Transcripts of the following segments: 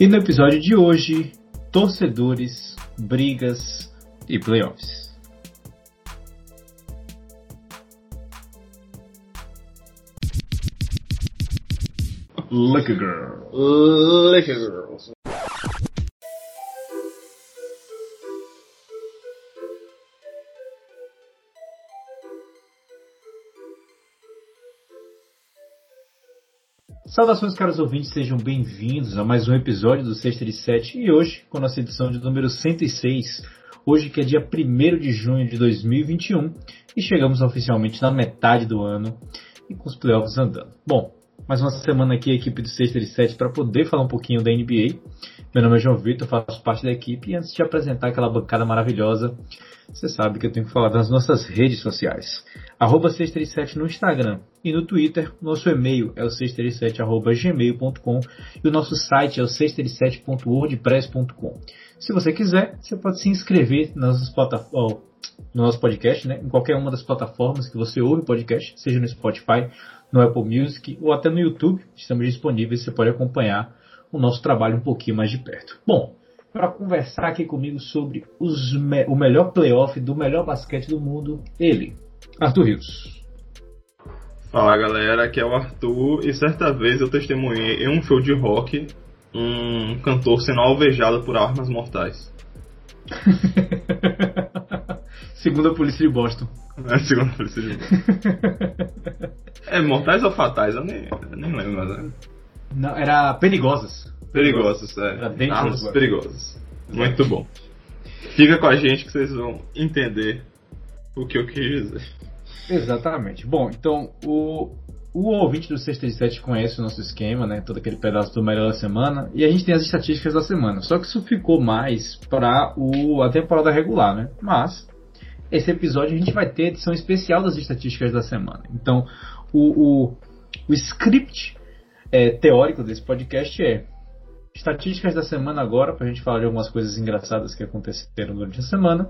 E no episódio de hoje, torcedores, brigas e playoffs. Liquor Girl. Liquor Girls. Saudações, caros ouvintes, sejam bem-vindos a mais um episódio do Sexta de Sete e hoje, com a nossa edição de número 106, hoje que é dia 1 de junho de 2021 e chegamos oficialmente na metade do ano e com os playoffs andando. Bom, mais uma semana aqui a equipe do Sexta de Sete para poder falar um pouquinho da NBA. Meu nome é João Vitor, faço parte da equipe e antes de apresentar aquela bancada maravilhosa, você sabe que eu tenho que falar das nossas redes sociais. Arroba 637 no Instagram e no Twitter. Nosso e-mail é o 637.gmail.com e o nosso site é o 637.wordpress.com. Se você quiser, você pode se inscrever nas plataformas, no nosso podcast, né? em qualquer uma das plataformas que você ouve podcast, seja no Spotify, no Apple Music ou até no YouTube. Estamos disponíveis, você pode acompanhar o nosso trabalho um pouquinho mais de perto. Bom, para conversar aqui comigo sobre os, o melhor playoff do melhor basquete do mundo, ele, Arthur Rios. Fala galera, aqui é o Arthur e certa vez eu testemunhei em um show de rock um cantor sendo alvejado por armas mortais. segundo a polícia de Boston. É, segundo a polícia de Boston. é, mortais ou fatais? Eu nem, eu nem lembro, mas... É. Não, era perigosas. Perigosos, é. Armas perigosas. Muito bom. Fica com a gente que vocês vão entender o que eu quis dizer. Exatamente. Bom, então o, o ouvinte do 637 conhece o nosso esquema, né? Todo aquele pedaço do melhor da semana. E a gente tem as estatísticas da semana. Só que isso ficou mais para a temporada regular, né? Mas esse episódio a gente vai ter edição especial das estatísticas da semana. Então o, o, o script é, teórico desse podcast é estatísticas da semana agora, para a gente falar de algumas coisas engraçadas que aconteceram durante a semana.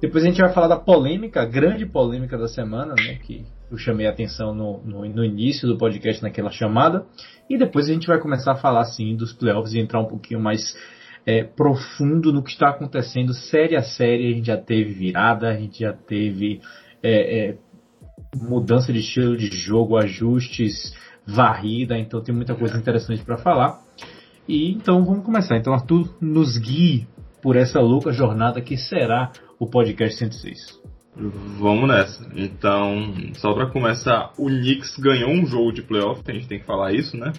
Depois a gente vai falar da polêmica, a grande polêmica da semana, né, que eu chamei a atenção no, no, no, início do podcast naquela chamada. E depois a gente vai começar a falar assim dos playoffs e entrar um pouquinho mais é, profundo no que está acontecendo série a série. A gente já teve virada, a gente já teve é, é, mudança de estilo de jogo, ajustes, varrida, então tem muita coisa interessante para falar. E então vamos começar. Então Arthur nos guie por essa louca jornada que será o podcast 106. Vamos nessa. Então, só para começar, o Knicks ganhou um jogo de playoff, a gente tem que falar isso, né?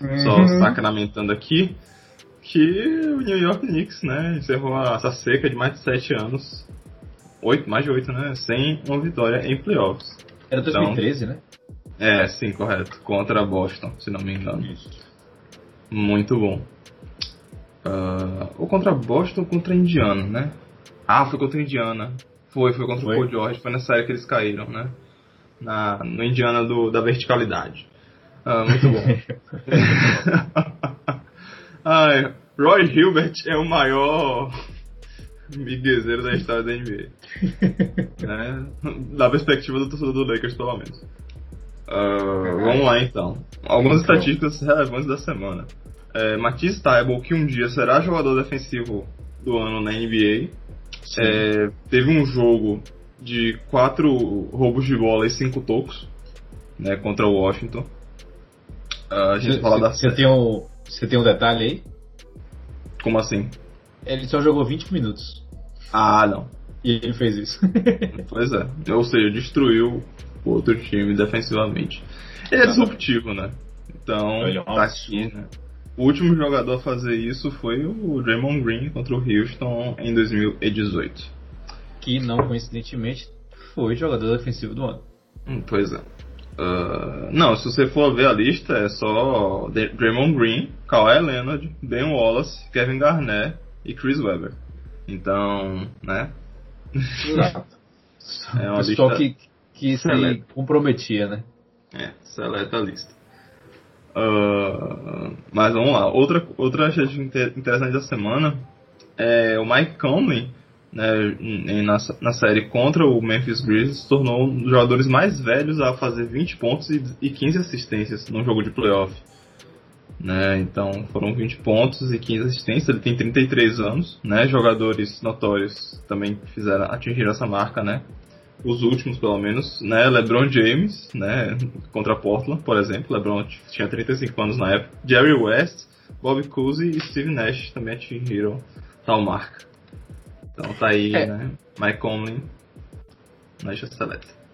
Uhum. Só sacramentando aqui que o New York Knicks, né, encerrou essa seca de mais de 7 anos, 8, mais de 8, né, sem uma vitória em playoffs. Era 2013, então, né? É, sim, correto. Contra Boston, se não me engano. Isso. Muito bom. Uh, ou contra Boston ou contra Indiana, né? Ah, foi contra Indiana. Foi, foi contra foi. o Paul George. Foi nessa época que eles caíram, né? Na, no Indiana do, da verticalidade. Uh, muito bom. Ai, Roy Hilbert é o maior miguezeiro da história da NBA. né? Da perspectiva do torcedor do Lakers, pelo menos. Uh, vamos lá então. Algumas estatísticas relevantes da semana. É, Matisse Tybalt, que um dia será jogador defensivo do ano na NBA, é, teve um jogo de quatro roubos de bola e cinco tocos né, contra o Washington. Uh, a gente fala da. Você tem, um, tem um detalhe aí? Como assim? Ele só jogou 20 minutos. Ah, não. E ele fez isso. pois é. Ou seja, destruiu o outro time defensivamente. Ele é disruptivo, né? Então, é tá aqui, né? O último jogador a fazer isso foi o Draymond Green contra o Houston em 2018. Que não coincidentemente foi jogador defensivo do ano. Hum, pois é. Uh, não, se você for ver a lista, é só Draymond Green, Kawhi Leonard, Ben Wallace, Kevin Garnett e Chris Webber. Então, né? Exato. é uma Pessoal lista que, que se comprometia, né? É, seleta a lista. Uh, mas vamos lá. Outra, outra interessante da semana é o Mike Conley, né, na, na série contra o Memphis Grizzlies, se tornou um dos jogadores mais velhos a fazer 20 pontos e, e 15 assistências num jogo de playoff. né? Então foram 20 pontos e 15 assistências. Ele tem 33 anos, né? Jogadores notórios também fizeram atingir essa marca, né? Os últimos, pelo menos, né? LeBron James, né? Contra Portland, por exemplo. LeBron tinha 35 anos na época. Jerry West, Bob Cousy e Steve Nash também atingiram tal marca. Então tá aí, é. né? Mike Conley na seleta.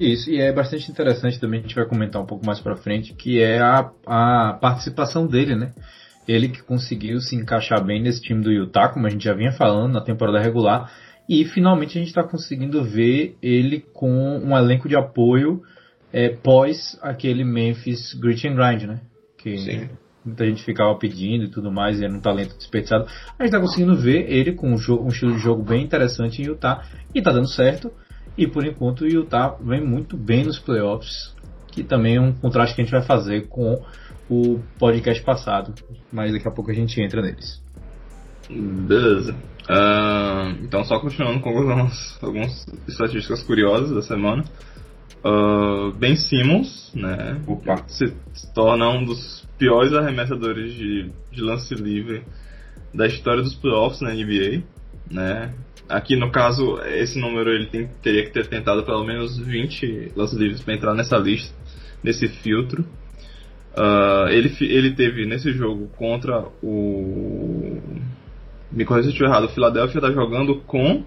Isso, e é bastante interessante também, a gente vai comentar um pouco mais pra frente, que é a, a participação dele, né? Ele que conseguiu se encaixar bem nesse time do Utah, como a gente já vinha falando na temporada regular, e finalmente a gente está conseguindo ver ele com um elenco de apoio é, pós aquele Memphis Grit and Grind, né? Que Sim. muita gente ficava pedindo e tudo mais, e era um talento desperdiçado. A gente está conseguindo ver ele com um, jogo, um, estilo de jogo bem interessante em Utah, e está dando certo. E por enquanto o Utah vem muito bem nos playoffs, que também é um contraste que a gente vai fazer com o podcast passado, mas daqui a pouco a gente entra neles. Beleza. Uh, então, só continuando com algumas, algumas estatísticas curiosas da semana. Uh, ben Simmons, né, se, se, torna um dos piores arremessadores de, de lance livre da história dos playoffs na NBA, né? Aqui no caso, esse número ele tem, teria que ter tentado pelo menos 20 lances livres para entrar nessa lista, nesse filtro. Uh, ele, ele teve nesse jogo contra o. Me corrija se eu estiver errado, o Philadelphia está jogando com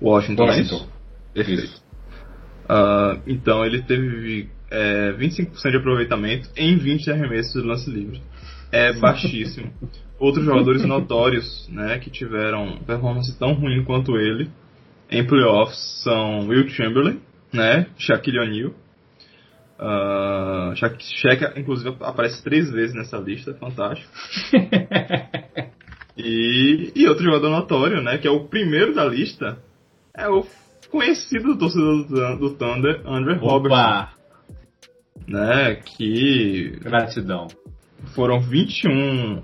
Washington. É Washington. Perfeito. Uh, então ele teve é, 25% de aproveitamento em 20 arremessos de lance livre. É baixíssimo. outros jogadores notórios, né, que tiveram performance tão ruim quanto ele em playoffs são Will Chamberlain, né, Shaquille O'Neal. Uh, Shaq, inclusive, aparece três vezes nessa lista, fantástico. e, e outro jogador notório, né, que é o primeiro da lista, é o conhecido torcedor do, do Thunder, Andrew Robertson. Né, que... Gratidão. Foram 21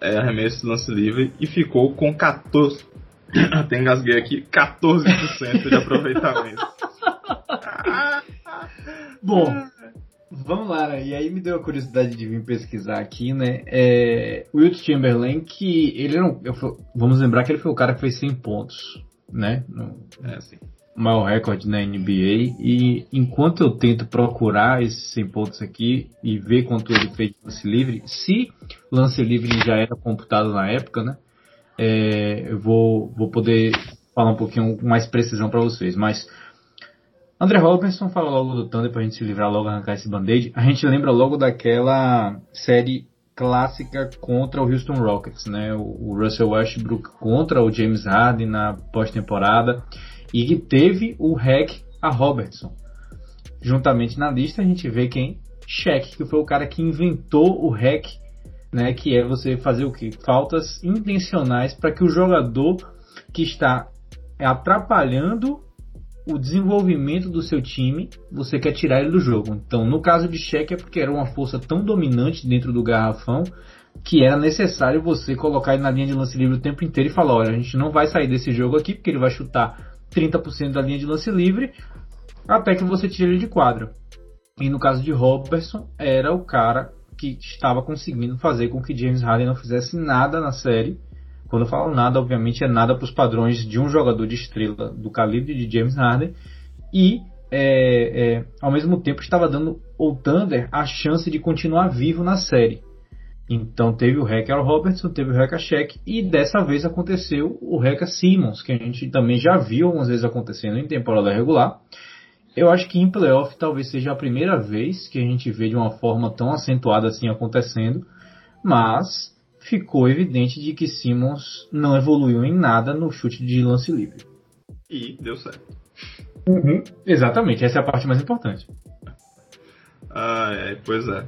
é, arremesso do lance livre e ficou com 14. Até engasguei aqui, 14% de aproveitamento. Bom, vamos lá, né? E aí me deu a curiosidade de vir pesquisar aqui, né? É, o Wilt Chamberlain, que ele não. Vamos lembrar que ele foi o cara que fez 100 pontos, né? No, é, assim maior recorde na NBA e enquanto eu tento procurar esses 100 pontos aqui e ver quanto ele fez de lance livre, se lance livre já era computado na época, né? É, eu vou, vou poder falar um pouquinho com mais precisão para vocês, mas André Robinson fala logo do Thunder pra gente se livrar logo, arrancar esse band-aid. A gente lembra logo daquela série clássica contra o Houston Rockets, né? O Russell Westbrook contra o James Harden na pós-temporada e que teve o hack a Robertson. Juntamente na lista a gente vê quem? Shaq, que foi o cara que inventou o hack, né, que é você fazer o que? Faltas intencionais para que o jogador que está atrapalhando o desenvolvimento do seu time, você quer tirar ele do jogo. Então, no caso de Shaq é porque era uma força tão dominante dentro do garrafão que era necessário você colocar ele na linha de lance livre o tempo inteiro e falar, olha, a gente não vai sair desse jogo aqui porque ele vai chutar 30% da linha de lance livre até que você tire ele de quadra. E no caso de Robertson, era o cara que estava conseguindo fazer com que James Harden não fizesse nada na série. Quando eu falo nada, obviamente é nada para os padrões de um jogador de estrela do calibre de James Harden. E é, é, ao mesmo tempo estava dando ao Thunder a chance de continuar vivo na série. Então teve o Hacker Robertson, teve o Hacker Shaq e dessa vez aconteceu o Hacker Simmons, que a gente também já viu algumas vezes acontecendo em temporada regular. Eu acho que em playoff talvez seja a primeira vez que a gente vê de uma forma tão acentuada assim acontecendo, mas ficou evidente de que Simmons não evoluiu em nada no chute de lance livre. E deu certo. Uhum, exatamente, essa é a parte mais importante. Ah, é, pois é.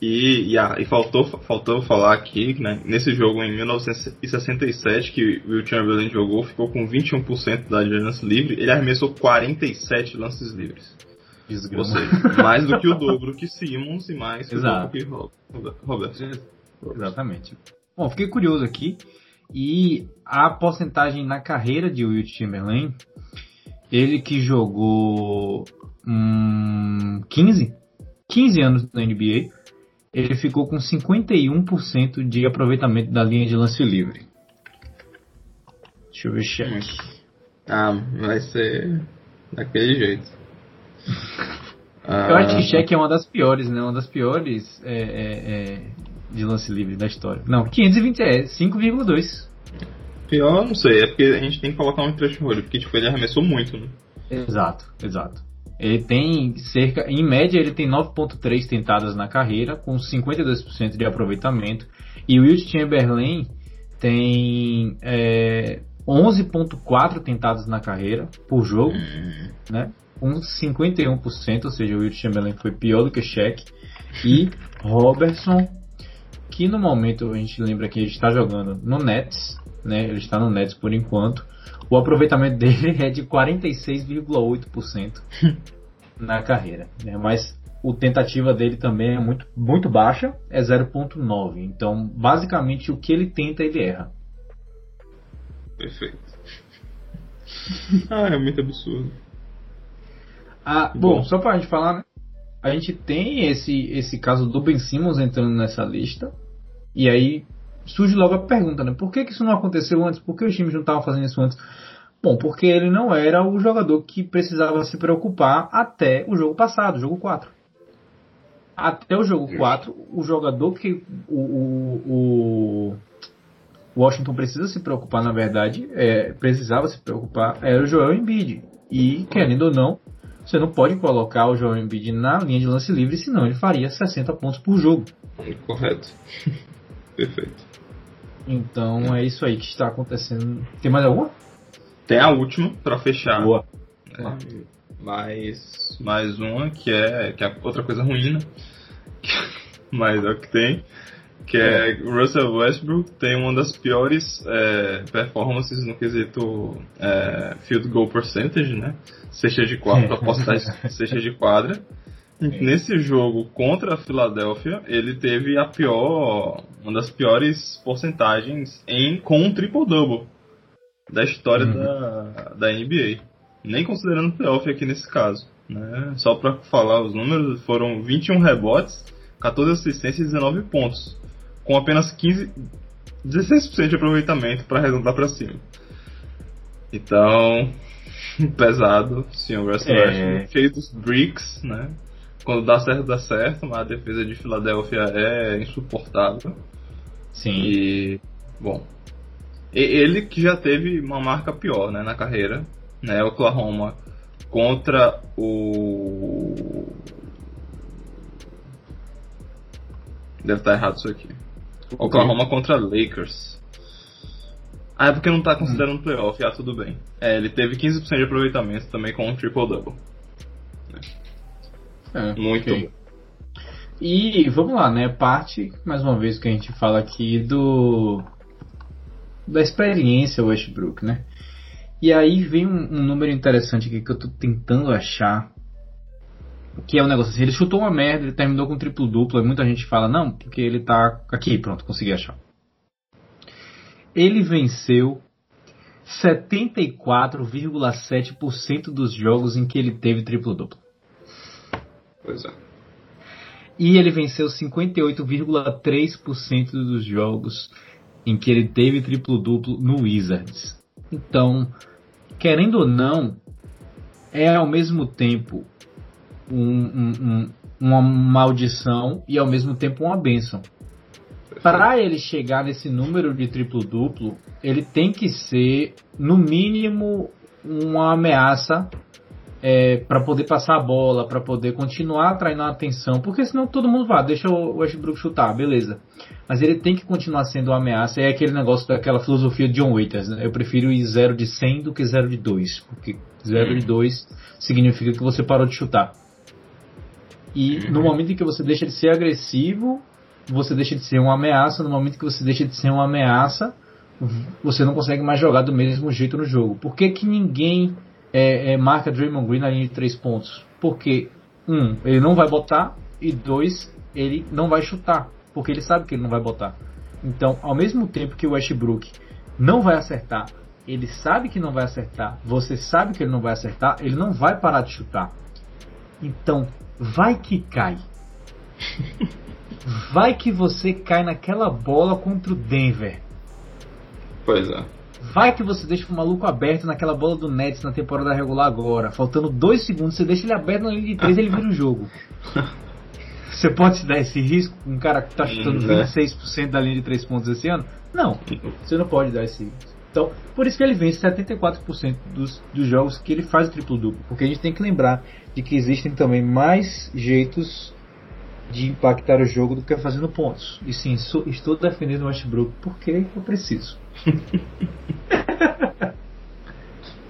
E, e, ah, e, faltou, faltou falar aqui, né, nesse jogo em 1967 que o Will Chamberlain jogou, ficou com 21% da lance livre, ele arremessou 47 lances livres. Desgrama. Ou seja, mais do que o dobro que Simmons e mais que Exato. o dobro que Roberto. Exatamente. Bom, fiquei curioso aqui. E a porcentagem na carreira de Will Chamberlain, ele que jogou hum, 15, 15 anos na NBA, ele ficou com 51% de aproveitamento da linha de lance livre. Deixa eu ver cheque. Ah, vai ser daquele jeito. Eu acho que cheque é uma das piores, né? Uma das piores é, é, é, de lance livre da história. Não, 520 é 5,2. Pior, não sei, é porque a gente tem que colocar um threshold, porque tipo, ele arremessou muito, né? Exato, exato. Ele tem cerca, em média, ele tem 9.3 tentadas na carreira, com 52% de aproveitamento. E o Wilt Chamberlain tem é, 11.4 tentadas na carreira por jogo, uhum. né? Com 51%, ou seja, o Wilt Chamberlain foi pior do que o Shaq. E Robertson, que no momento a gente lembra que ele está jogando no Nets, né? Ele está no Nets por enquanto. O aproveitamento dele é de 46,8% na carreira. Né? Mas o tentativa dele também é muito, muito baixa, é 0,9. Então, basicamente, o que ele tenta, ele erra. Perfeito. ah, é muito absurdo. Ah, bom, bom, só pra gente falar, né? A gente tem esse, esse caso do Ben Simmons entrando nessa lista. E aí surge logo a pergunta, né? Por que, que isso não aconteceu antes? Por que os times não estavam fazendo isso antes? Bom, porque ele não era o jogador que precisava se preocupar até o jogo passado, o jogo 4. Até o jogo 4, o jogador que o, o, o Washington precisa se preocupar, na verdade, é, precisava se preocupar, era o Joel Embiid. E, querendo ou não, você não pode colocar o Joel Embiid na linha de lance livre, senão ele faria 60 pontos por jogo. Correto. Perfeito. Então é isso aí que está acontecendo. Tem mais alguma? Tem a última para fechar. Boa. É, mais, mais uma que é, que é outra coisa ruim, né? Mas é o que tem. Que é, é Russell Westbrook tem uma das piores é, performances no quesito é, field goal percentage, né? Seja de quadra, seja de quadra. Nesse jogo contra a Filadélfia, ele teve a pior, uma das piores porcentagens em com um triple double da história uhum. da, da NBA. Nem considerando o playoff aqui nesse caso. Né? Só para falar os números, foram 21 rebotes, 14 assistências e 19 pontos, com apenas 15, 16% de aproveitamento para arredondar para cima. Então, pesado, o Russell é... cheio dos bricks, né? Quando dá certo, dá certo, mas a defesa de Filadélfia é insuportável. Sim. E, bom, ele que já teve uma marca pior né, na carreira, né, Oklahoma contra o. Deve estar errado isso aqui. Oklahoma contra Lakers. Ah, é porque não está considerando playoff, ah, tudo bem. É, ele teve 15% de aproveitamento também com um triple-double. É, Muito okay. E vamos lá, né? Parte, mais uma vez, que a gente fala aqui do. da experiência Westbrook, né? E aí vem um, um número interessante aqui que eu tô tentando achar. Que é um negócio assim, ele chutou uma merda, ele terminou com triplo duplo, e muita gente fala, não, porque ele tá. Aqui, pronto, consegui achar. Ele venceu 74,7% dos jogos em que ele teve triplo duplo. Pois é. E ele venceu 58,3% dos jogos em que ele teve triplo-duplo no Wizards. Então, querendo ou não, é ao mesmo tempo um, um, um, uma maldição e ao mesmo tempo uma bênção. Para ele chegar nesse número de triplo-duplo, ele tem que ser, no mínimo, uma ameaça é, para poder passar a bola, para poder continuar atraindo a atenção, porque senão todo mundo vai, deixa o Westbrook chutar, beleza. Mas ele tem que continuar sendo uma ameaça, é aquele negócio daquela filosofia de John Waiters, né? Eu prefiro ir 0 de 100 do que 0 de 2, porque 0 de 2 significa que você parou de chutar. E no momento em que você deixa de ser agressivo, você deixa de ser uma ameaça, no momento que você deixa de ser uma ameaça, você não consegue mais jogar do mesmo jeito no jogo. Por que, que ninguém é, é, marca Draymond Green na linha de três pontos. Porque, um, ele não vai botar, e dois, ele não vai chutar. Porque ele sabe que ele não vai botar. Então, ao mesmo tempo que o Westbrook não vai acertar, ele sabe que não vai acertar, você sabe que ele não vai acertar, ele não vai parar de chutar. Então, vai que cai. Vai que você cai naquela bola contra o Denver. Pois é. Vai que você deixa o maluco aberto naquela bola do Nets na temporada regular agora. Faltando dois segundos, você deixa ele aberto na linha de três e ele vira o jogo. Você pode se dar esse risco com um cara que está chutando Né. 26% da linha de três pontos esse ano? Não, você não pode dar esse risco. Então, por isso que ele vence 74% dos, dos jogos que ele faz o triplo-duplo. Porque a gente tem que lembrar de que existem também mais jeitos de impactar o jogo do que fazendo pontos. E sim, sou- estou defendendo o Westbrook porque eu preciso.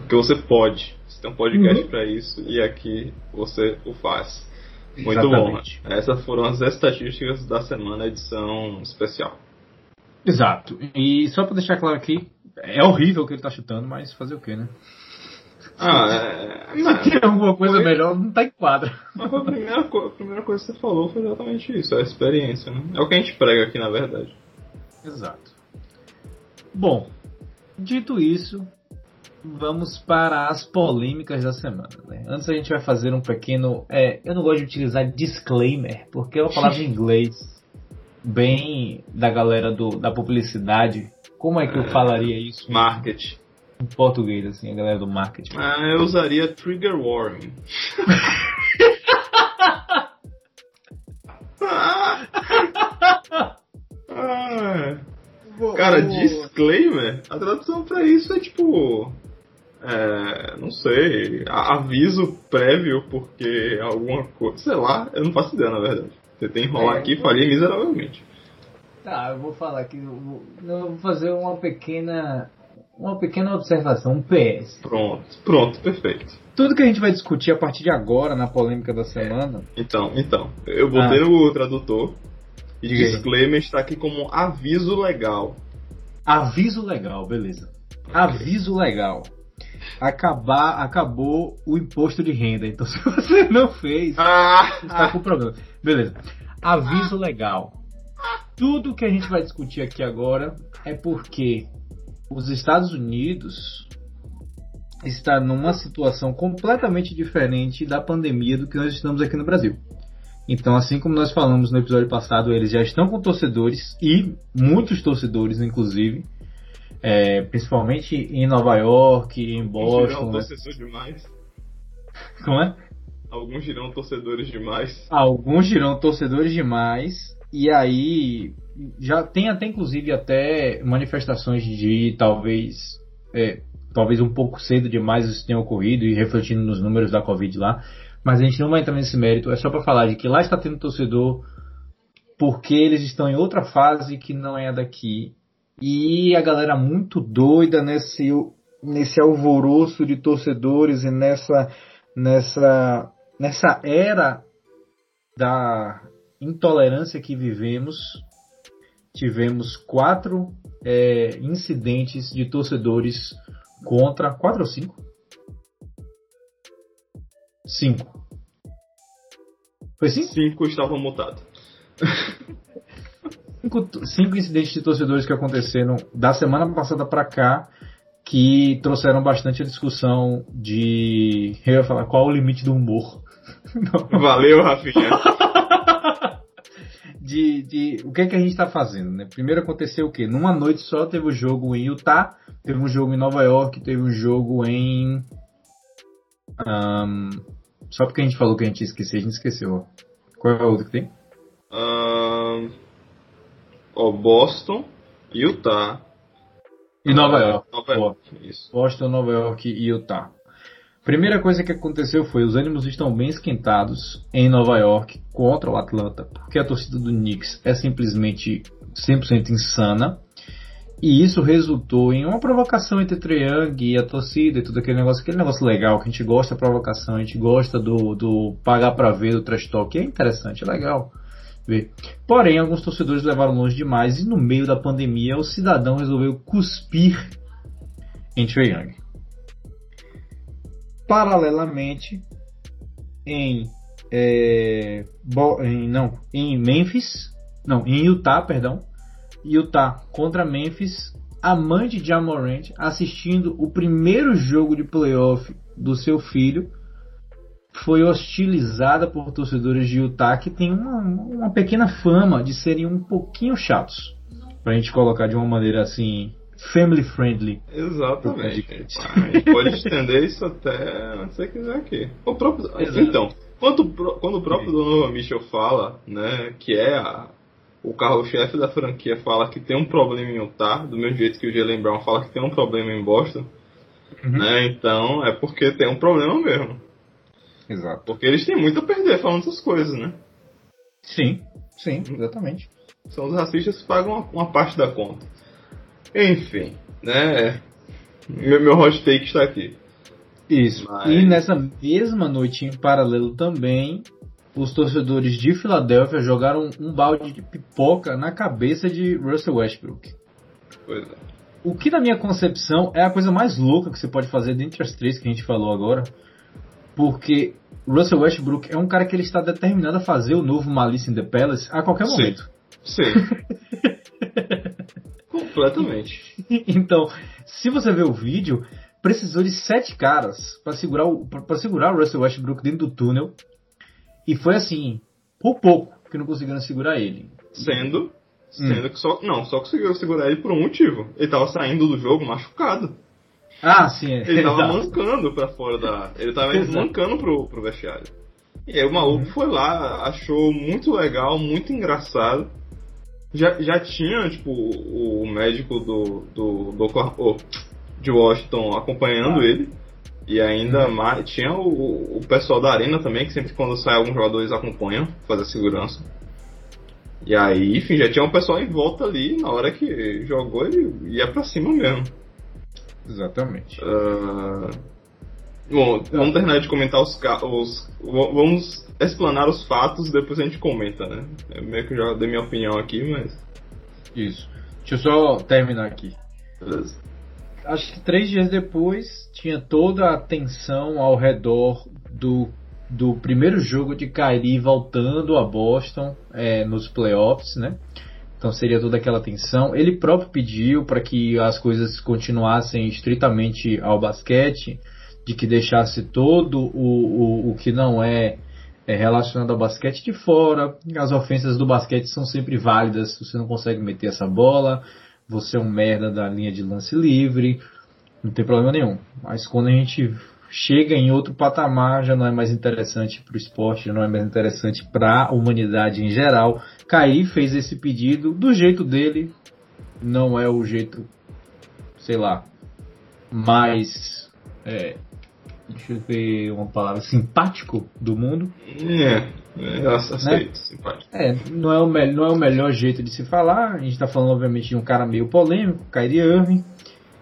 Porque você pode. Você tem um podcast Uhum. pra isso e aqui você o faz. Muito Exatamente. bom. Essas foram as estatísticas da semana, edição especial. Exato. E só pra deixar claro aqui, é horrível o que ele tá chutando, mas fazer o quê, né? Ah, é. Se tem alguma coisa Foi- melhor, não tá em quadra. Mas a primeira, co- a primeira coisa que você falou foi exatamente isso, é a experiência, né? É o que a gente prega aqui, na verdade. Exato. Bom, dito isso, vamos para as polêmicas da semana. Né? Antes a gente vai fazer um pequeno. é, eu não gosto de utilizar disclaimer, porque é uma palavra em inglês bem da galera do, da publicidade. Como é que eu É. falaria isso Market. em português, assim, a galera do marketing? Ah, eu usaria trigger warning. Ah, Cara, disclaimer, a tradução pra isso é tipo. É, não sei, aviso prévio porque alguma coisa. Sei lá, eu não faço ideia na verdade. Tentei enrolar É, aqui e falhei miseravelmente. Tá, eu vou falar aqui. Eu vou, eu vou fazer uma pequena. Uma pequena observação, um PS. Pronto, pronto, perfeito. Tudo que a gente vai discutir a partir de agora na polêmica da semana. Então, então, eu botei Ah. no tradutor e disclaimer está aqui como aviso legal. Aviso legal, beleza. Aviso legal. Acabar, acabou o imposto de renda. Então, se você não fez, Ah! está com problema. Beleza. Aviso legal. Tudo que a gente vai discutir aqui agora é porque os Estados Unidos está numa situação completamente diferente da pandemia do que nós estamos aqui no Brasil. Então, assim como nós falamos no episódio passado, eles já estão com torcedores e muitos torcedores, inclusive, é, principalmente em Nova York, em Alguns Boston. dirão né? torcedor demais. Como é? Alguns dirão torcedores demais. Alguns dirão torcedores demais. E aí já tem até inclusive até manifestações de talvez é, talvez um pouco cedo demais isso tenha ocorrido e refletindo nos números da Covid lá. Mas a gente não vai entrar nesse mérito. É só para falar de que lá está tendo torcedor porque eles estão em outra fase que não é a daqui. E a galera muito doida nesse nesse alvoroço de torcedores e nessa nessa nessa era da intolerância que vivemos, tivemos quatro é, incidentes de torcedores contra. Quatro ou cinco? Cinco. Foi cinco? Cinco estavam mutados. Cinco, cinco incidentes de torcedores que aconteceram da semana passada pra cá que trouxeram bastante a discussão de. Eu ia falar qual é o limite do humor. Não. Valeu, Rafinha. de, de o que é que a gente está fazendo, né? Primeiro aconteceu o quê? Numa noite só teve o jogo em Utah, teve um jogo em Nova York, teve um jogo em Ahn, só porque a gente falou que a gente ia esquecer, a gente esqueceu. Qual é o outro que tem? Ahn, ó, Boston, Utah. E Nova York. Nova. York. Isso. Boston, Nova York e Utah. Primeira coisa que aconteceu foi os ânimos estão bem esquentados em Nova York contra o Atlanta, porque a torcida do Knicks é simplesmente 100% insana. E isso resultou em uma provocação entre Young e a torcida e tudo aquele negócio, aquele negócio legal que a gente gosta da provocação, a gente gosta do, do pagar pra ver, do trash talk, é interessante, é legal ver. Porém, alguns torcedores levaram longe demais e no meio da pandemia o cidadão resolveu cuspir em Young. Paralelamente, em, é, em- não, em Memphis, não, em Utah, perdão, Utah contra Memphis, a mãe de Jamorant assistindo o primeiro jogo de playoff do seu filho foi hostilizada por torcedores de Utah que tem uma, uma pequena fama de serem um pouquinho chatos. Pra gente colocar de uma maneira assim, family friendly. Exatamente. A gente pode estender isso até onde você quiser aqui. O próprio, então, quando, quando o próprio Donovan Mitchell fala, né, que é a, o carro-chefe da franquia, fala que tem um problema em Utah, do mesmo jeito que o Jalen Brown fala que tem um problema em Boston, uhum. né, então é porque tem um problema mesmo. Exato. Porque eles têm muito a perder falando essas coisas, né? Sim, sim, exatamente. São os racistas que pagam uma, uma parte da conta. Enfim, né? Meu, meu hot take está aqui. Isso. Mas... E nessa mesma noite, em paralelo também, os torcedores de Filadélfia jogaram um balde de pipoca na cabeça de Russell Westbrook. Pois é. O que, na minha concepção, é a coisa mais louca que você pode fazer dentre as três que a gente falou agora. Porque Russell Westbrook é um cara que ele está determinado a fazer o novo Malice in the Palace a qualquer momento. Sim. Completamente. então, se você ver o vídeo, precisou de sete caras para segurar o para segurar o Russell Westbrook dentro do túnel. E foi assim, por pouco que não conseguiram segurar ele. Sendo sendo hum. que só não, só conseguiram segurar ele por um motivo. Ele estava saindo do jogo machucado. Ah, sim. É. Ele tava mancando pra fora da. Ele tava mancando pro, pro vestiário. E aí o maluco uhum. foi lá, achou muito legal, muito engraçado. Já, já tinha, tipo, o, o médico do, do, do oh, de Washington acompanhando ah. ele. E ainda uhum. mais. Tinha o, o pessoal da arena também, que sempre quando sai algum jogador eles acompanham, fazer segurança. E aí, enfim, já tinha um pessoal em volta ali, na hora que jogou ele ia pra cima mesmo. Exatamente. Uh... Bom, vamos terminar de comentar os, os. Vamos explanar os fatos depois a gente comenta, né? Eu meio que já dei minha opinião aqui, mas. Isso. Deixa eu só terminar aqui. Beleza. Acho que três dias depois tinha toda a atenção ao redor do, do primeiro jogo de Kyrie voltando a Boston é, nos playoffs, né? Então seria toda aquela tensão. Ele próprio pediu para que as coisas continuassem estritamente ao basquete, de que deixasse todo o, o, o que não é, é relacionado ao basquete de fora. As ofensas do basquete são sempre válidas. Você não consegue meter essa bola, você é um merda da linha de lance livre, não tem problema nenhum. Mas quando a gente chega em outro patamar, já não é mais interessante para o esporte, já não é mais interessante para a humanidade em geral. Caí fez esse pedido do jeito dele, não é o jeito, sei lá, mais. É, deixa eu ver uma palavra, simpático do mundo. É, é aceito, né? simpático. É, não é, o não é o melhor jeito de se falar, a gente está falando obviamente de um cara meio polêmico, Kyrie Irving,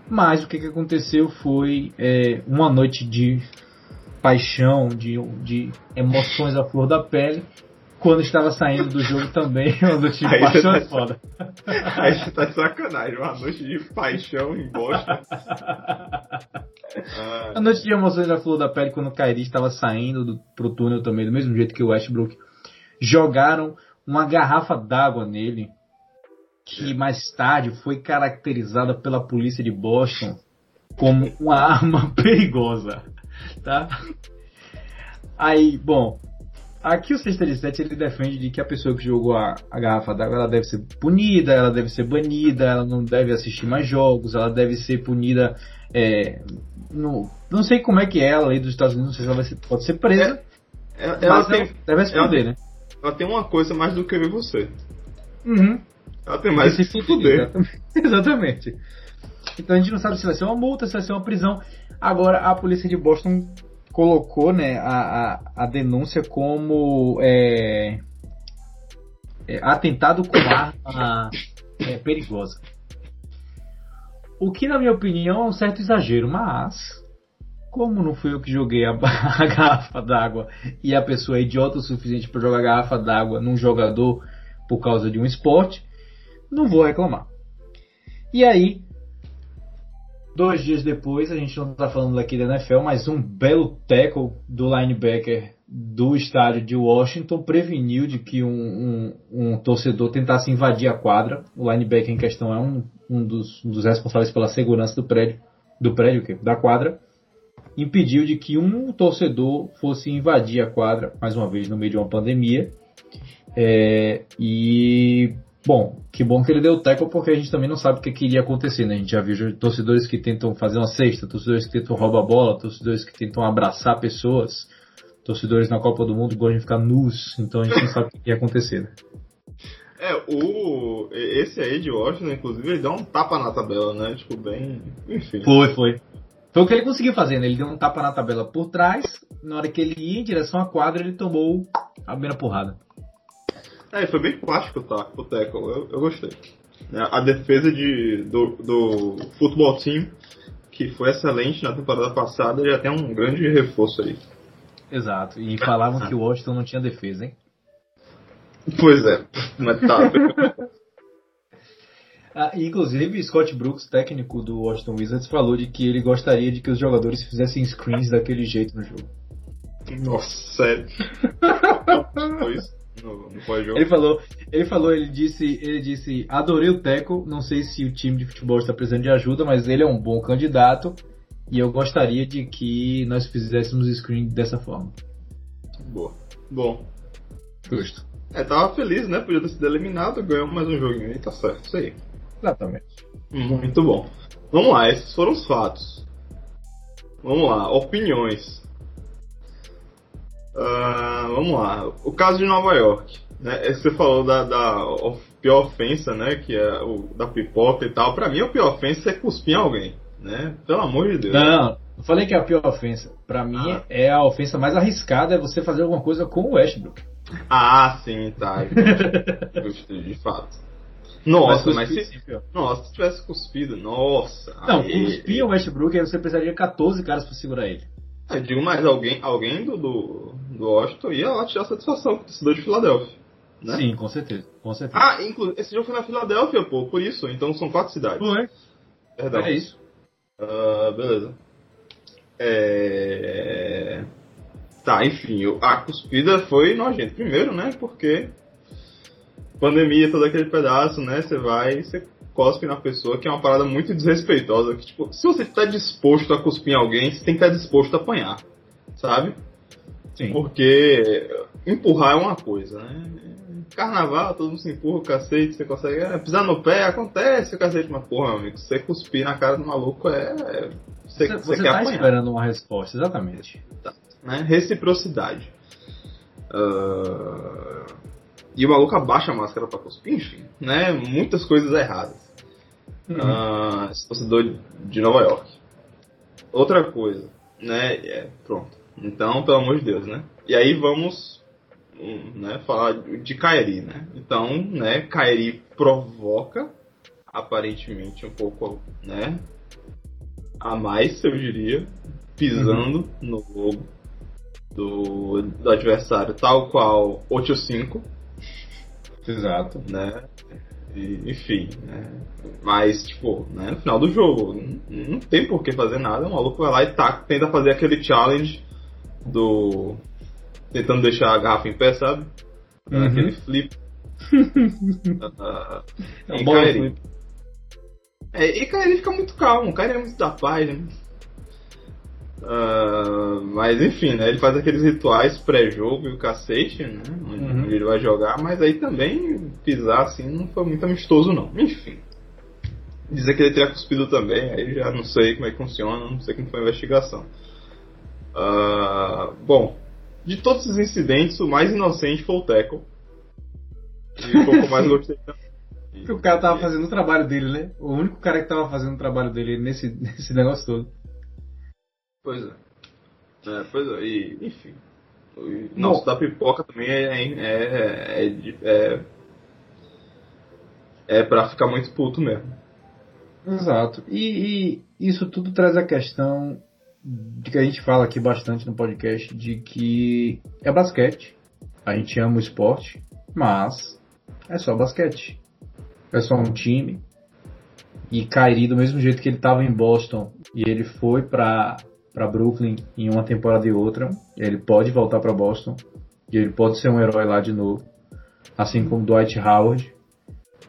mas o que, que aconteceu foi é, uma noite de paixão, de, de emoções à flor da pele. Quando estava saindo do jogo também, uma noite de paixão tá, foda. Aí você tá de sacanagem, uma noite de paixão em Boston. a noite de emoções à flor da pele quando o Kyrie estava saindo do, pro túnel também, do mesmo jeito que o Westbrook. Jogaram uma garrafa d'água nele que mais tarde foi caracterizada pela polícia de Boston como uma arma perigosa, tá? Aí, bom, aqui o 637 ele defende de que a pessoa que jogou a, a garrafa d'água ela deve ser punida, ela deve ser banida, ela não deve assistir mais jogos, ela deve ser punida. É, no, não sei como é que é a lei dos Estados Unidos, não sei se ela ser, pode ser presa. É, é, ela, tem, deve responder, ela, né? Ela tem uma coisa mais do que eu e você. Uhum. Ela tem mais que se fuder. Exatamente. Então a gente não sabe se vai ser uma multa, se vai ser uma prisão. Agora a polícia de Boston colocou né, a, a, a denúncia como é, é, atentado com arma é, perigosa. O que, na minha opinião, é um certo exagero, mas como não fui eu que joguei a, a garrafa d'água e a pessoa é idiota o suficiente para jogar a garrafa d'água num jogador por causa de um esporte, não vou reclamar. E aí, dois dias depois, a gente não está falando aqui da NFL, mas um belo tackle do linebacker do estádio de Washington preveniu de que um, um, um torcedor tentasse invadir a quadra. O linebacker em questão é um, um, dos, dos responsáveis pela segurança do prédio, do prédio, da quadra. impediu de que um torcedor fosse invadir a quadra, mais uma vez, no meio de uma pandemia. É, e, bom, que bom que ele deu tackle, porque a gente também não sabe o que, que iria acontecer, né? A gente já viu torcedores que tentam fazer uma cesta, torcedores que tentam roubar a bola, torcedores que tentam abraçar pessoas, torcedores na Copa do Mundo gostam de ficar nus, então a gente não sabe o que, que ia acontecer, né? É, o. Esse aí de Washington, inclusive, ele deu um tapa na tabela, né? Tipo, bem. Enfim. Foi, foi. Foi o que ele conseguiu fazer, né? Ele deu um tapa na tabela por trás, na hora que ele ia em direção à quadra, ele tomou a primeira porrada. É, foi bem plástico tá, o tackle, eu, eu gostei. É, a defesa de, do, do futebol team, que foi excelente na temporada passada, já tem um grande reforço aí. Exato, e falavam que o Washington não tinha defesa, hein? Pois é, mas tá. ah, inclusive, Scott Brooks, técnico do Washington Wizards, falou de que ele gostaria de que os jogadores fizessem screens daquele jeito no jogo. Nossa, sério. Foi isso? No, no ele falou, ele falou, ele disse, ele disse, adorei o Teco, não sei se o time de futebol está precisando de ajuda, mas ele é um bom candidato e eu gostaria de que nós fizéssemos screen dessa forma. Boa. Bom. Justo. É, tava feliz, né? Podia ter sido eliminado, ganhou mais um joguinho aí, tá certo, isso aí. Exatamente. Muito bom. Vamos lá, esses foram os fatos. Vamos lá, opiniões. Uh, vamos lá, o caso de Nova York. Né? Você falou da, da pior ofensa, né? Que é o da pipoca e tal. Pra mim, a pior ofensa é cuspir alguém, né? Pelo amor de Deus. Não, não falei que é a pior ofensa. Pra mim, ah. é a ofensa mais arriscada é você fazer alguma coisa com o Westbrook. Ah, sim, tá. de fato. Nossa, mas, se, nossa, se tivesse cuspido, nossa. Não, aí... cuspir o Westbrook, aí você precisaria de 14 caras pra segurar ele. Eu digo mais, alguém, alguém do, do, do Washington ia lá tirar satisfação com o torcedor de Filadélfia. Né? Sim, com certeza, com certeza. Ah, inclusive, esse jogo foi na Filadélfia, pô, por isso, então são quatro cidades. Foi. Perdão. É isso. Uh, beleza. É... Tá, enfim, a cuspida foi nojento. Primeiro, né? Porque pandemia, todo aquele pedaço, né? Você vai, você cospe na pessoa, que é uma parada muito desrespeitosa. Que, tipo, se você está disposto a cuspir em alguém, você tem que estar disposto a apanhar, sabe? Sim. Porque empurrar é uma coisa, né? Carnaval, todo mundo se empurra, cacete, você consegue. É, pisar no pé, acontece cacete, mas porra, meu amigo, você cuspir na cara do maluco é. é você, você, você, você tá apanhar. esperando uma resposta, exatamente. Tá né? Reciprocidade. Uh... E o maluco abaixa a máscara pra cuspir, enfim, né? Muitas coisas erradas. Uhum. Uh, esse torcedor de Nova York. Outra coisa, né? É, pronto. Então, pelo amor de Deus, né? E aí vamos né, falar de Kairi, né? Então, né, Kairi provoca aparentemente um pouco, né, a mais, eu diria, pisando uhum. no logo do, do adversário, tal qual 8-5. Exato. Né? Enfim, né? Mas, tipo, né, no final do jogo, não, não tem por que fazer nada. O maluco vai lá e tá, tenta fazer aquele challenge do. tentando deixar a garrafa em pé, sabe? Uhum. Aquele flip. uh, é um bom flip. É, e Kairi fica muito calmo, o Kairi é muito da paz, né? Uh, mas enfim, né? Ele faz aqueles rituais pré-jogo e o cacete, né? Onde, uhum. ele vai jogar, mas aí também pisar assim não foi muito amistoso não. Enfim. Dizer que ele teria cuspido também, aí já não sei como é que funciona, não sei como foi a investigação. Uh, bom, de todos os incidentes, o mais inocente foi o Teco. E um pouco mais gostei também. O cara tava fazendo o trabalho dele, né? O único cara que tava fazendo o trabalho dele nesse, nesse negócio todo. Pois é. é pois é, e, enfim. O nosso da pipoca também é, é, é, é, é pra ficar muito puto mesmo. Exato. E, e, isso tudo traz a questão de que a gente fala aqui bastante no podcast de que é basquete. A gente ama o esporte, mas é só basquete. É só um time. E Kyrie, do mesmo jeito que ele estava em Boston e ele foi para para Brooklyn em uma temporada e outra. Ele pode voltar para Boston e ele pode ser um herói lá de novo, assim como Dwight Howard,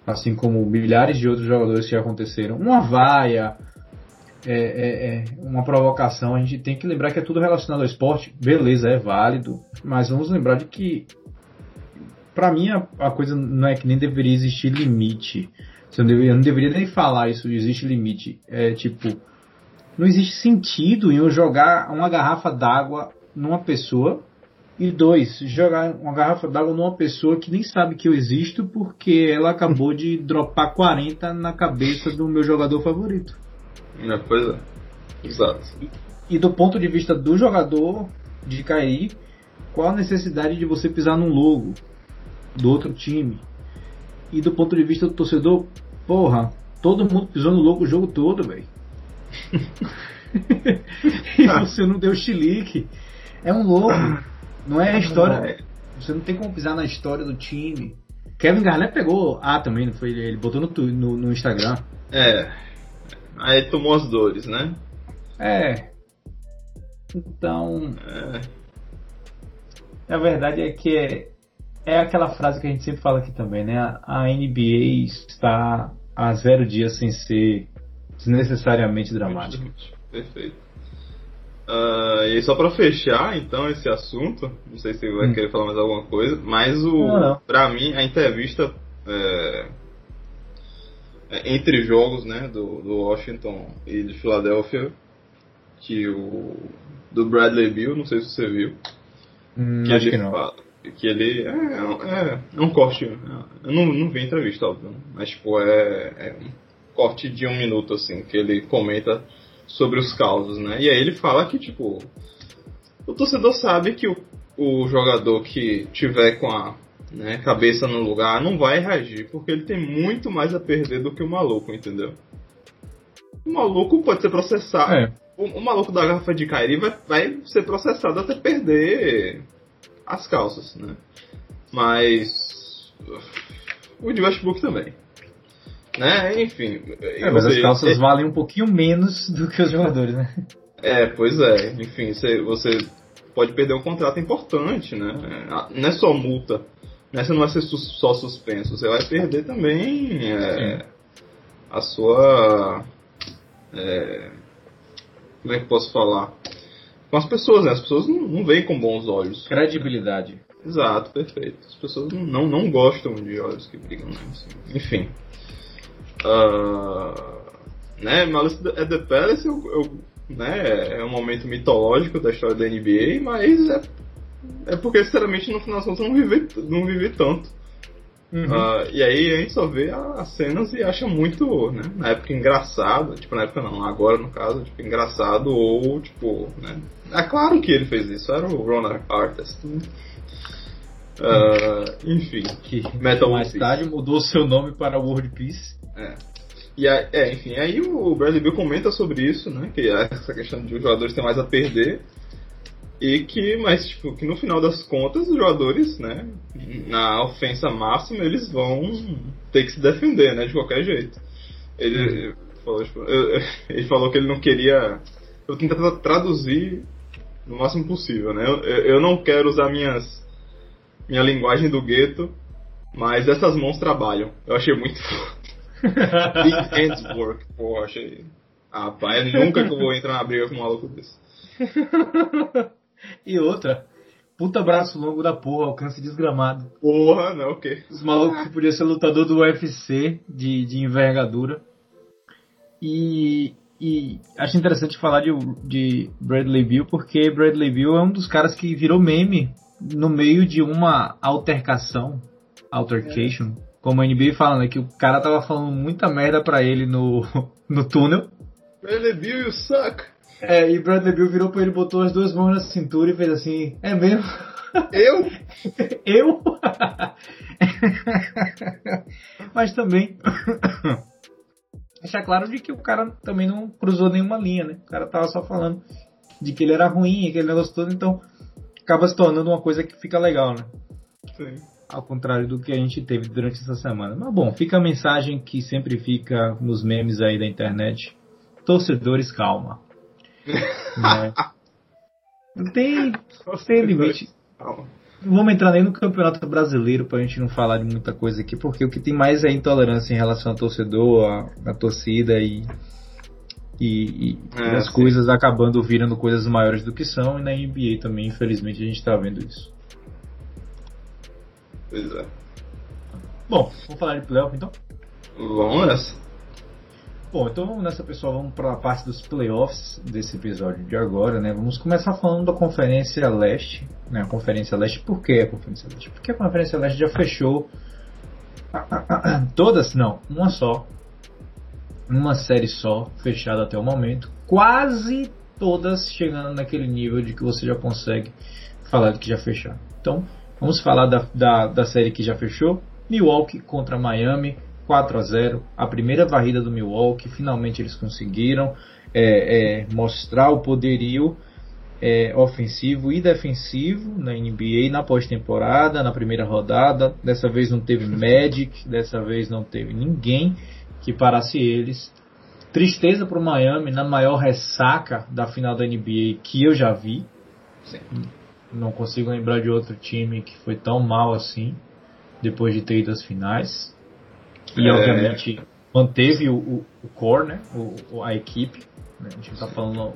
assim como milhares de outros jogadores que aconteceram. Uma vaia, é, é, é, uma provocação. A gente tem que lembrar que é tudo relacionado ao esporte. Beleza, é válido, mas vamos lembrar de que, para mim, a, a, coisa não é que nem deveria existir limite. Eu não, deveria, eu não deveria nem falar isso, existe limite. É tipo, não existe sentido em eu jogar uma garrafa d'água numa pessoa e dois, jogar uma garrafa d'água numa pessoa que nem sabe que eu existo porque ela acabou de dropar 40 na cabeça do meu jogador favorito. É, pois é. Exato. E, e do ponto de vista do jogador de cair, qual a necessidade de você pisar num logo do outro time? E do ponto de vista do torcedor, porra, todo mundo pisou no logo o jogo todo, velho. e você não deu chilique. É um louco. Não é a história. Você não tem como pisar na história do time. Kevin Garnett pegou A também, não foi? Ele botou no, no, no Instagram. É. Aí tomou as dores, né? É. Então. É. A verdade é que é, é aquela frase que a gente sempre fala aqui também, né? A NBA está há zero dias sem ser desnecessariamente dramática. Perfeito. Uh, e só para fechar, então, esse assunto, não sei se você vai hum. querer falar mais alguma coisa, mas o, não, não. pra mim, a entrevista é, é, entre jogos, né, do, do Washington e de Filadélfia, que o do Bradley Bill, não sei se você viu, hum, que ele que fala, que ele é, é, é um corte, eu não, não vi a entrevista, óbvio, mas tipo, é, é corte de um minuto, assim, que ele comenta sobre os causos, né? E aí ele fala que, tipo, o torcedor sabe que o, o jogador que tiver com a né, cabeça no lugar não vai reagir, porque ele tem muito mais a perder do que o maluco, entendeu? O maluco pode ser processado. É. O, o, maluco da garrafa de Kairi vai, vai ser processado até perder as calças, né? Mas. O de Westbrook também. Né? Enfim. É, mas as calças é... valem um pouquinho menos do que os jogadores, né? É, pois é. Enfim, você, você pode perder um contrato importante, né? Não é só multa. Né? Você não vai ser só suspenso. Você vai perder também é, a sua. É, como é que posso falar? Com as pessoas, né? As pessoas não, não veem com bons olhos. Credibilidade. Exato, perfeito. As pessoas não, não, gostam de olhos que brigam, né? Enfim. Uh, né, Malice at the Palace eu, eu, né, é um momento mitológico da história da NBA, mas é, é porque, sinceramente, no final das contas eu não vivi, não vivi tanto. Uhum. Uh, e aí a gente só vê as cenas e acha muito, né, na época engraçado, tipo, na época não, agora no caso, tipo, engraçado ou, tipo, né, é claro que ele fez isso, era o Ron Artest, né? Uh, enfim, que Metal mais tarde mudou seu nome para World Peace. É. E aí, é, enfim, aí o Bradley Bill comenta sobre isso, né? Que é essa questão de os jogadores ter mais a perder. E que, mas, tipo, que no final das contas, os jogadores, né, na ofensa máxima, eles vão ter que se defender, né, de qualquer jeito. Ele, uhum. falou, tipo, ele falou que ele não queria. Eu tentar traduzir no máximo possível, né? Eu, eu não quero usar minhas, minha linguagem do gueto, mas essas mãos trabalham. Eu achei muito Big Hands Work. Porra, achei. Ah, pai, nunca que eu vou entrar na briga com um maluco desse. e outra, puta braço longo da porra, alcance desgramado. Porra, não, o okay. Os malucos que podiam ser lutador do UFC de, de envergadura. E, e acho interessante falar de, de Bradley Bill, porque Bradley Bill é um dos caras que virou meme no meio de uma altercação, altercation, é como a NBA fala, né, que o cara tava falando muita merda pra ele no, no túnel. Bradley Bill, you suck! É, e Bradley Bill virou pra ele, botou as duas mãos na cintura e fez assim, é mesmo? Eu? Eu? Mas também deixar claro de que o cara também não cruzou nenhuma linha, né? O cara tava só falando de que ele era ruim, aquele negócio todo, então acaba se tornando uma coisa que fica legal, né? Sim ao contrário do que a gente teve durante essa semana. Mas bom, fica a mensagem que sempre fica nos memes aí da internet. Torcedores, calma. né? Não tem, tem limite. Vamos entrar nem no Campeonato Brasileiro pra gente não falar de muita coisa aqui, porque o que tem mais é intolerância em relação ao torcedor, à, torcida e e, e, é, as sim. coisas acabando virando coisas maiores do que são, e na NBA também, infelizmente, a gente está vendo isso. Pois é. Bom, vamos falar de playoff então? Vamos nessa. Bom, então vamos nessa, pessoal. Vamos para a parte dos playoffs desse episódio de agora, né? Vamos começar falando da Conferência Leste. Né? A Conferência Leste, por que a Conferência Leste? Porque a Conferência Leste já fechou. Todas? Não, uma só uma série só, fechada até o momento, quase todas chegando naquele nível de que você já consegue falar de que já fecharam. Então, vamos falar da, da, da série que já fechou. Milwaukee contra Miami, 4 a 0 A primeira varrida do Milwaukee, finalmente eles conseguiram é, é, mostrar o poderio é, ofensivo e defensivo na NBA na pós-temporada, na primeira rodada. Dessa vez não teve Magic, dessa vez não teve ninguém que parasse eles. Tristeza para o Miami na maior ressaca da final da NBA que eu já vi. Sim. Não consigo lembrar de outro time que foi tão mal assim depois de ter ido às finais. E é. obviamente manteve o, o, o core, né? O, a equipe. Né? A gente está falando,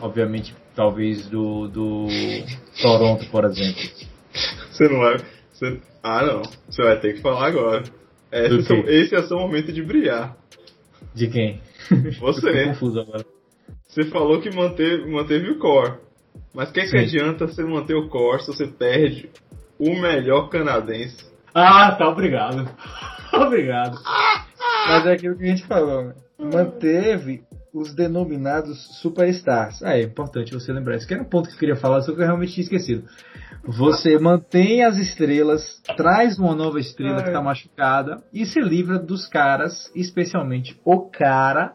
obviamente, talvez do, do Toronto, por exemplo. Você não vai. Você, ah, não. Você vai ter que falar agora. Esse, esse é o seu momento de brilhar. De quem? Você. confuso agora. Você falou que manteve, manteve o core. Mas o que, que adianta você manter o core se você perde o melhor canadense? Ah, tá, obrigado. obrigado. Mas é aquilo que a gente falou, né? Manteve os denominados superstars. Ah, é importante você lembrar isso, que era um ponto que eu queria falar, só que eu realmente tinha esquecido. Você mantém as estrelas, traz uma nova estrela que está machucada e se livra dos caras, especialmente o cara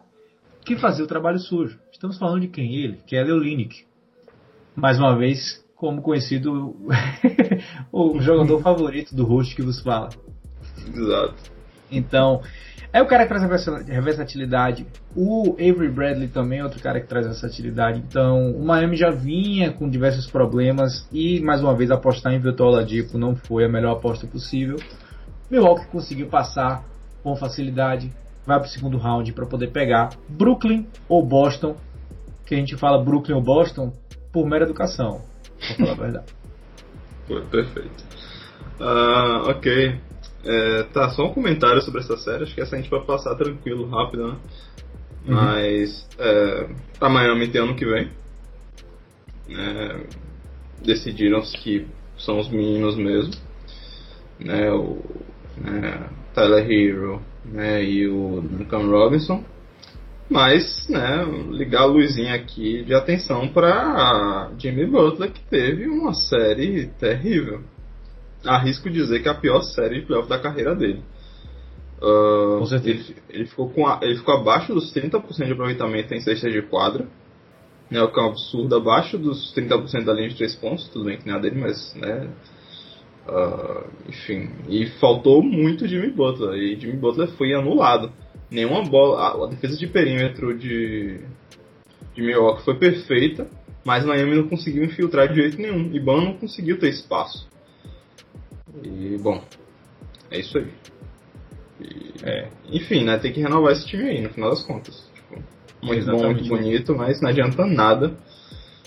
que fazia o trabalho sujo. Estamos falando de quem? Ele, que é Leolinic. Mais uma vez, como conhecido o jogador favorito do host que vos fala. Exato. Então, é o cara que traz a versatilidade. O Avery Bradley também é outro cara que traz versatilidade. Então, o Miami já vinha com diversos problemas e, mais uma vez, apostar em Vitor Oladipo não foi a melhor aposta possível. Milwaukee conseguiu passar com facilidade, vai para o segundo round para poder pegar Brooklyn ou Boston, que a gente fala Brooklyn ou Boston por mera educação, pra falar a verdade. Perfeito. Uh, ok. É, tá, só um comentário sobre essa série, acho que essa a gente vai passar tranquilo, rápido, né? Uhum. Mas é, pra Miami tem ano que vem. É, decidiram que são os meninos mesmo. Né, o né, Tyler Hero né, e o Duncan Robinson. Mas, né, ligar a luzinha aqui de atenção para Jimmy Butler, que teve uma série terrível arrisco dizer que é a pior série de playoff da carreira dele. Uh, com certeza. Ele, ele, ficou com a, ele ficou abaixo dos 30% de aproveitamento em cesta de quadra. Né, o que é um absurdo, abaixo dos 30% da linha de 3 pontos. Tudo bem que não é dele, mas. Né, uh, enfim. E faltou muito Jimmy Butler. E Jimmy Butler foi anulado. Nenhuma bola. A, a defesa de perímetro de, de Milwaukee foi perfeita. Mas Miami não conseguiu infiltrar de jeito nenhum. E Ban não conseguiu ter espaço. E, bom, é isso aí. E, é, enfim, né, tem que renovar esse time aí, no final das contas. Tipo, muito Exatamente. bom, muito bonito, mas não adianta nada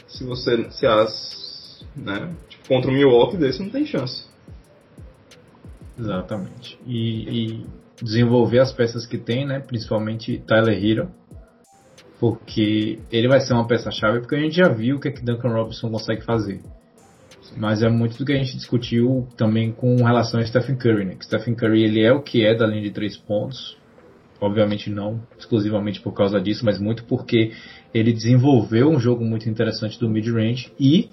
se você, se as, né, tipo, contra o Milwaukee desse não tem chance. Exatamente. E, e, desenvolver as peças que tem, né, principalmente Tyler Hero, porque ele vai ser uma peça-chave, porque a gente já viu o que, é que Duncan Robinson consegue fazer. Mas é muito do que a gente discutiu também com relação a Stephen Curry, né? Que Stephen Curry ele é o que é da linha de três pontos. Obviamente não exclusivamente por causa disso, mas muito porque ele desenvolveu um jogo muito interessante do mid-range e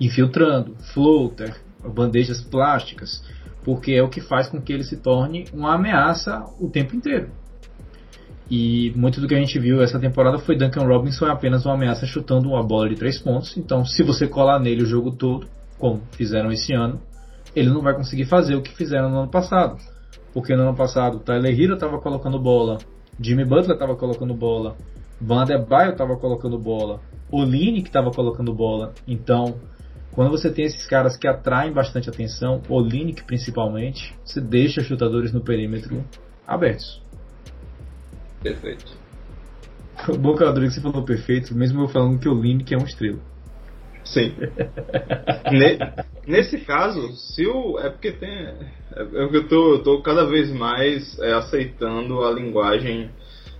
infiltrando, floater, bandejas plásticas, porque é o que faz com que ele se torne uma ameaça o tempo inteiro. E muito do que a gente viu essa temporada foi Duncan Robinson apenas uma ameaça chutando uma bola de três pontos. Então, se você colar nele o jogo todo, como fizeram esse ano, ele não vai conseguir fazer o que fizeram no ano passado. Porque no ano passado, Tyler Hero estava colocando bola, Jimmy Butler estava colocando bola, Van Der Baio estava colocando bola, Oline que estava colocando bola. Então, quando você tem esses caras que atraem bastante atenção, Oline principalmente, você deixa chutadores no perímetro abertos. Perfeito. O bom que o você falou perfeito, mesmo eu falando que o Lineker é uma estrela. Sim. nesse caso, se o. É porque tem. É, é eu tô, eu tô cada vez mais é, aceitando a linguagem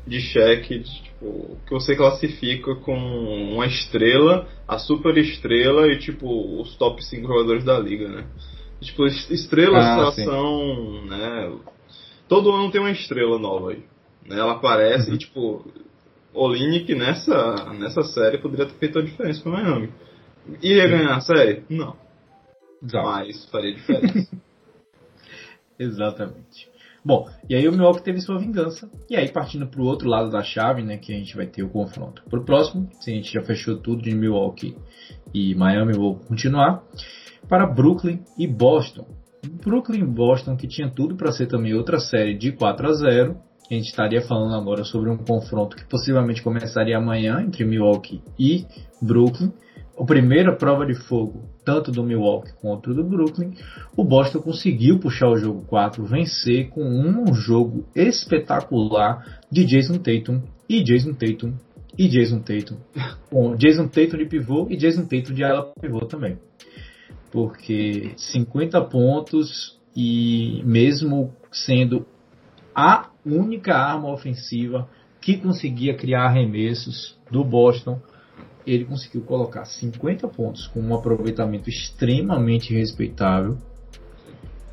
de cheque tipo, que você classifica com uma estrela, a super estrela e tipo os top 5 jogadores da liga, né? Tipo, estrelas ah, são, né? Todo ano tem uma estrela nova aí. Né? Ela aparece uhum. e tipo, Olinick nessa, nessa série poderia ter feito a diferença pro Miami. Iria ganhar a série? Não. Exato. Mas faria diferença. Exatamente. Bom, e aí o Milwaukee teve sua vingança. E aí, partindo para o outro lado da chave, né, que a gente vai ter o confronto. Para o próximo, se a gente já fechou tudo de Milwaukee e Miami, vou continuar. Para Brooklyn e Boston. Brooklyn e Boston, que tinha tudo para ser também outra série de 4 a 0 a gente estaria falando agora sobre um confronto que possivelmente começaria amanhã entre Milwaukee e Brooklyn a primeira prova de fogo, tanto do Milwaukee quanto do Brooklyn, o Boston conseguiu puxar o jogo 4, vencer com um jogo espetacular de Jason Tatum e Jason Tatum e Jason Tatum. Com Jason Tatum de pivô e Jason Tatum de ala pivô também. Porque 50 pontos e mesmo sendo a única arma ofensiva que conseguia criar arremessos do Boston, ele conseguiu colocar 50 pontos com um aproveitamento extremamente respeitável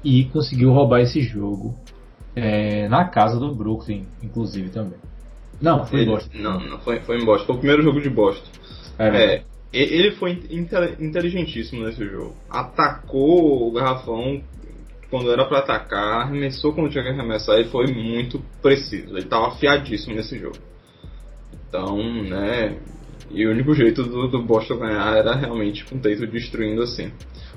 e conseguiu roubar esse jogo é, na casa do Brooklyn, inclusive também. Não, foi ele, em Boston. Não, não foi, foi em Boston. Foi o primeiro jogo de Boston. É, é ele foi inteligentíssimo nesse jogo. Atacou o garrafão quando era para atacar, arremessou quando tinha que arremessar e foi muito preciso. Ele estava afiadíssimo nesse jogo. Então, né, e o único jeito do, do Boston ganhar era realmente com o Tatum destruindo assim.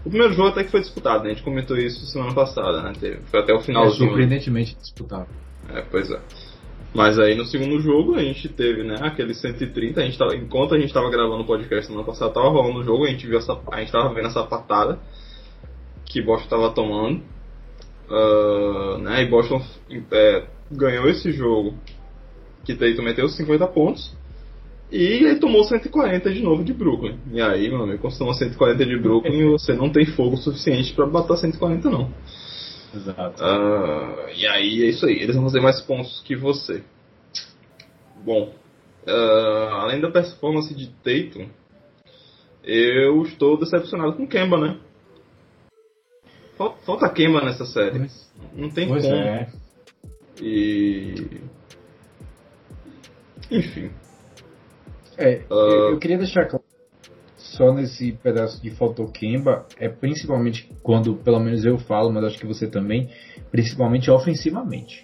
O primeiro jogo até que foi disputado, né? a gente comentou isso semana passada, né? Foi até o final. É surpreendentemente disputado. É, pois é. Mas aí no segundo jogo a gente teve, né, aquele 130, a gente tava, enquanto a gente estava gravando o podcast semana passada, tava rolando o jogo, a gente viu essa, a gente tava vendo essa patada que Boston tava tomando. Uh, né, e Boston é, ganhou esse jogo que Tatum meteu 50 pontos. E ele tomou 140 de novo de Brooklyn. E aí, meu amigo, quando você toma 140 de Brooklyn, você não tem fogo suficiente para bater 140, não. Exato. Uh, e aí é isso aí, eles vão fazer mais pontos que você. Bom, uh, além da performance de Tatum, eu estou decepcionado com Kemba, né? Falta, Kemba nessa série. Não tem pois como. É. E. Enfim. É, uh... eu queria deixar claro só nesse pedaço de faltou Kemba, é principalmente quando, pelo menos eu falo, mas acho que você também, principalmente ofensivamente.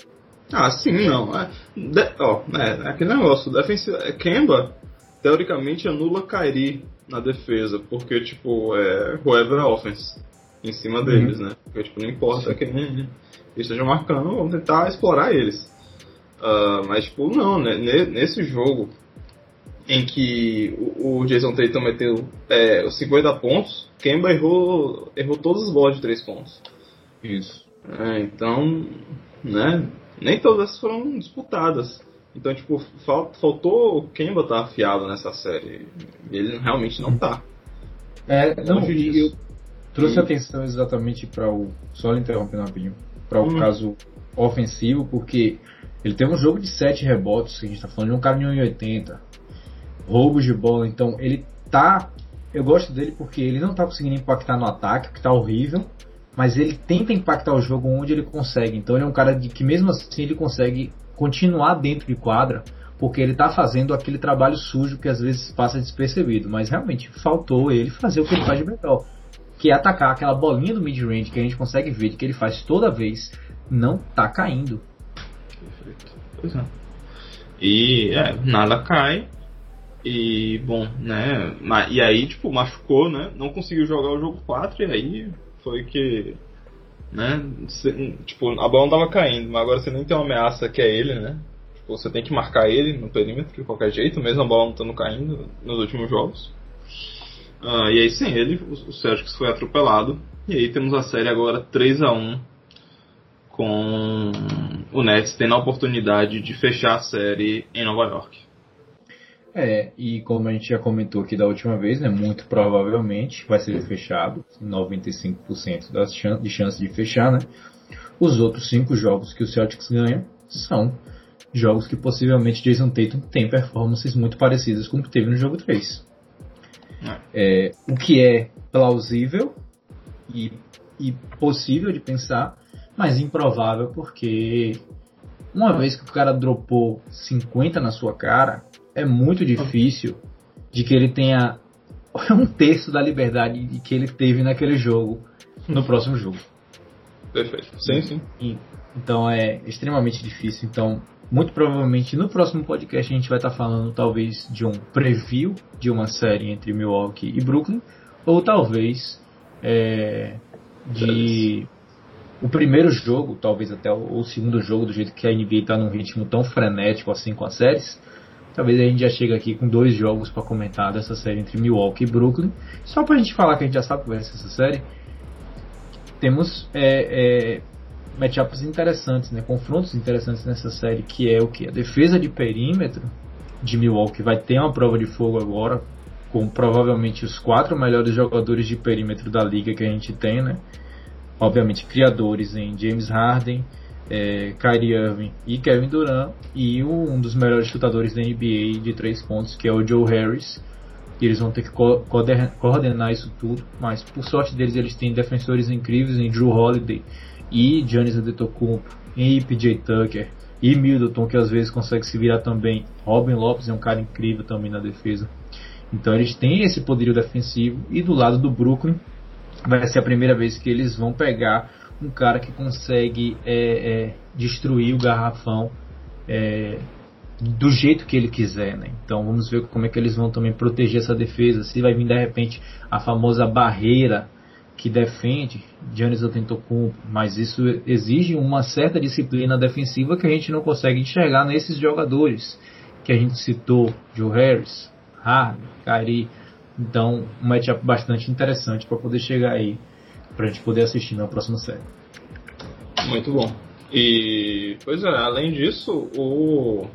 Ah, sim, não. É, de, ó, é, é aquele negócio, defensiva, é, Kemba, teoricamente, anula Kairi na defesa, porque, tipo, é whoever offense em cima deles, uhum. né? Porque, tipo, não importa quem eles estejam marcando, vamos tentar explorar eles. Uh, mas, tipo, não, né? Nesse jogo, em que o, Jason Tatum meteu é, 50 pontos, Kemba errou, errou todas as bolas de 3 pontos. Isso. É, então, né, nem todas foram disputadas. Então, tipo, falt, faltou o Kemba estar tá afiado nessa série. Ele realmente não tá. É, não, e eu trouxe atenção exatamente para o. Só interrompendo rapidinho. Para o hum. caso ofensivo, porque ele tem um jogo de 7 rebotes, a gente tá falando de um cara de 1,80 roubos de bola. Então ele tá. Eu gosto dele porque ele não tá conseguindo impactar no ataque, que tá horrível. Mas ele tenta impactar o jogo onde ele consegue. Então ele é um cara de que mesmo assim ele consegue continuar dentro de quadra. Porque ele tá fazendo aquele trabalho sujo que às vezes passa despercebido. Mas realmente faltou ele fazer o que ele faz de melhor. Que é atacar aquela bolinha do mid-range que a gente consegue ver que ele faz toda vez. Não tá caindo. Perfeito. Pois é. E é, nada cai. E, bom, né? E aí, tipo, machucou, né? Não conseguiu jogar o jogo 4 e aí foi que. Né? tipo, a bola não tava caindo, mas agora você nem tem uma ameaça que é ele, né? Tipo, você tem que marcar ele no perímetro de qualquer jeito, mesmo a bola não estando caindo nos últimos jogos. Uh, e aí, sem ele, o, o Celtics foi atropelado. E aí temos a série agora 3 a 1 com o Nets tendo a oportunidade de fechar a série em Nova York. É, e como a gente já comentou aqui da última vez, né, muito provavelmente vai ser fechado, 95% das chan de chance de fechar, né? Os outros cinco jogos que o Celtics ganha são jogos que possivelmente Jason Tatum tem performances muito parecidas com o que teve no jogo 3. É, o que é plausível e, e possível de pensar, mas improvável porque uma vez que o cara dropou 50 na sua cara, é muito difícil de que ele tenha um terço da liberdade que ele teve naquele jogo no próximo jogo. Perfeito. Sim, sim. E, então é extremamente difícil. Então, muito provavelmente no próximo podcast a gente vai estar falando talvez de um preview de uma série entre Milwaukee e Brooklyn, ou talvez é, de o primeiro jogo, talvez até o, o segundo jogo, do jeito que a NBA está num ritmo tão frenético assim com as séries. Talvez a gente já chegue aqui com dois jogos para comentar dessa série entre Milwaukee e Brooklyn. Só para a gente falar que a gente já sabe que vai ser essa série. Temos é, é, matchups interessantes, né? confrontos interessantes nessa série, que é o que? A defesa de perímetro de Milwaukee vai ter uma prova de fogo agora, com provavelmente os quatro melhores jogadores de perímetro da liga que a gente tem, né? Obviamente, criadores em James Harden, é, Kyrie Irving e Kevin Durant, e um dos melhores chutadores da NBA de três pontos, que é o Joe Harris. E eles vão ter que co coordenar isso tudo, mas por sorte deles, eles têm defensores incríveis em Drew Holiday e Giannis Antetokounmpo, e PJ Tucker, e Middleton, que às vezes consegue se virar também. Robin Lopes é um cara incrível também na defesa. Então eles têm esse poderio defensivo. E do lado do Brooklyn, vai ser a primeira vez que eles vão pegar um cara que consegue é, é, destruir o garrafão é, do jeito que ele quiser, né? Então vamos ver como é que eles vão também proteger essa defesa. Se vai vir de repente a famosa barreira que defende Giannis Antetokounmpo, mas isso exige uma certa disciplina defensiva que a gente não consegue enxergar nesses jogadores que a gente citou, Joe Harris, Harden, Kyrie. Então, um matchup bastante interessante para poder chegar aí, para a gente poder assistir na próxima série. Muito bom. E, pois é, além disso, o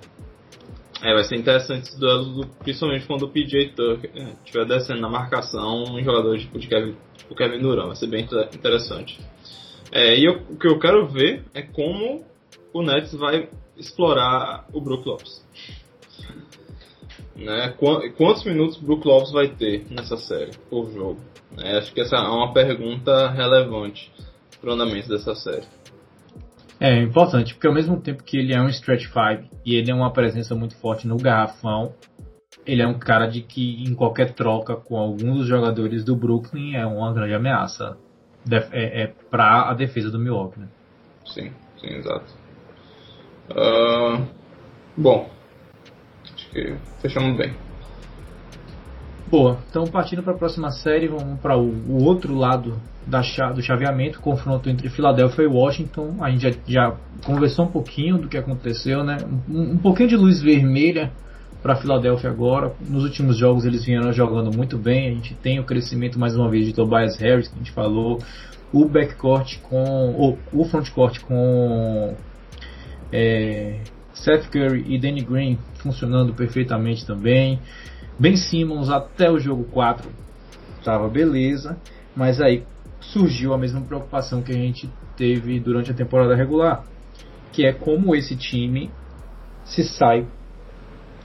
é, vai ser interessante esse duelo, principalmente quando o PJ Tucker estiver descendo na marcação um jogador tipo de Kevin, tipo Kevin Durant. Vai ser bem interessante. É, e eu, o que eu quero ver é como o Nets vai explorar o Brook Lopes. Né? Quantos minutos o Brook Lopes vai ter nessa série por jogo? É, acho que essa é uma pergunta relevante para o andamento dessa série. É importante, porque ao mesmo tempo que ele é um stretch five e ele é uma presença muito forte no garrafão, ele é um cara de que em qualquer troca com algum dos jogadores do Brooklyn é uma grande ameaça é, é para a defesa do Milwaukee. Né? Sim, sim, exato. Uh, bom, acho que fechamos bem. Boa, então partindo para a próxima série, vamos para o, o, outro lado da, do chaveamento, confronto entre Filadélfia e Washington. A gente já, já, conversou um pouquinho do que aconteceu, né? Um, um pouquinho de luz vermelha para Filadélfia agora. Nos últimos jogos eles vieram jogando muito bem. A gente tem o crescimento mais uma vez de Tobias Harris, que a gente falou, o backcourt com. o, o frontcourt com. É, Seth Curry e Danny Green funcionando perfeitamente também. Ben Simmons até o jogo 4 estava beleza, mas aí surgiu a mesma preocupação que a gente teve durante a temporada regular, que é como esse time se sai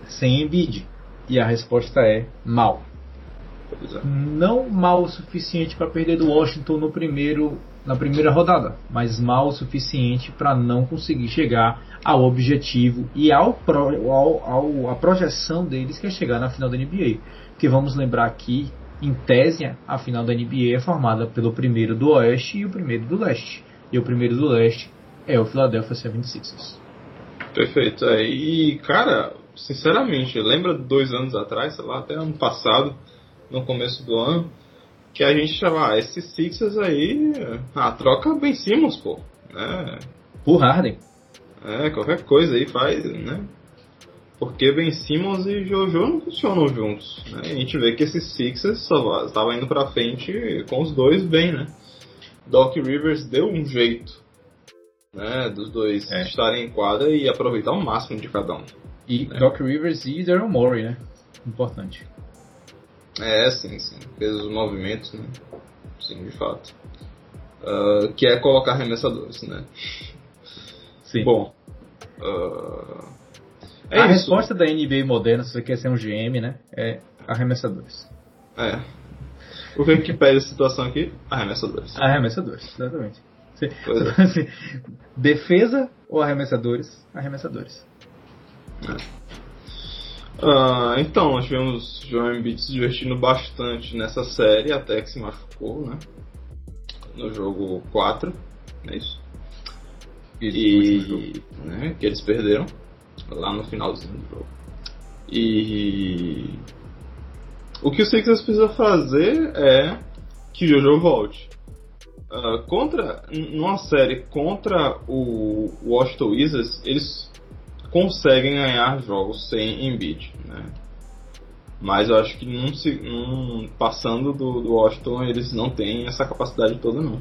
sem Embiid. E a resposta é mal. É. Não mal o suficiente para perder do Washington no primeiro na primeira rodada, mas mal o suficiente para não conseguir chegar ao objetivo e ao, ao, ao, a projeção deles que é chegar na final da NBA. Que vamos lembrar que, em tese, a final da NBA é formada pelo primeiro do Oeste e o primeiro do Leste. E o primeiro do Leste é o Philadelphia 76ers. Perfeito. É, e, cara, sinceramente, lembra dois anos atrás, sei lá, até ano passado, no começo do ano, que a gente chama, ah, esses Sixers aí, ah, troca bem Simmons, pô. Né? Por Harden. É, qualquer coisa aí faz, né? Porque Ben Simmons e Jojo não funcionam juntos. Né? A gente vê que esses Sixers só estavam indo pra frente com os dois bem, né? Doc Rivers deu um jeito né, dos dois é. estarem em quadra e aproveitar o máximo de cada um. E né? Doc Rivers e Daryl Morey, né? importante. É, sim, sim. Fez os movimentos, né? Sim, de fato. Uh, que é colocar arremessadores, né? Sim. Bom. Uh, é a isso. resposta da NBA moderna, se você quer ser um GM, né? É arremessadores. É. O que, que pede a situação aqui? Arremessadores. Arremessadores, exatamente. É. Defesa ou arremessadores? Arremessadores. É. Uh, então, nós tivemos Joel Embiid se divertindo bastante nessa série, até que se machucou, né? No jogo 4, não é isso? E, né, que eles perderam lá no finalzinho do jogo. E o que o Sixers precisa fazer é que o Jojo volte. Uh, contra, numa série contra o Washington Wizards, eles conseguem ganhar jogos sem Embiid, né? Mas eu acho que num, num, passando do, do Washington eles não têm essa capacidade toda não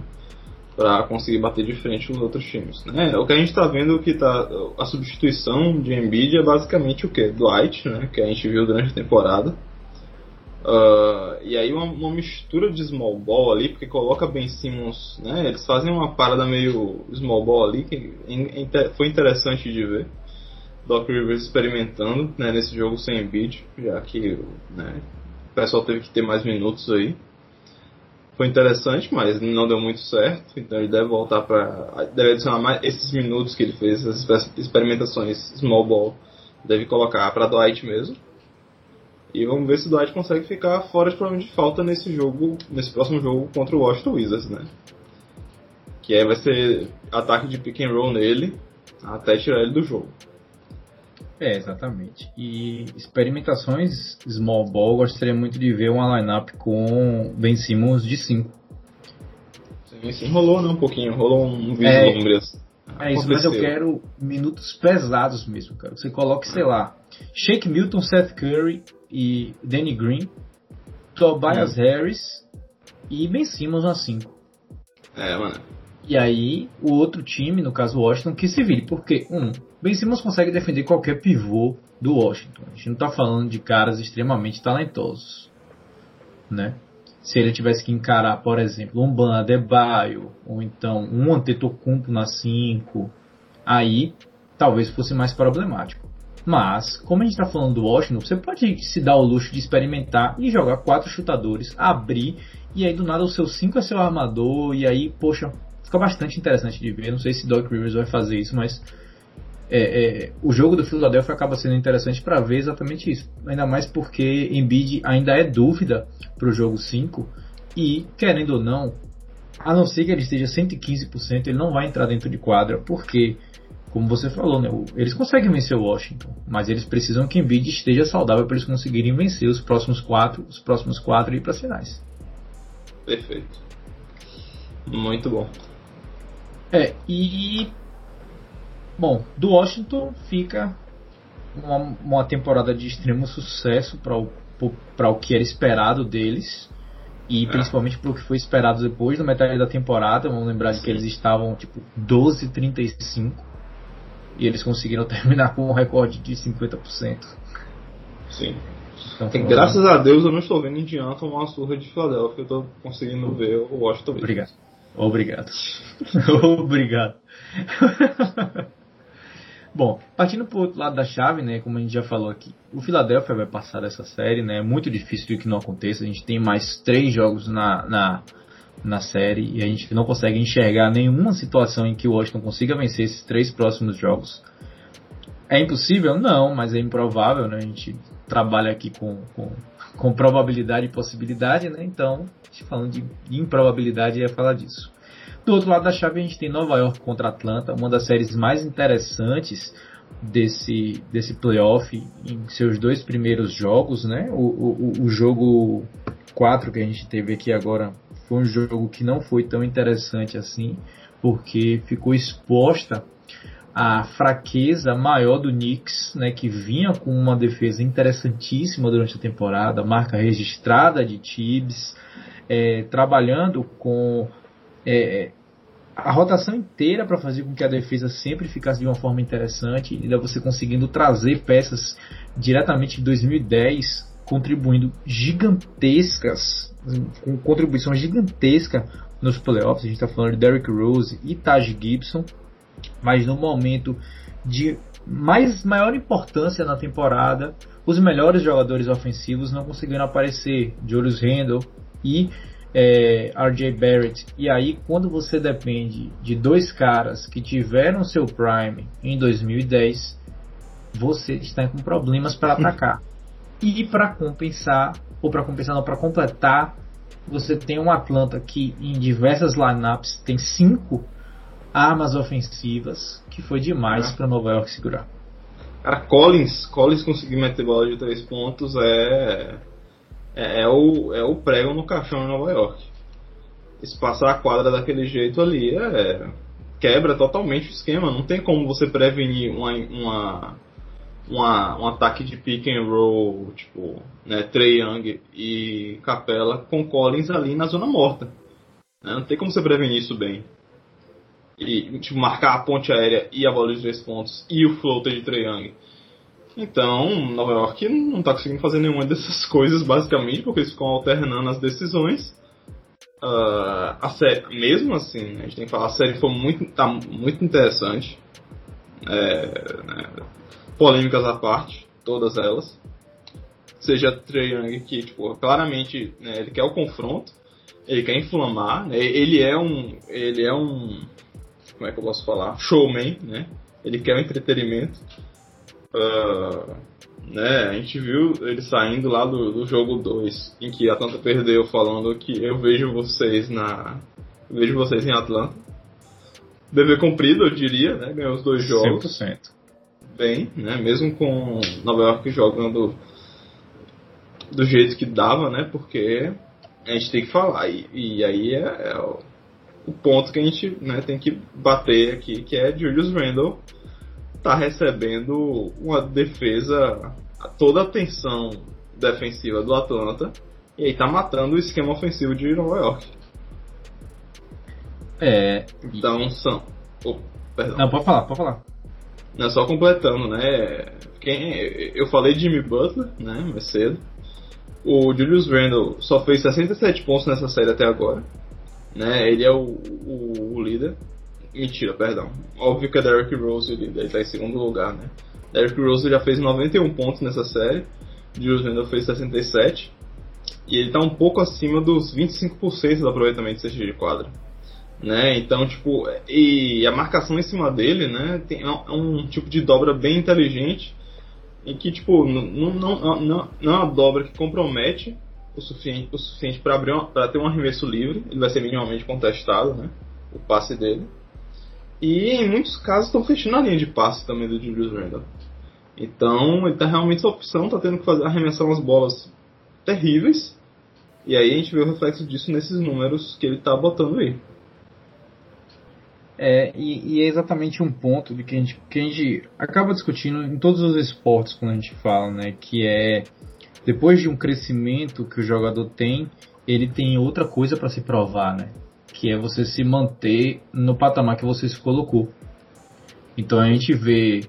para conseguir bater de frente os outros times. Né? O que a gente está vendo que tá a substituição de Embiid é basicamente o que Dwight, né? Que a gente viu durante a temporada. Uh, e aí uma, uma, mistura de small ball ali, porque coloca Ben Simmons, né? Eles fazem uma parada meio small ball ali que foi interessante de ver. Doc Rivers experimentando né, nesse jogo sem Embiid, já que né, o pessoal teve que ter mais minutos aí. Foi interessante, mas não deu muito certo, então ele deve voltar para. deve adicionar mais esses minutos que ele fez, essas experimentações small ball, deve colocar para Dwight mesmo. E vamos ver se o Dwight consegue ficar fora de problema de falta nesse jogo, nesse próximo jogo contra o Washington Wizards, né? Que aí vai ser ataque de pick and roll nele até tirar ele do jogo. É, exatamente. E experimentações small ball, gostaria muito de ver uma lineup com Ben Simmons de 5. Sim, sim, rolou né, um pouquinho, rolou um vislumbre. É, assim. é isso, mas eu quero minutos pesados mesmo, cara. Você coloque, sei lá, Shake Milton, Seth Curry e Danny Green, Tobias hum. Harris e Ben Simmons a 5. É, mano. E aí, o outro time, no caso o Washington, que se vire. Porque, um, Ben Simmons consegue defender qualquer pivô do Washington. A gente não está falando de caras extremamente talentosos, né? Se ele tivesse que encarar, por exemplo, um Ban Adebayo, ou então um Antetokounmpo na 5, aí talvez fosse mais problemático. Mas, como a gente está falando do Washington, você pode se dar o luxo de experimentar e jogar quatro chutadores, abrir, e aí do nada o seu 5 é seu armador, e aí, poxa, fica bastante interessante de ver. Não sei se Doc Rivers vai fazer isso, mas é, é, o jogo do Philadelphia acaba sendo interessante para ver exatamente isso. Ainda mais porque Embiid ainda é dúvida para o jogo 5 e, querendo ou não, a não ser que ele esteja 115%, ele não vai entrar dentro de quadra, porque, como você falou, né, eles conseguem vencer o Washington, mas eles precisam que Embiid esteja saudável para eles conseguirem vencer os próximos quatro, os próximos quatro e ir para as finais. Perfeito. Muito bom. É, e Bom, do Washington fica uma, uma temporada de extremo sucesso para o, o que era esperado deles e é. principalmente para o que foi esperado depois da metade da temporada. Vamos lembrar de que eles estavam tipo 12-35 e eles conseguiram terminar com um recorde de 50%. Sim. Então, graças a Deus eu não estou vendo Indiana tomar uma surra de Filadélfia, eu estou conseguindo ver o Washington. Obrigado. Obrigado. Obrigado. Bom, partindo para o outro lado da chave, né, como a gente já falou aqui, o Philadelphia vai passar dessa série, né, é muito difícil que não aconteça, a gente tem mais três jogos na, na, na série e a gente não consegue enxergar nenhuma situação em que o Washington consiga vencer esses três próximos jogos. É impossível? Não, mas é improvável, né, a gente trabalha aqui com, com, com probabilidade e possibilidade, né, então, falando de improbabilidade, ia falar disso. Do outro lado da chave a gente tem Nova York contra Atlanta, uma das séries mais interessantes desse, desse playoff em seus dois primeiros jogos, né? O, o, o jogo 4 que a gente teve aqui agora foi um jogo que não foi tão interessante assim, porque ficou exposta a fraqueza maior do Knicks, né, que vinha com uma defesa interessantíssima durante a temporada, marca registrada de Tibbs, é, trabalhando com é, a rotação inteira para fazer com que a defesa sempre ficasse de uma forma interessante, ainda você conseguindo trazer peças diretamente de 2010 contribuindo gigantescas, com contribuição gigantesca nos playoffs. A gente está falando de Derrick Rose e Taj Gibson, mas no momento de mais maior importância na temporada, os melhores jogadores ofensivos não conseguiram aparecer. Julius Randle e é, RJ Barrett. E aí, quando você depende de dois caras que tiveram seu prime em 2010, você está com problemas para atacar. e para compensar, ou para compensar, não, para completar, você tem um Atlanta que em diversas lineups tem cinco armas ofensivas, que foi demais é. para Nova York segurar. Cara, Collins, Collins conseguir meter bola de três pontos é, é, é, o, é o prego no caixão em Nova York. Se passar a quadra daquele jeito ali, é, quebra totalmente o esquema. Não tem como você prevenir uma, uma, uma, um ataque de pick and roll, tipo, né, Trey Young e Capela com Collins ali na zona morta. Né? Não tem como você prevenir isso bem e tipo, marcar a ponte aérea e a bola de três pontos e o floater de Trae Young. Então, Nova York não está conseguindo fazer nenhuma dessas coisas, basicamente, porque eles ficam alternando as decisões. Uh, a série, mesmo assim, a gente tem que falar, a série foi muito, tá muito interessante. É, né, polêmicas à parte, todas elas. Seja Trae Young que, tipo, claramente, né, ele quer o confronto, ele quer inflamar, né, ele é um, ele é um como é que eu posso falar? Showman, né? Ele quer o entretenimento. Uh, né, a gente viu ele saindo lá do, do jogo 2, em que a Atlanta perdeu, falando que eu vejo vocês na. vejo vocês em Atlanta. Dever cumprido, eu diria, né? Ganhou os dois jogos. 100%. Bem, né? Mesmo com Nova York jogando do jeito que dava, né? Porque a gente tem que falar. E, e aí é, é, o ponto que a gente né, tem que bater aqui, que é Julius Randle tá recebendo uma defesa, toda a atenção defensiva do Atlanta, e aí tá matando o esquema ofensivo de Nova York. É. Então são. Oh, perdão. Não, pode falar, pode falar. Não, só completando, né? Quem, eu falei de Jimmy Butler, né? Mais cedo. O Julius Randle só fez 67 pontos nessa série até agora né? Ele é o, o, o líder. Mentira, perdão. Óbvio que é Derrick Rose líder, ele tá em segundo lugar, né? Derrick Rose já fez 91 pontos nessa série, Julius Randle fez 67, e ele tá um pouco acima dos 25% do aproveitamento de de quadra. Né? Então, tipo, e a marcação em cima dele, né, tem é um, tipo de dobra bem inteligente, em que, tipo, não, não, não, não é uma dobra que compromete, o suficiente, o suficiente para para ter um arremesso livre. Ele vai ser minimamente contestado, né? O passe dele. E em muitos casos estão fechando a linha de passe também do Julius Randle. Então ele tá realmente essa opção, tá tendo que fazer arremessar umas bolas terríveis. E aí a gente vê o reflexo disso nesses números que ele tá botando aí. É, e, e, é exatamente um ponto que a, gente, que a gente acaba discutindo em todos os esportes quando a gente fala, né? Que é depois de um crescimento que o jogador tem, ele tem outra coisa para se provar, né? Que é você se manter no patamar que você se colocou. Então a gente vê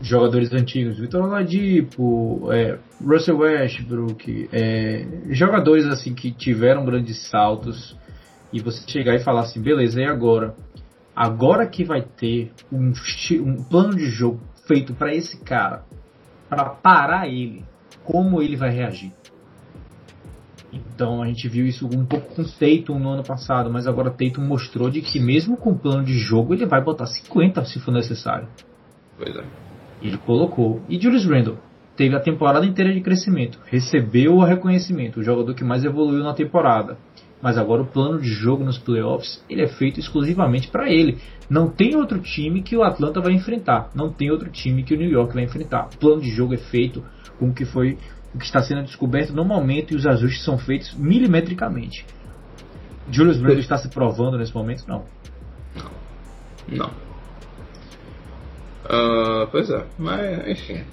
jogadores antigos, Vitor Oladipo, é, Russell Westbrook, é, jogadores assim que tiveram grandes saltos e você chegar e falar assim, beleza, e agora? Agora que vai ter um, um plano de jogo feito para esse cara, para parar ele, como ele vai reagir. Então a gente viu isso um pouco com Tatum no ano passado, mas agora Tatum mostrou de que mesmo com plano de jogo ele vai botar 50 se for necessário. Pois é. Ele colocou. E Julius Randle teve a temporada inteira de crescimento, recebeu o reconhecimento, o jogador que mais evoluiu na temporada. Mas agora o plano de jogo nos playoffs ele é feito exclusivamente para ele. Não tem outro time que o Atlanta vai enfrentar, não tem outro time que o New York vai enfrentar. O plano de jogo é feito com o que foi o que está sendo descoberto no momento e os ajustes são feitos milimetricamente. Julius Randle está se provando nesse momento? Não. Não. Uh, pois é, mas enfim.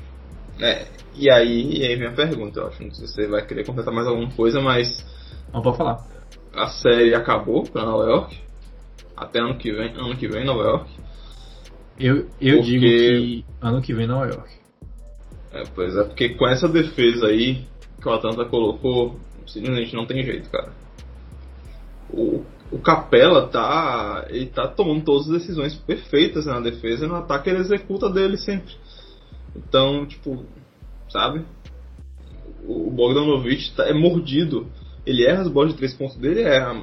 É, e aí, e aí vem a pergunta, eu acho. Não sei se você vai querer completar mais alguma coisa, mas. Não pode falar. A série acabou para Nova York. Até ano que vem, ano que vem Nova York. Eu, eu porque... digo que ano que vem Nova York. É, pois é, porque com essa defesa aí que o Atlanta colocou, simplesmente não tem jeito, cara. O, o Capela tá. Ele tá tomando todas as decisões perfeitas na defesa e no ataque ele executa dele sempre. Então, tipo, sabe? O Bogdanovich tá, é mordido. Ele erra as bolas de três pontos dele, erra.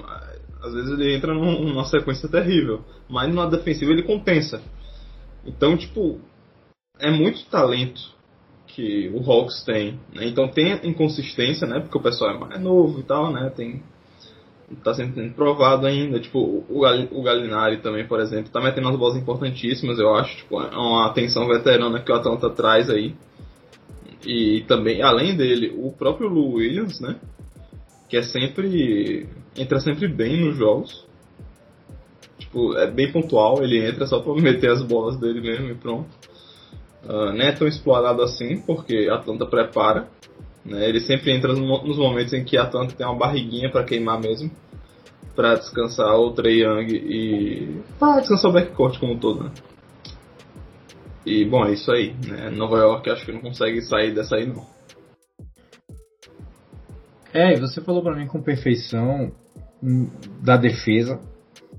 Às vezes ele entra num, numa sequência terrível. Mas na defensiva ele compensa. Então, tipo, é muito talento que o Hawks tem. Né? Então tem inconsistência, né? Porque o pessoal é mais novo e tal, né? Tem tá sendo provado ainda. Tipo, o, Gal, o Galinari também, por exemplo, tá metendo umas bolas importantíssimas, eu acho. Tipo, é uma atenção veterana que o Atlanta traz aí. E também, além dele, o próprio Lou Williams, né? Que é sempre. entra sempre bem nos jogos. Tipo, é bem pontual, ele entra só pra meter as bolas dele mesmo e pronto. Uh, não é tão explorado assim, porque a Atlanta prepara. Né? Ele sempre entra nos momentos em que a Atlanta tem uma barriguinha para queimar mesmo. para descansar o Trey Young e. para descansar o backcourt como um todo, né? E bom, é isso aí. Né? Nova York acho que não consegue sair dessa aí não. É, você falou para mim com perfeição hum, da defesa.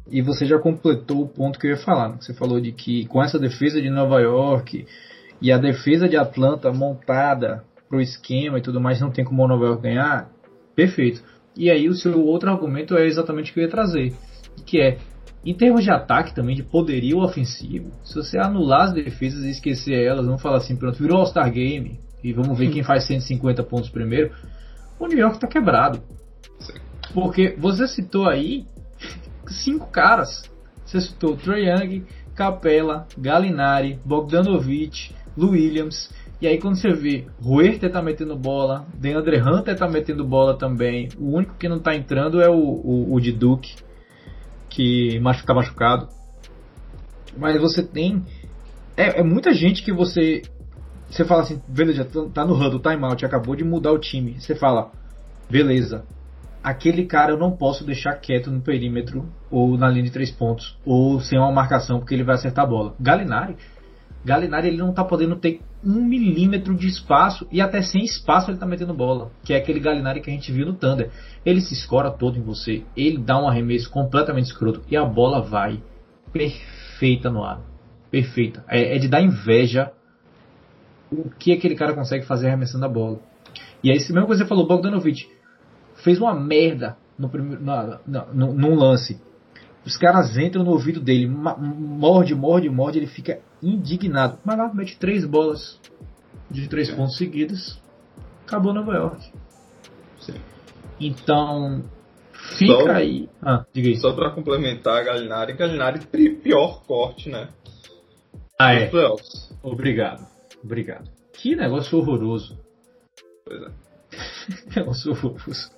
E você já completou o ponto que eu ia falar. Né? Você falou de que com essa defesa de Nova York e a defesa de Atlanta montada pro esquema e tudo mais, não tem como o York ganhar. Perfeito. E aí o seu outro argumento é exatamente o que eu ia trazer. Que é, em termos de ataque também, de poderio ofensivo, se você anular as defesas e esquecer elas, não falar assim, pronto, virou All-Star Game e vamos ver quem faz 150 pontos primeiro, o New York está quebrado. Porque você citou aí cinco caras. Você citou Trae Young, Capella, Galinari, Bogdanovich, Williams. E aí quando você vê Huerta tá metendo bola, DeAndre Hunter tá metendo bola também. O único que não tá entrando é o, o, o de Duke, que tá machucado. Mas você tem. É, é, muita gente que você. Você fala assim, beleza, tá no huddle, timeout, acabou de mudar o time. Você fala, beleza, aquele cara eu não posso deixar quieto no perímetro ou na linha de três pontos ou sem uma marcação porque ele vai acertar a bola. Galinari, Galinari ele não tá podendo ter um milímetro de espaço e até sem espaço ele tá metendo bola, que é aquele Galinari que a gente viu no Thunder. Ele se escora todo em você, ele dá um arremesso completamente escroto e a bola vai perfeita no ar. Perfeita. É, é de dar inveja o que aquele cara consegue fazer arremessando a bola. E aí, se mesma coisa você falou, Bogdanovich fez uma merda no primeiro, no, no, num lance. Os caras entram no ouvido dele, morde, morde, morde, ele fica indignado. Mas lá mete três bolas de três pontos seguidas. Acabou Nova York. Sim. Então, fica só, aí. Ah, diga aí. Só pra complementar a Galinari, Galinari pior corte, né? Ah, é. Obrigado. Obrigado. Que negócio horroroso. Pois é. negócio horroroso.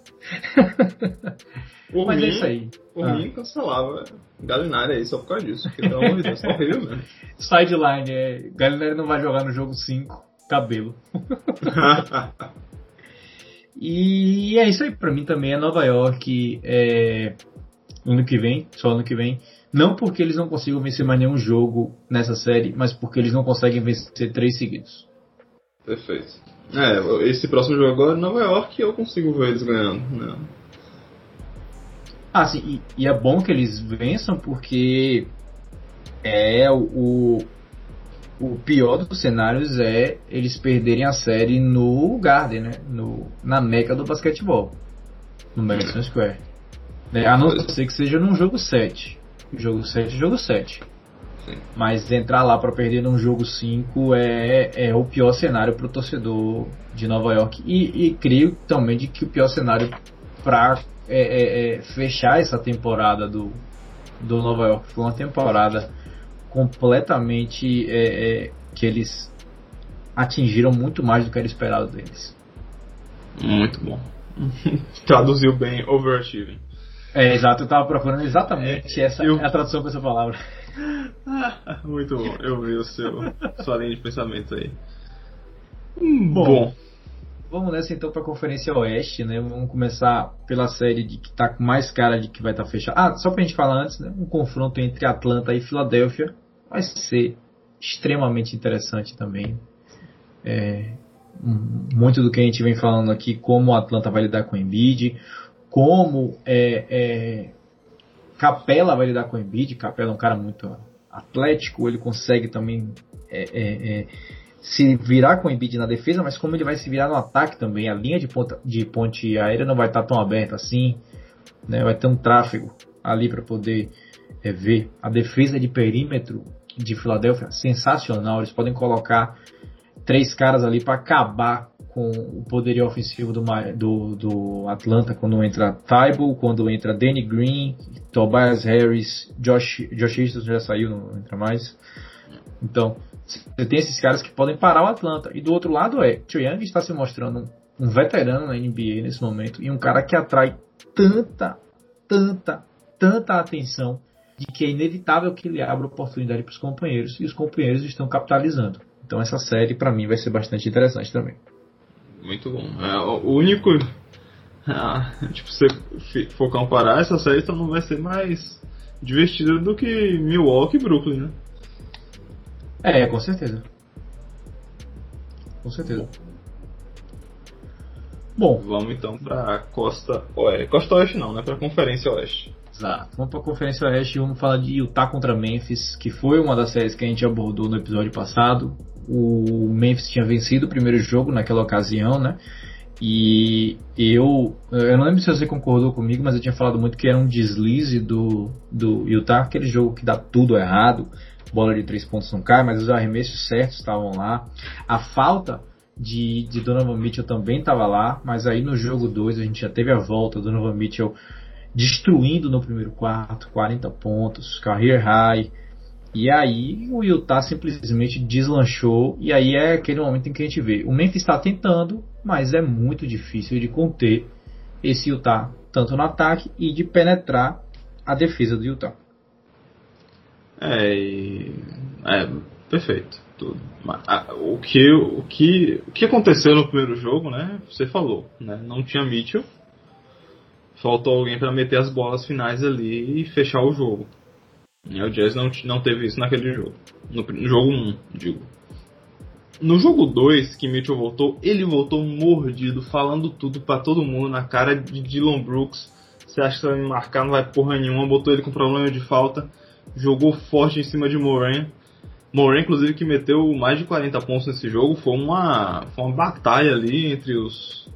Por Mas mim, é isso aí. Por ah. mim, cancelava Galinari aí só por causa disso. Porque, pelo amor de Deus, tá horrível, né? Sideline, é. Galinari não vai jogar no jogo 5, cabelo. e é isso aí, pra mim também é Nova York. É, ano que vem, só ano que vem. Não porque eles não consigam vencer mais nenhum jogo nessa série, mas porque eles não conseguem vencer três seguidos. Perfeito. É, esse próximo jogo agora em Nova York eu consigo ver eles ganhando. Né? Ah, sim, e, e, é bom que eles vençam porque é o, o pior dos cenários é eles perderem a série no Garden, né? No, na meca do basquetebol. No Madison Square. É, a não ser que seja num jogo 7. Jogo 7, jogo 7. Mas entrar lá para perder num jogo 5 é, é o pior cenário para o torcedor de Nova York. E, e, creio também de que o pior cenário para é, é, é, fechar essa temporada do, do Nova York foi uma temporada completamente é, é, que eles atingiram muito mais do que era esperado deles. Muito bom. Traduziu bem overachieving. É, exato, eu estava procurando exatamente é, essa eu... a tradução para essa palavra. Muito bom, eu vi o seu, sua linha de pensamento aí. Bom, bom. Vamos nessa então para a Conferência Oeste, né? Vamos começar pela série de que está com mais cara de que vai estar tá fechada. Ah, só para a gente falar antes, né? Um confronto entre Atlanta e Filadélfia vai ser extremamente interessante também. É, muito do que a gente vem falando aqui, como o Atlanta vai lidar com o Embiid, como é, é, Capela vai lidar com o Embiid. Capela é um cara muito atlético, ele consegue também é, é, é, se virar com o Embiid na defesa, mas como ele vai se virar no ataque também, a linha de, ponta, de ponte aérea não vai estar tão aberta assim, né? vai ter um tráfego ali para poder é, ver. A defesa de perímetro de Filadélfia sensacional, eles podem colocar três caras ali para acabar com o poderio ofensivo do, do, do Atlanta quando entra Tybal, quando entra Danny Green, Tobias Harris, Josh, Josh já saiu, não entra mais. Então, você tem esses caras que podem parar o Atlanta. E do outro lado é, Trae Young está se mostrando um veterano na NBA nesse momento e um cara que atrai tanta, tanta, tanta atenção de que é inevitável que ele abra oportunidade para os companheiros e os companheiros estão capitalizando. Então essa série para mim vai ser bastante interessante também. Muito bom. É, o único. Ah, tipo, se for comparar, essa série então não vai ser mais divertida do que Milwaukee e Brooklyn, né? É, com certeza. Com certeza. Bom. Vamos então pra Costa Oeste. Costa Oeste não, né? Pra Conferência Oeste. Exato. Vamos pra Conferência Oeste e vamos falar de Utah contra Memphis, que foi uma das séries que a gente abordou no episódio passado o Memphis tinha vencido o primeiro jogo naquela ocasião, né? E eu, eu não lembro se você concordou comigo, mas eu tinha falado muito que era um deslize do, do Utah, aquele jogo que dá tudo errado, bola de três pontos não cai, mas os arremessos certos estavam lá. A falta de, de Donovan Mitchell também estava lá, mas aí no jogo 2 a gente já teve a volta, Donovan Mitchell destruindo no primeiro quarto, 40 pontos, career high, e aí o Utah simplesmente deslanchou e aí é aquele momento em que a gente vê. O Memphis está tentando, mas é muito difícil de conter esse Utah, tanto no ataque e de penetrar a defesa do Utah. É, é perfeito. Tudo. O que, o, que, o que aconteceu no primeiro jogo, né? Você falou, né? Não tinha Mitchell. Faltou alguém para meter as bolas finais ali e fechar o jogo. O Jazz não, não teve isso naquele jogo. No, no jogo 1, digo. No jogo 2, que Mitchell voltou, ele voltou mordido, falando tudo para todo mundo na cara de Dylan Brooks. Você acha que vai me marcar? Não vai porra nenhuma. Botou ele com problema de falta. Jogou forte em cima de Moran. Moran, inclusive, que meteu mais de 40 pontos nesse jogo. Foi uma, foi uma batalha ali entre os,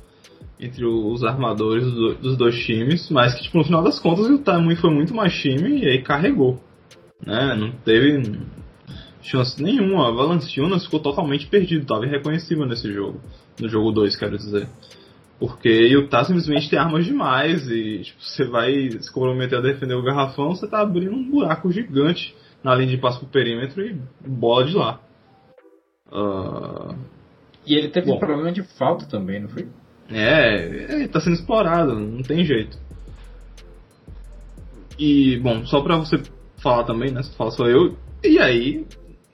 entre os armadores do, dos dois times. Mas que, tipo, no final das contas, o Tamu foi muito mais time e aí carregou. Né? Não teve chance nenhuma. Valanciunas ficou totalmente perdido, estava irreconhecível nesse jogo. No jogo 2, quero dizer. Porque o Utah simplesmente tem armas demais e tipo, você vai se comprometer a defender o garrafão, você tá abrindo um buraco gigante na linha de passo pro perímetro e bola de lá. Uh... E ele teve Bom, um problema de falta também, não foi? É, ele tá sendo explorado, não tem jeito. E, bom, só pra você falar também, né? Você fala só eu. E aí.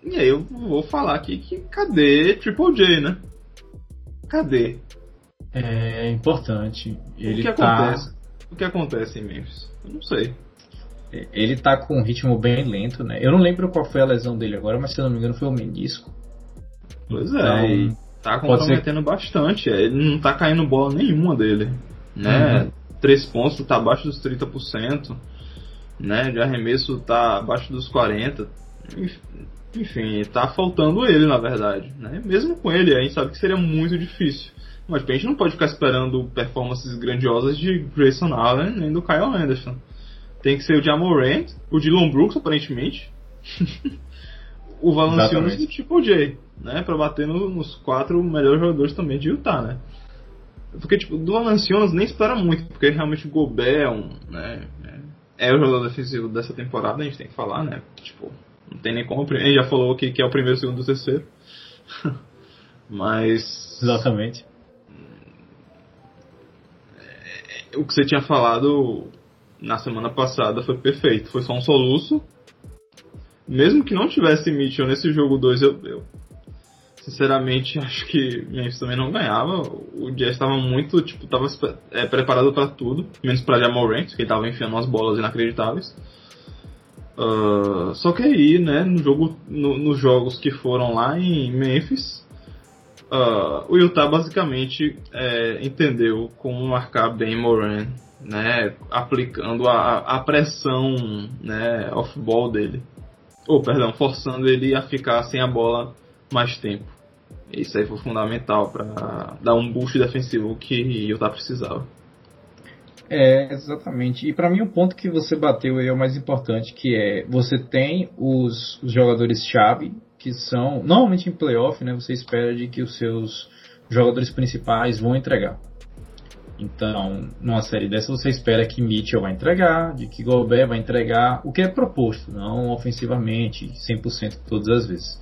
E aí eu vou falar aqui que cadê Triple J, né? Cadê? É importante. Ele o que tá... acontece? O que acontece em Memphis? Eu não sei. Ele tá com um ritmo bem lento, né? Eu não lembro qual foi a lesão dele agora, mas se eu não me engano foi o menisco. Pois é, então, tá comprometendo ser... bastante. É, ele não tá caindo bola nenhuma dele. Né? Uhum. Três pontos, tá abaixo dos 30% né, de arremesso tá abaixo dos 40. Enfim, tá faltando ele, na verdade. Né? Mesmo com ele, a gente sabe que seria muito difícil. Mas a gente não pode ficar esperando performances grandiosas de Grayson Allen nem do Kyle Anderson. Tem que ser o Jamorant, o Dylan Brooks, aparentemente. o Valanciunas e o Triple J, né? Pra bater no, nos quatro melhores jogadores também de Utah, né? Porque, tipo, do Valanciunas nem espera muito, porque realmente o Gobert é um, né? é o jogador defensivo dessa temporada, a gente tem que falar, né? Tipo, não tem nem como. A gente já falou que, que é o primeiro, o segundo e o terceiro. Mas. Exatamente. O que você tinha falado na semana passada foi perfeito. Foi só um soluço. Mesmo que não tivesse Mitchell nesse jogo 2, eu, eu sinceramente, acho que Memphis também não ganhava. O Jazz estava muito, tipo, tava é, preparado para tudo, menos para Jamorant, que estava enfiando umas bolas inacreditáveis. Uh, só que aí, né, no jogo, no, nos jogos que foram lá em Memphis, Uh, o Utah basicamente é, entendeu como marcar bem Moran, né, aplicando a, a pressão né, off-ball dele. Ou, perdão, forçando ele a ficar sem a bola mais tempo. Isso aí foi fundamental para dar um boost defensivo que o Utah precisava. É, exatamente. E para mim o ponto que você bateu aí é o mais importante, que é você tem os, os jogadores-chave, que são, normalmente em playoff, né, você espera de que os seus jogadores principais vão entregar. Então, numa série dessa você espera que Mitchell vai entregar, de que Gobert vai entregar o que é proposto, não ofensivamente, 100% todas as vezes.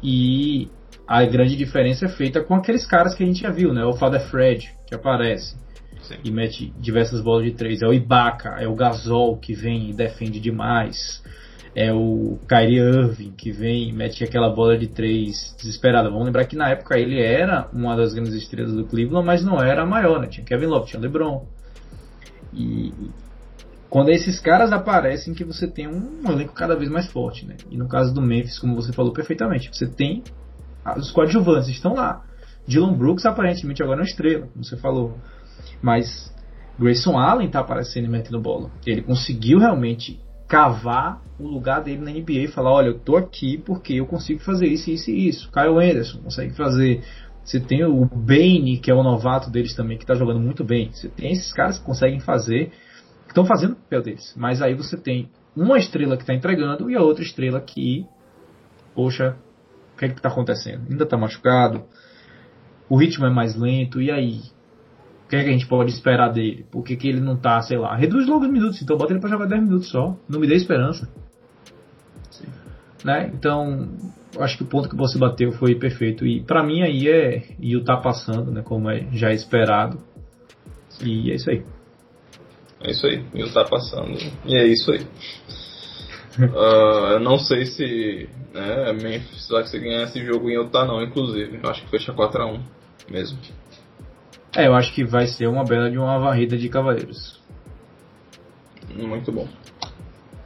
E a grande diferença é feita com aqueles caras que a gente já viu, né? O Father Fred, que aparece Sim. e mete diversas bolas de três. É o Ibaka, é o Gasol, que vem e defende demais é o Kyrie Irving, que vem e mete aquela bola de três desesperada. Vamos lembrar que na época ele era uma das grandes estrelas do Cleveland, mas não era a maior, né? Tinha Kevin Love, tinha LeBron. E quando esses caras aparecem que você tem um elenco cada vez mais forte, né? E no caso do Memphis, como você falou perfeitamente, você tem os coadjuvantes estão lá. Dylan Brooks aparentemente agora é uma estrela, como você falou. Mas Grayson Allen está aparecendo e metendo bola. Ele conseguiu realmente cavar o lugar dele na NBA e falar, olha, eu tô aqui porque eu consigo fazer isso, isso e isso. Kyle Anderson consegue fazer. Você tem o Bane, que é o novato deles também, que está jogando muito bem. Você tem esses caras que conseguem fazer, que estão fazendo o papel deles. Mas aí você tem uma estrela que está entregando e a outra estrela que, poxa, o que é que está acontecendo? Ainda está machucado, o ritmo é mais lento, e aí? O que, é que a gente pode esperar dele? Por que, que ele não tá, sei lá, reduz logo os minutos, então bota ele para jogar 10 minutos só. Não me dê esperança. Sim. Né? Então, acho que o ponto que você bateu foi perfeito. E para mim aí é e o tá passando, né? Como é já esperado. E é isso aí. É isso aí, e o tá passando. E é isso aí. uh, eu não sei se né, Memphis vai conseguir ganhar esse jogo em Utah não, inclusive. Eu acho que fecha 4x1 mesmo. É, eu acho que vai ser uma bela de uma varrida de cavaleiros. Muito bom.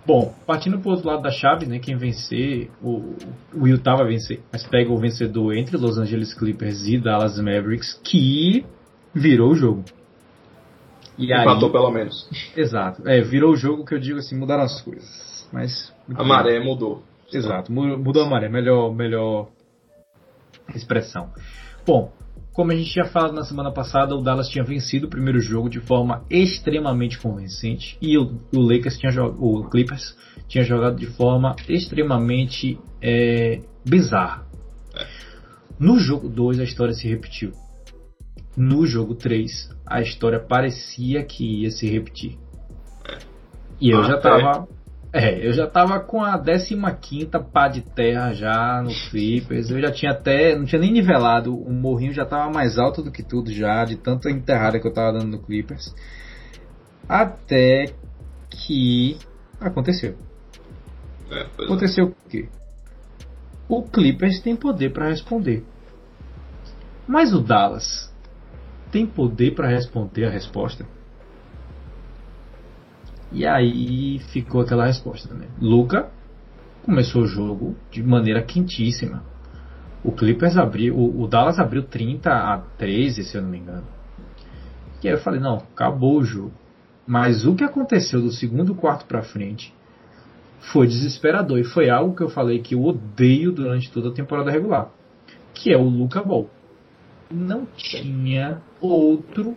Bom, partindo pro outro lado da chave, né? Quem vencer, o, o Utah vai vencer. Mas pega o vencedor entre Los Angeles Clippers e Dallas Mavericks, que virou o jogo. E Empatou aí, pelo menos. Exato. É, virou o jogo que eu digo assim, mudaram as coisas. Mas. A maré mudou. Exato, mudou a maré, melhor, melhor expressão. Bom, como a gente tinha falado na semana passada, o Dallas tinha vencido o primeiro jogo de forma extremamente convincente e o, o Lakers tinha o Clippers tinha jogado de forma extremamente é, bizarra. No jogo 2 a história se repetiu. No jogo 3 a história parecia que ia se repetir. E eu já tava é, eu já tava com a 15 pá de terra já no Clippers. Eu já tinha até. Não tinha nem nivelado. O morrinho já tava mais alto do que tudo já, de tanta enterrada que eu tava dando no Clippers. Até que aconteceu. É, é. aconteceu o quê? O Clippers tem poder para responder. Mas o Dallas tem poder para responder a resposta? E aí ficou aquela resposta, né? Luca começou o jogo de maneira quentíssima. O Clippers abriu, o, o, Dallas abriu 30 a 13, se eu não me engano. E aí eu falei, não, acabou o jogo. Mas o que aconteceu do segundo quarto para frente foi desesperador e foi algo que eu falei que eu odeio durante toda a temporada regular, que é o Luca Ball. Não tinha outro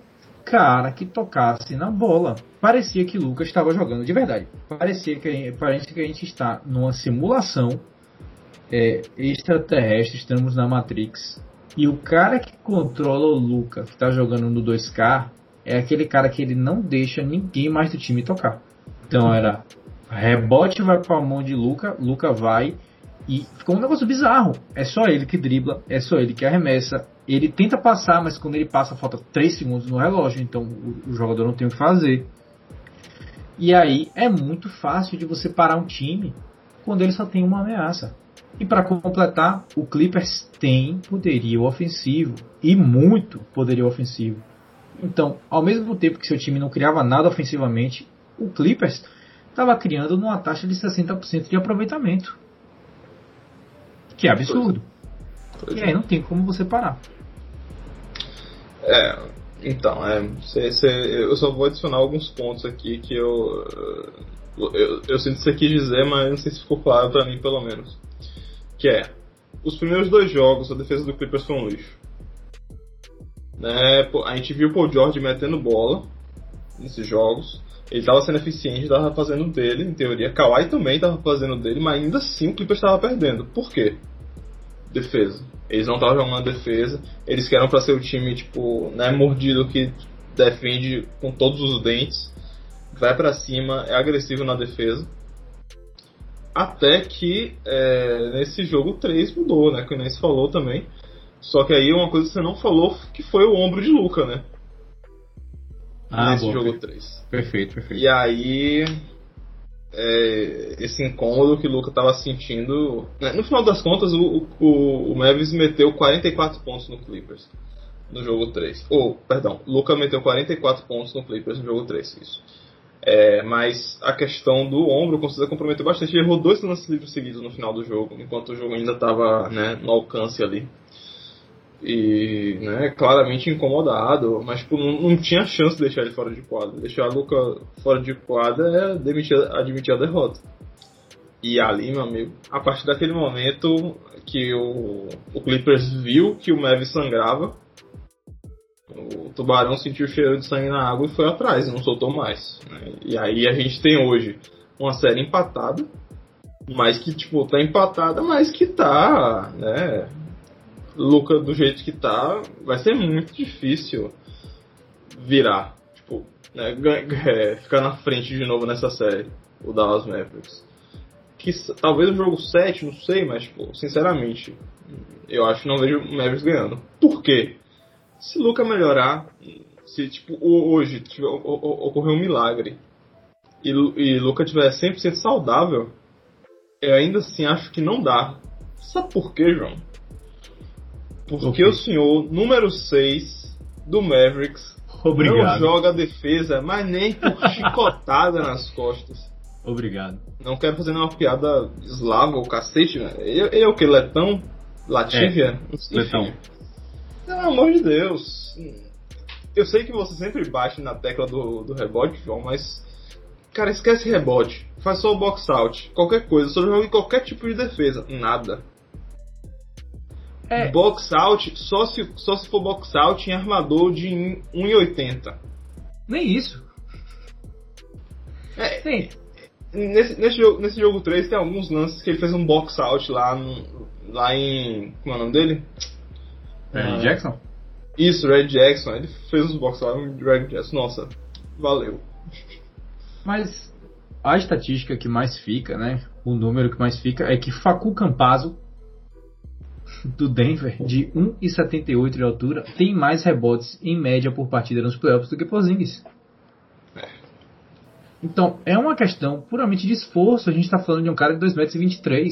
cara que tocasse na bola. Parecia que Lucas estava jogando de verdade. Parecia que, parece que a gente está numa simulação é, extraterrestre, estamos na Matrix. E o cara que controla o Luca, que está jogando no 2K, é aquele cara que ele não deixa ninguém mais do time tocar. Então era rebote vai para a mão de Luca, Luca vai e ficou um negócio bizarro. É só ele que dribla, é só ele que arremessa, ele tenta passar, mas quando ele passa falta 3 segundos no relógio, então o, o, jogador não tem o que fazer. E aí é muito fácil de você parar um time quando ele só tem uma ameaça. E para completar, o Clippers tem poderio ofensivo e muito poderio ofensivo. Então, ao mesmo tempo que seu time não criava nada ofensivamente, o Clippers estava criando numa taxa de 60% de aproveitamento. Que é absurdo. E aí não tem como você parar. É, então, é, cê, cê, eu só vou adicionar alguns pontos aqui que eu, eu, eu sinto que você quis dizer, mas não sei se ficou claro pra mim, pelo menos. Que é, os primeiros dois jogos, a defesa do Clippers foi um lixo. Né, a gente viu o Paul George metendo bola nesses jogos. Ele estava sendo eficiente, estava fazendo dele, em teoria. Kawhi também estava fazendo dele, mas ainda assim o Clippers estava perdendo. Por quê? Defesa. Eles não estavam jogando defesa. Eles querem para ser o time, tipo, né, mordido que defende com todos os dentes. Vai para cima, é agressivo na defesa. Até que é, nesse jogo 3 mudou, né? Que o Inês falou também. Só que aí uma coisa que você não falou que foi o ombro de Luca, né? Ah, nesse boa, jogo perfeito. 3. Perfeito, perfeito. E aí, é, esse incômodo que o Luca estava sentindo. né, No final das contas, o, o, o Mavis meteu 44 pontos no Clippers no jogo 3. Ou, perdão, o Luca meteu 44 pontos no Clippers no jogo 3, isso. É, mas a questão do ombro com certeza comprometeu bastante. Ele errou dois lances livres seguidos no final do jogo, enquanto o jogo ainda estava né, no alcance ali e né, claramente incomodado, mas tipo, não, não, tinha chance de deixar ele fora de quadra. Deixar o Luca fora de quadra é demitir, admitir a derrota. E ali, meu amigo, a partir daquele momento que o, o Clippers viu que o Mavis sangrava, o Tubarão sentiu o cheiro de sangue na água e foi atrás, não soltou mais. Né? E aí a gente tem hoje uma série empatada, mas que tipo tá empatada, mas que tá, né, Luca do jeito que tá, vai ser muito difícil virar. Tipo, né, é, ficar na frente de novo nessa série, o Dallas Mavericks. Que talvez o jogo 7, não sei, mas tipo, sinceramente, eu acho que não vejo o Mavericks ganhando. Por quê? Se Luca melhorar, se tipo, hoje tiver, ocorrer um milagre e, e Luca tiver 100% saudável, eu ainda assim acho que não dá. Sabe por quê, João? Porque okay. o senhor, número 6 do Mavericks, Obrigado. não joga defesa, mas nem por chicotada nas costas. Obrigado. Não quero fazer nenhuma piada eslava ou cacete, né? Ele, ele é o que? Letão? Latívia? É, letão. Pelo amor de Deus. Eu sei que você sempre bate na tecla do, do rebote, João, mas. Cara, esquece rebote. Faz só o box out. Qualquer coisa. Só joga em qualquer tipo de defesa. Nada. É. Box out, só se, só se for box out em armador de 1,80. Nem isso. É, Sim. Nesse, nesse, jogo, nesse jogo 3 tem alguns lances que ele fez um box out lá, no, lá em. Como é o nome dele? Red ah, Jackson? Isso, Red Jackson. Ele fez uns box out em Red Jackson. Nossa, valeu. Mas a estatística que mais fica, né? O número que mais fica é que Facu Campazzo do Denver, de 1,78 de altura, tem mais rebotes em média por partida nos playoffs do que Porzingis. É. Então, é uma questão puramente de esforço. A gente está falando de um cara de 2,23 m.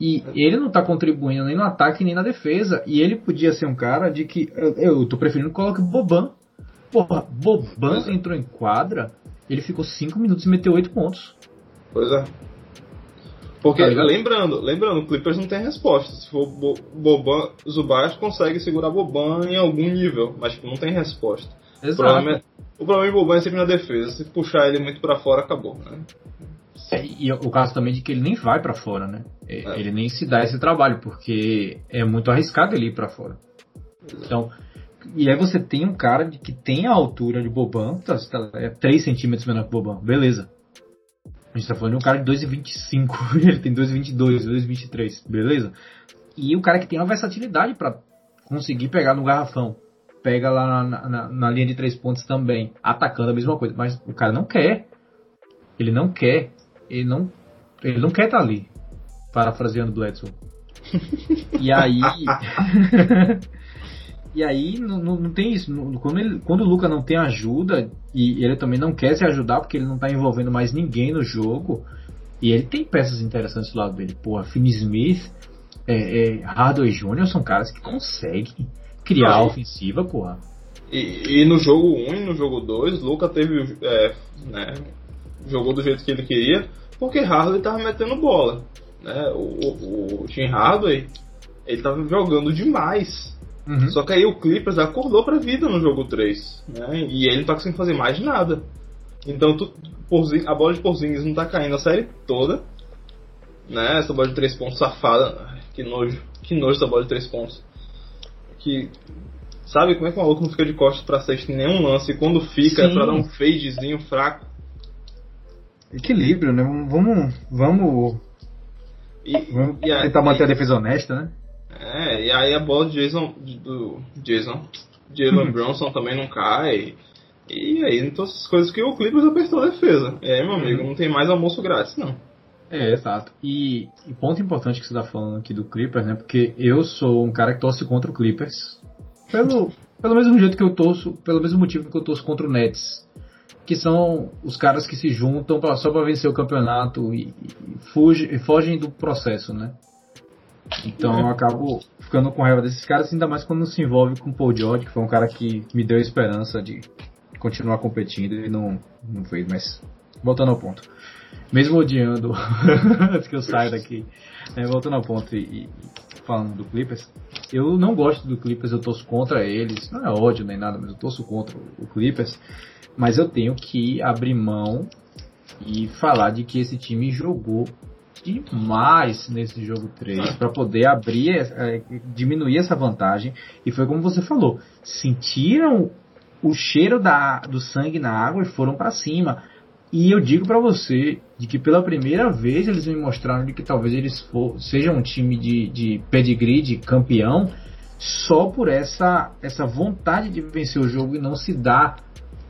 E ele não está contribuindo nem no ataque nem na defesa. E ele podia ser um cara de que. Eu, estou preferindo que coloque Boban. Porra, Boban é. entrou em quadra, ele ficou 5 minutos e meteu 8 pontos. Pois é. Porque, tá lembrando, lembrando, o Clippers não tem resposta. Se for Boban, Zubac consegue segurar Boban em algum nível, mas tipo, não tem resposta. Exato. O problema, é, o problema de Boban é sempre na defesa. Se puxar ele muito para fora, acabou, né? É, e o caso também de que ele nem vai para fora, né? É. Ele nem se dá esse trabalho, porque é muito arriscado ele ir para fora. Exato. Então, e aí você tem um cara que tem a altura de Boban, tá, tá é 3 centímetros menor que Boban, beleza. A gente tá falando de um cara de 2,25, ele tem 2,22, 2,23, beleza? E o cara que tem uma versatilidade para conseguir pegar no garrafão. Pega lá na, na, na, linha de três pontos também, atacando a mesma coisa. Mas o cara não quer. Ele não quer. Ele não, ele não quer estar tá ali. Parafraseando Bledsoe. E aí. E aí não, não, tem isso. Quando, ele, quando o Luca não tem ajuda, e ele também não quer se ajudar porque ele não está envolvendo mais ninguém no jogo, e ele tem peças interessantes do lado dele. Porra, Finn Smith, é, é, Hardaway Jr. são caras que conseguem criar a ofensiva, porra. E, e, no jogo 1 e no jogo 2, Luca teve. É, né, jogou do jeito que ele queria, porque Hardaway estava metendo bola. Né? O, o, o Tim Hardaway ele tava jogando demais. Uhum. Só que aí o Clippers acordou pra vida no jogo 3, né? E ele não tá conseguindo fazer mais nada. Então tu, a bola de Porzingis não tá caindo a série toda. Né? Essa bola de 3 pontos safada. Que nojo. Que nojo essa bola de 3 pontos. Que. Sabe como é que o maluco não fica de costas pra sexta em nenhum lance? E quando fica Sim. é pra dar um fadezinho fraco. Equilíbrio, né? Vamos. Vamos. E, vamos e tentar manter a defesa honesta, né? É, e aí a bola de Jason. do Jason. Jalen uhum. Bronson também não cai. E aí, então essas coisas que o Clippers apertou a defesa. Aí, meu amigo, uhum. não tem mais almoço grátis, não. É, exato. E, e, ponto importante que você está falando aqui do Clippers, né? Porque eu sou um cara que torce contra o Clippers. Pelo, pelo mesmo jeito que eu torço, pelo mesmo motivo que eu torço contra o Nets. Que são os caras que se juntam pra, só para vencer o campeonato e, e, fuge, e fogem do processo, né? Então eu acabo ficando com raiva desses caras, ainda mais quando se envolve com o Paul George, que foi um cara que me deu esperança de continuar competindo e não, não fez, mas voltando ao ponto. Mesmo odiando, antes que eu saia daqui, é, voltando ao ponto e, e, falando do Clippers, eu não gosto do Clippers, eu torço contra eles, não é ódio nem nada, mas eu torço contra o Clippers, mas eu tenho que abrir mão e falar de que esse time jogou demais nesse jogo 3 para poder abrir, é, diminuir essa vantagem. E foi como você falou, sentiram o cheiro da, do sangue na água e foram para cima. E eu digo para você de que pela primeira vez eles me mostraram de que talvez eles for, sejam um time de, de pedigree, de campeão, só por essa, essa vontade de vencer o jogo e não se dar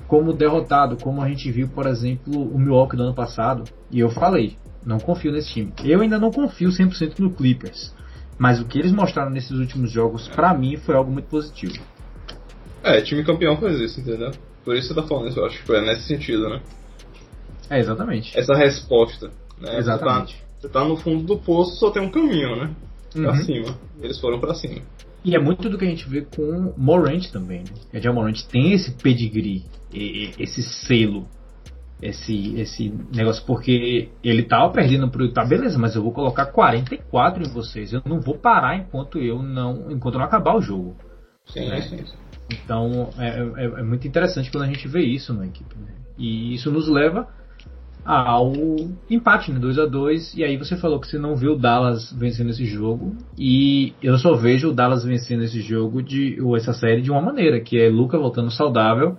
como derrotado, como a gente viu, por exemplo, o Milwaukee do ano passado. E eu falei, não confio nesse time. Eu ainda não confio 100% no Clippers. Mas o que eles mostraram nesses últimos jogos, para mim, foi algo muito positivo. É, time campeão faz isso, entendeu? Por isso você tá falando isso, eu acho que foi nesse sentido, né? É, exatamente. Essa resposta, né? Exatamente. Você tá, você tá no fundo do poço, só tem um caminho, né? Pra uhum. cima. Eles foram para cima. E é muito do que a gente vê com Morant também, né? Edgar Morant tem esse pedigree, esse selo, esse, esse negócio, porque ele tava perdendo pro Utah, beleza, mas eu vou colocar 44 em vocês. Eu não vou parar enquanto eu não. enquanto não acabar o jogo. Sim, né? sim, sim. Então é, é, é, muito interessante quando a gente vê isso na equipe. Né? E isso nos leva ao empate, né? 2 a 2 E aí você falou que você não viu o Dallas vencendo esse jogo. E eu só vejo o Dallas vencendo esse jogo, de, ou essa série, de uma maneira, que é Luca voltando saudável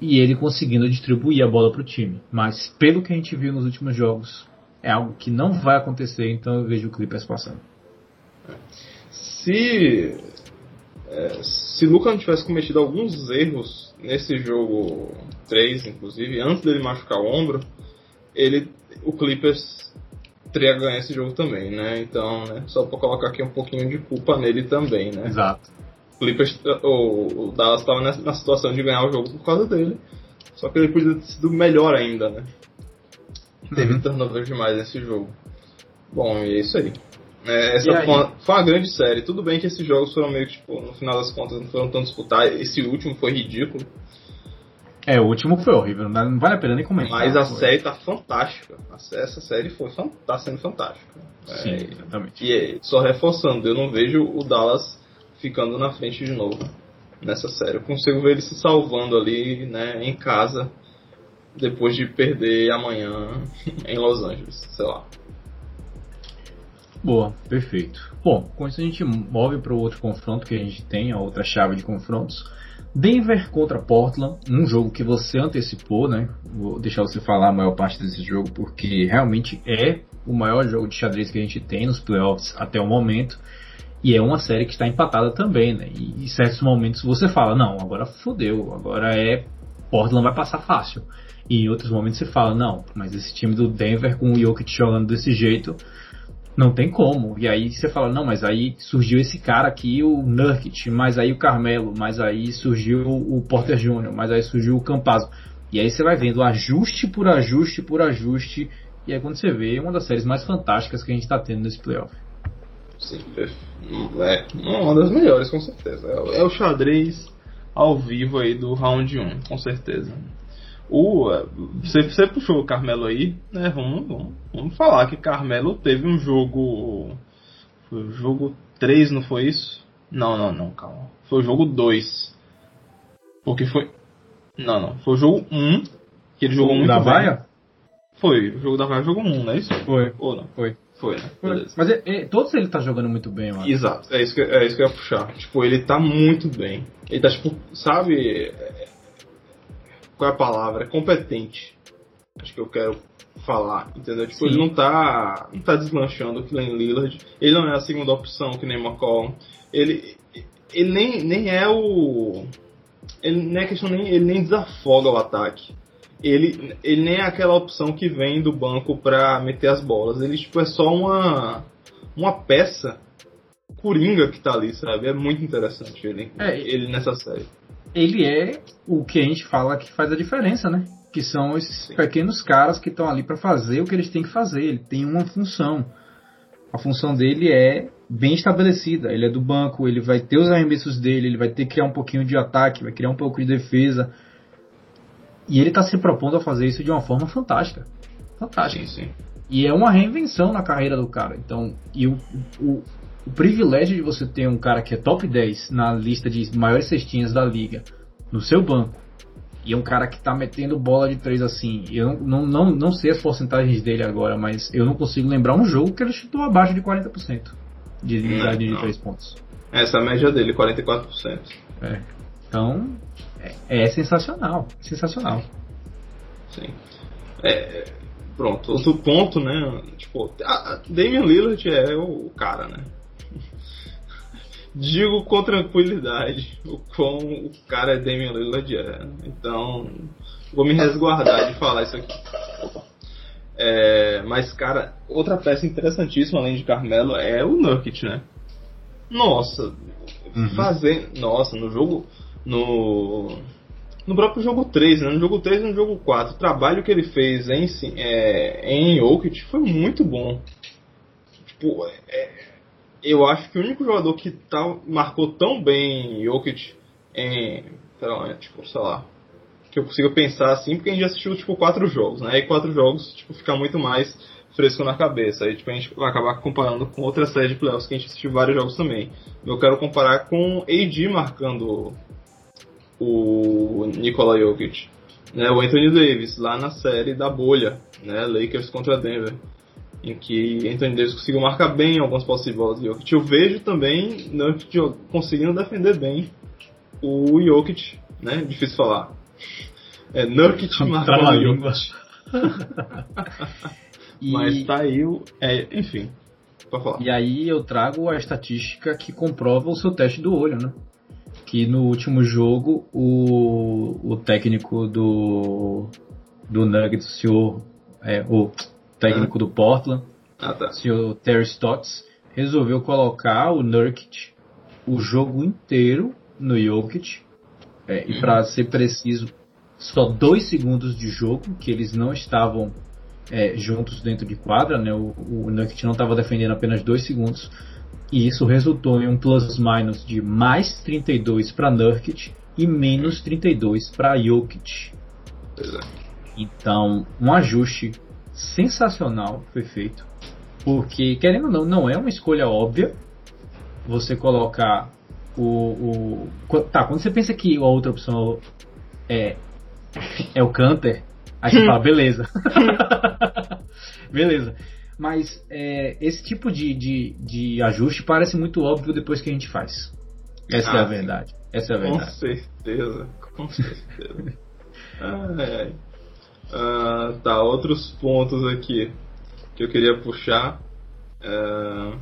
e ele conseguindo distribuir a bola para o time. Mas pelo que a gente viu nos últimos jogos, é algo que não vai acontecer, então eu vejo o Clippers passando. Se é, se Luca não tivesse cometido alguns erros nesse jogo 3, inclusive, antes dele machucar o ombro, ele, o Clippers teria ganho esse jogo também, né? Então, né, só para colocar aqui um pouquinho de culpa nele também, né? Exato. O Clippers, o, o Dallas estava na situação de ganhar o jogo por causa dele, só que ele podia ter sido melhor ainda, né? Teve uhum. turnover demais nesse jogo. Bom, e é isso aí. É, essa foi uma, foi uma, grande série. Tudo bem que esses jogos foram meio que, tipo, no final das contas, não foram tão disputados. Esse último foi ridículo. É, o último foi horrível, não vale a pena nem comentar. Mas a foi. série tá fantástica. Essa série foi, tá sendo fantástica. Sim, é, exatamente. E é, só reforçando, eu não vejo o Dallas ficando na frente de novo nessa série. Eu consigo ver ele se salvando ali, né, em casa, depois de perder amanhã em Los Angeles, sei lá. Boa, perfeito. Bom, com isso a gente move para o outro confronto que a gente tem, a outra chave de confrontos. Denver contra Portland, um jogo que você antecipou, né? Vou deixar você falar a maior parte desse jogo, porque realmente é o maior jogo de xadrez que a gente tem nos playoffs até o momento. E é uma série que está empatada também, né? E em certos momentos você fala, não, agora fodeu, agora é. Portland vai passar fácil. E em outros momentos você fala, não, mas esse time do Denver com o Jokic jogando desse jeito não tem como. E aí você fala, não, mas aí surgiu esse cara aqui, o Nurkic, mas aí o Carmelo, mas aí surgiu o Porter Jr., mas aí surgiu o Campazzo. E aí você vai vendo ajuste por ajuste por ajuste. E aí quando você vê, é uma das séries mais fantásticas que a gente está tendo nesse playoff. Sim, é uma das melhores, com certeza. É, o xadrez ao vivo aí do round 1, com certeza. O, você, você puxou o Carmelo aí, né? Vamos, vamos, vamos falar que Carmelo teve um jogo. Foi o jogo 3, não foi isso? Não, não, não, calma. Foi o jogo 2. Porque foi. Não, não. Foi o jogo 1, que ele jogou muito da bem. vaia? Foi, o jogo da vaia jogou 1, não é isso? Foi. Ou não? Foi. Foi, né? Beleza. Mas é- é- todos ele tá jogando muito bem, mano. Exato, é isso, que, é isso que eu ia puxar. Tipo, ele tá muito bem. Ele tá, tipo, sabe. é- Qual é a palavra? É competente. Acho que eu quero falar, entendeu? Tipo, Sim. ele não tá. não tá deslanchando o Glenn Lillard. Ele não é a segunda opção que nem McCollum. Ele. Ele nem, nem é o. Ele nem é questão nem. Ele nem desafoga o ataque. Ele, ele nem é aquela opção que vem do banco pra meter as bolas. Ele tipo, é só uma. uma peça coringa que tá ali, sabe? É muito interessante ele, É, ele nessa série. Ele é o que a gente fala que faz a diferença, né? Que são esses Sim. pequenos caras que estão ali pra fazer o que eles têm que fazer. Ele tem uma função. A função dele é bem estabelecida. Ele é do banco, ele vai ter os arremessos dele, ele vai ter que criar um pouquinho de ataque, vai criar um pouco de defesa. E ele tá se propondo a fazer isso de uma forma fantástica. Fantástica. Sim, sim. E é uma reinvenção na carreira do cara. Então, e o, o, o privilégio de você ter um cara que é top 10 na lista de maiores cestinhas da liga no seu banco. E é um cara que tá metendo bola de três assim. Eu não, não, não sei as porcentagens dele agora, mas eu não consigo lembrar um jogo que ele chutou abaixo de 40% de unidade de não. três pontos. Essa é a média dele, 44%. É. Então, é, é sensacional. Sensacional. Sim. É, pronto, outro ponto, né? Tipo, a, Damian Lillard é o cara, né? Digo com tranquilidade o quão o cara é Damian Lillard é. Então, vou me resguardar de falar isso aqui. É, mas, cara, outra peça interessantíssima além de Carmelo é o Nurkic, né? Nossa, Uhum. fazer. Nossa, no jogo. No. No próprio jogo 3, né? No jogo 3 e no jogo 4, o trabalho que ele fez em, é, em Jokic foi muito bom. Tipo, é, eu acho que o único jogador que tá, marcou tão bem Jokic em. Sei lá, tipo, sei lá. Que eu consiga pensar assim, porque a gente já assistiu tipo quatro jogos, né? E quatro jogos, tipo, fica muito mais fresco na cabeça. Aí tipo, a gente vai acabar comparando com outra série de playoffs que a gente assistiu vários jogos também. Eu quero comparar com AD marcando o Nikola Jokic. Né, o Anthony Davis, lá na série da bolha, né, Lakers contra Denver, em que Anthony Davis conseguiu marcar bem algumas posses de bolas do Jokic. Eu vejo também Nurkic conseguindo defender bem o Jokic, né, difícil falar. É, Nurkic marcando o. Jokic. E- Mas tá aí o... É, enfim. E aí eu trago a estatística que comprova o seu teste do olho, né? Que no último jogo o, o técnico do do Nuggets, o senhor é, o técnico do Portland, Ah, tá. o senhor Terry Stotts, resolveu colocar o Nurkic o jogo inteiro no Jokic. É, e para ser preciso, só dois segundos de jogo que eles não estavam é, juntos dentro de quadra, né? O, o Nurkic não estava defendendo apenas dois segundos. E isso resultou em um plus-minus de mais 32 para Nurkic e menos 32 para Jokic. É. Então, um ajuste sensacional foi feito. Porque, querendo ou não, não é uma escolha óbvia você colocar o. o tá, quando você pensa que a outra opção é, é o Canter, aí você fala, beleza. beleza. Mas é, esse tipo de, de, de ajuste parece muito óbvio depois que a gente faz. Essa é Ah, a sim. verdade. Essa é a Com verdade. certeza, com certeza. ai, ai. Ah, tá, outros pontos aqui que eu queria puxar. É...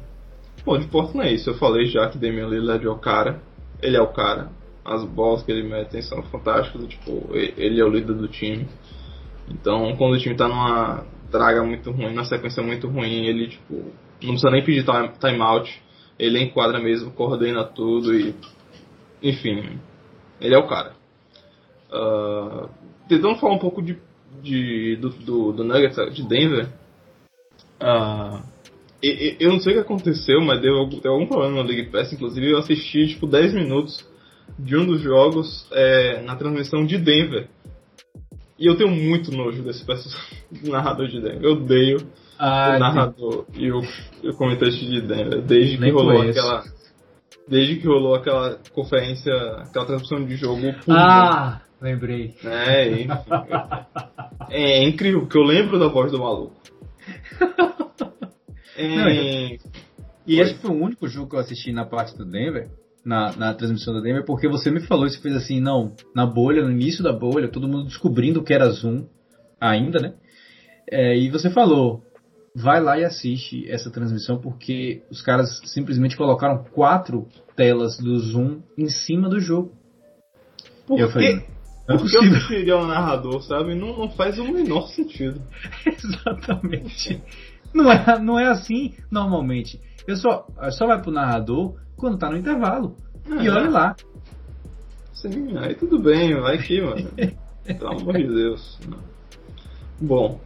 Bom, de Portland é isso. Eu falei já que Damian Lillard é o cara. Ele é o cara. As bolas que ele mete são fantásticas. Tipo, ele é o líder do time. Então, quando o time tá numa draga muito ruim, numa sequência muito ruim, ele, tipo, não precisa nem pedir time- timeout. Ele enquadra mesmo, coordena tudo e enfim, ele é o cara. Ah, tentando falar um pouco de, de- do, do, do Nuggets, de Denver. e- eu não sei o que aconteceu, mas deu, algum- deu algum problema no League Pass. Inclusive, eu assisti tipo 10 minutos de um dos jogos é, na transmissão de Denver. E eu tenho muito nojo desse perso- narrador de Denver. Eu odeio. ah, o narrador sim. e o, o comentarista de Denver, desde que rolou conheço. aquela. Desde que rolou aquela conferência, aquela transmissão de jogo. Ah, lembrei. É, enfim, é, é incrível, porque eu lembro da voz do maluco. É, Não, e esse foi o único jogo que eu assisti na parte do Denver na, na transmissão da Denver, porque você me falou isso, fez assim, não, na bolha, no início da bolha, todo mundo descobrindo que era Zoom ainda, né? É, e você falou, vai lá e assiste essa transmissão, porque os caras simplesmente colocaram quatro telas do Zoom em cima do jogo. Por eu falei, não é Porque eu seria o narrador, sabe? Não, não faz o menor sentido. Exatamente. Não é, não é assim normalmente. Eu só, só vai pro narrador quando tá no intervalo. É. E olha lá. Sim, aí tudo bem, vai aqui, mano. Pelo amor de Deus. Bom,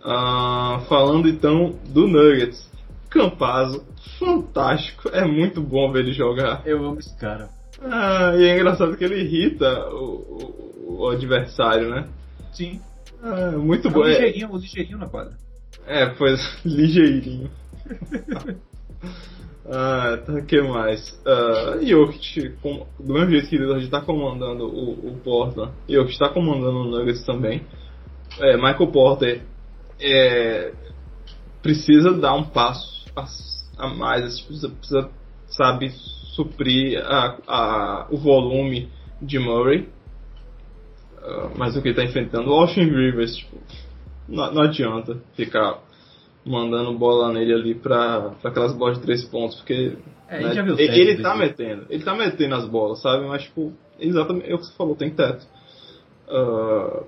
uh, falando então do Nuggets. Campazzo, fantástico. É muito bom ver ele jogar. Eu amo esse cara. Ah, e é engraçado que ele irrita o, o, o adversário, né? Sim. Ah, muito é bom. Um ligeirinho, um ligeirinho na quadra. É, pois, ligeirinho. Ah, tá, que mais? Uh, Jokic, com, do mesmo jeito que ele está comandando o, o Portland, Jokic está comandando o Nuggets também. É, Michael Porter é, precisa dar um passo a, a mais, precisa, precisa, sabe, suprir a, a, o volume de Murray. Uh, mas o que está enfrentando, o Austin Rivers, tipo, não, não adianta ficar mandando bola nele ali pra, pra aquelas bolas de três pontos, porque é, né, ele, ele tá metendo, ele tá metendo as bolas, sabe? Mas tipo, exatamente é o que você falou, tem teto. Uh,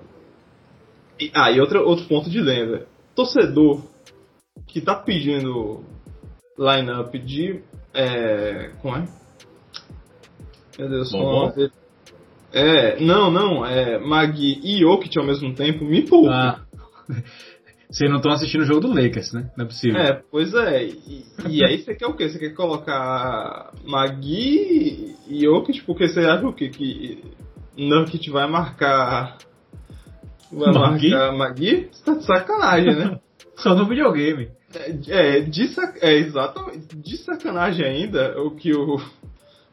e, ah, e outro, outro ponto de Denver. Torcedor que tá pedindo lineup de. É, como é? Meu Deus, Bom, é, não, não, é Magui e Jokic ao mesmo tempo, me poupa. Ah. Vocês não estão assistindo o jogo do Lakers, né? Não é possível. É, pois é. E, e aí você quer o quê? Você quer colocar Magui e Jokic porque você acha o quê? Que Nurkic vai marcar... Vai Magui? marcar Magui? Você tá de sacanagem, né? Só no videogame. É, é, de sac... é, exatamente. De sacanagem ainda, o que o,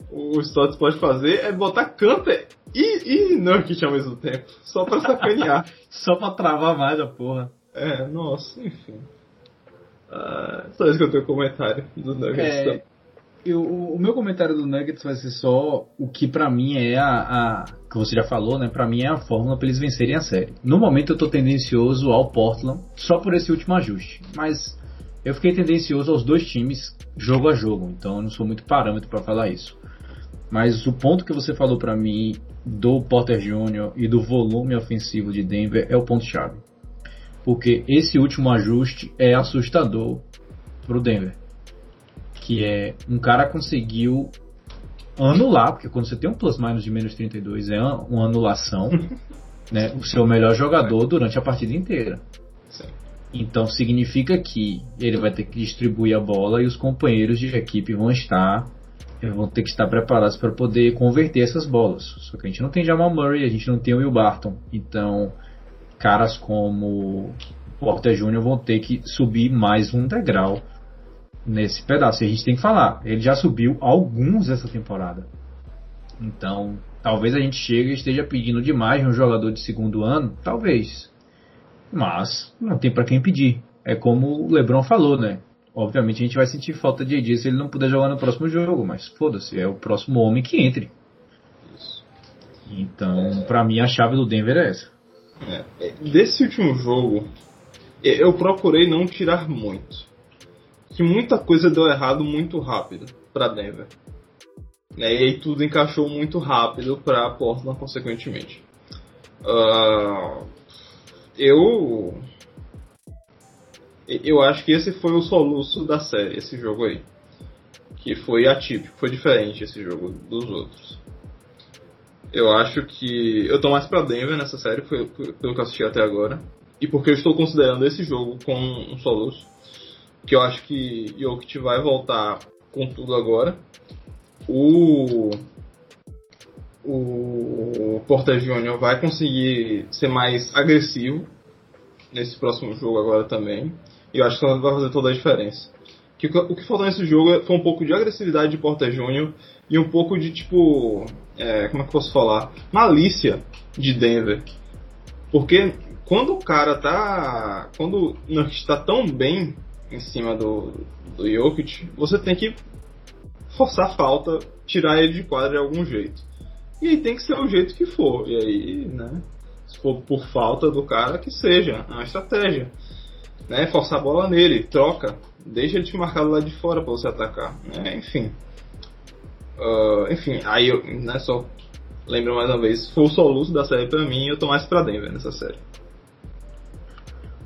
o Stotts pode fazer é botar Canter e, e Nurkic ao mesmo tempo. Só pra sacanear. só pra travar mais a porra. É, nossa, enfim. Ah, só isso que eu tenho comentário do Nuggets. É, eu, o meu comentário do Nuggets vai ser só o que para mim é a, a, que você já falou, né? Para mim é a fórmula para eles vencerem a série. No momento eu tô tendencioso ao Portland só por esse último ajuste, mas eu fiquei tendencioso aos dois times jogo a jogo, então eu não sou muito parâmetro para falar isso. Mas o ponto que você falou para mim do Porter Jr. e do volume ofensivo de Denver é o ponto chave porque esse último ajuste é assustador para o Denver. Que é um cara conseguiu anular, porque quando você tem um plus minus de menos 32 é uma anulação, né, o seu melhor jogador durante a partida inteira. Então significa que ele vai ter que distribuir a bola e os companheiros de equipe vão estar vão ter que estar preparados para poder converter essas bolas. Só que a gente não tem Jamal Murray, a gente não tem o Will Barton. Então caras como Porter Júnior vão ter que subir mais um degrau nesse pedaço. E a gente tem que falar, ele já subiu alguns essa temporada. Então, talvez a gente chegue e esteja pedindo demais de um jogador de segundo ano, talvez. Mas não tem para quem pedir. É como o LeBron falou, né? Obviamente a gente vai sentir falta de AD se ele não puder jogar no próximo jogo, mas foda-se, é o próximo homem que entre. Então, para mim a chave do Denver é essa. É, é, desse último jogo, eu procurei não tirar muito. Que muita coisa deu errado muito rápido para Denver. Né, e aí tudo encaixou muito rápido para Portland, consequentemente. Uh, eu. Eu acho que esse foi o soluço da série, esse jogo aí. Que foi atípico, foi diferente esse jogo dos outros. Eu acho que. Eu tô mais pra Denver nessa série, pelo que eu assisti até agora. E porque eu estou considerando esse jogo como um soluço. Que eu acho que Jokic vai voltar com tudo agora. O. O Porter Jr. vai conseguir ser mais agressivo nesse próximo jogo agora também. E eu acho que vai fazer toda a diferença. Que o que faltou nesse jogo foi um pouco de agressividade de Porta Júnior e um pouco de tipo. É, como é que eu posso falar? Malícia de Denver. Porque quando o cara tá. Quando o Nurkic está tão bem em cima do, do Jokic, você tem que forçar falta, tirar ele de quadra de algum jeito. E aí tem que ser o jeito que for. E aí, né? Se for por falta do cara, que seja. É uma estratégia. Né? Forçar a bola nele, troca. Deixa ele te marcar lá de fora para você atacar. Né? Enfim. Uh, enfim, aí eu né, só lembro mais uma vez, foi o soluço da série para mim eu tô mais pra Denver nessa série.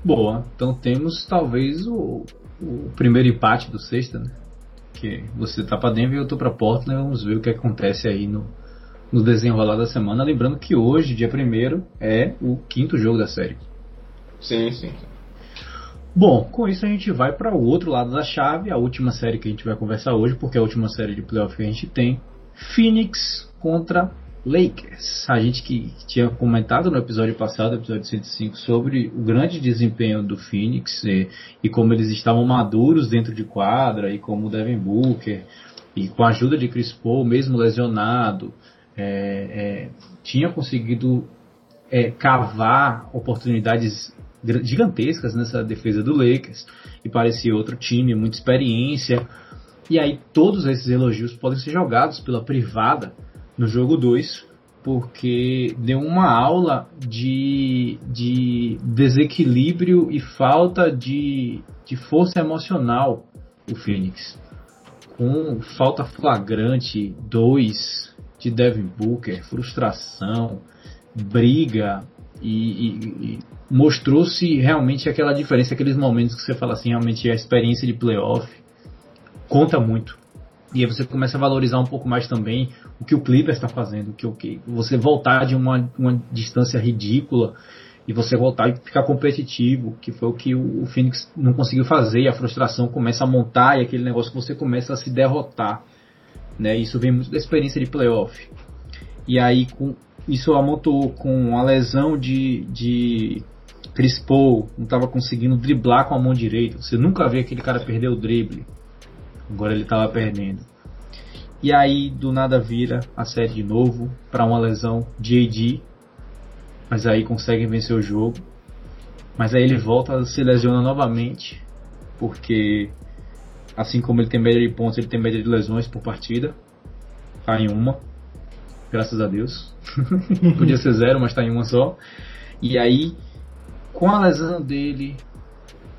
Boa, então temos talvez o, o primeiro empate do sexta, né? Que você tá pra Denver e eu tô pra Portland, vamos ver o que acontece aí no, no desenrolar da semana. Lembrando que hoje, dia primeiro, é o quinto jogo da série. Sim, sim. Bom, com isso a gente vai para o outro lado da chave, a última série que a gente vai conversar hoje, porque é a última série de playoff que a gente tem. Phoenix contra Lakers. A gente que tinha comentado no episódio passado, episódio 105, sobre o grande desempenho do Phoenix e, e como eles estavam maduros dentro de quadra e como o Devin Booker e com a ajuda de Chris Paul, mesmo lesionado, é, é, tinha conseguido é, cavar oportunidades gigantescas nessa defesa do Lakers e parecia outro time, muita experiência. E aí todos esses elogios podem ser jogados pela privada no jogo 2, porque deu uma aula de, de desequilíbrio e falta de, de força emocional o Phoenix. Com falta flagrante 2 de Devin Booker, frustração, briga e, e, e mostrou-se realmente aquela diferença, aqueles momentos que você fala assim, realmente a experiência de playoff conta muito. E aí você começa a valorizar um pouco mais também o que o Clippers está fazendo, que o que você voltar de uma, uma distância ridícula e você voltar e ficar competitivo, que foi o que o, o Phoenix não conseguiu fazer, e a frustração começa a montar e aquele negócio que você começa a se derrotar. Né? Isso vem muito da experiência de playoff. E aí com, isso amontou com a lesão de, de Chris Paul, não estava conseguindo driblar com a mão direita. Você nunca vê aquele cara perder o drible. Agora ele estava perdendo. E aí do nada vira a série de novo para uma lesão de AD. Mas aí conseguem vencer o jogo. Mas aí ele volta, se lesiona novamente. Porque assim como ele tem média de pontos, ele tem média de lesões por partida. Tá em uma. Graças a Deus. Podia ser zero, mas tá em uma só. E aí, com a lesão dele,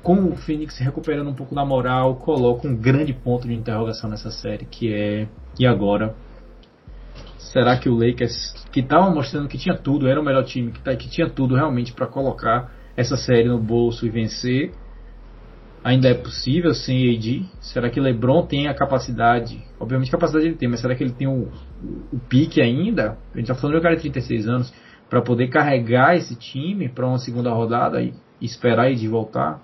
com o Phoenix recuperando um pouco da moral, coloca um grande ponto de interrogação nessa série, que é e agora? Será que o Lakers, que estava mostrando que tinha tudo, era o melhor time, que, tá, que tinha tudo realmente para colocar essa série no bolso e vencer, ainda é possível sem AD? Será que LeBron tem a capacidade? Obviamente capacidade ele tem, mas será que ele tem o, o, pique ainda? A gente está falando de um cara de 36 anos para poder carregar esse time para uma segunda rodada e, esperar ele de voltar?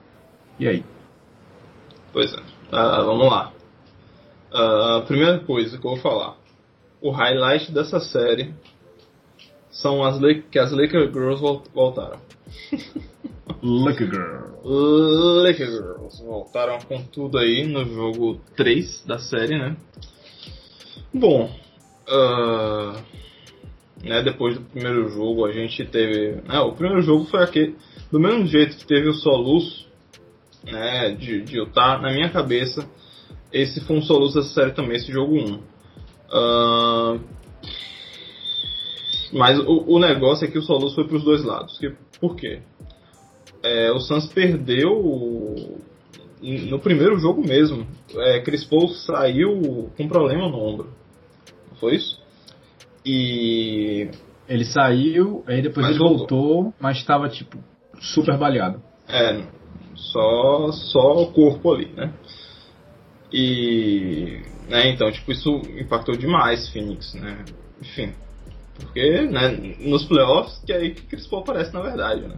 E aí? Pois é. Uh, vamos lá. Uh, a primeira coisa que eu vou falar. O highlight dessa série são as que as Laker Girls voltaram. Laker Girls. Laker Girls voltaram com tudo aí no jogo 3 da série, né? Bom, uh, né, depois do primeiro jogo a gente teve. Né, o primeiro jogo foi aquele. Do mesmo jeito que teve o soluço né, de, de Utah, na minha cabeça, esse foi um soluço dessa série também, esse jogo 1. Uh, mas o, o, negócio é que o soluço foi para os dois lados. Que, por quê? É, o Suns perdeu no primeiro jogo mesmo. É, saiu com problema no ombro. Foi isso? E. Ele saiu, aí depois mas ele voltou, voltou mas estava tipo super baleado. É, só, só o corpo ali, né? E, né, então, tipo, isso impactou demais Phoenix, né? Enfim, porque, né, nos playoffs que é aí que Chris Paul aparece na verdade, né?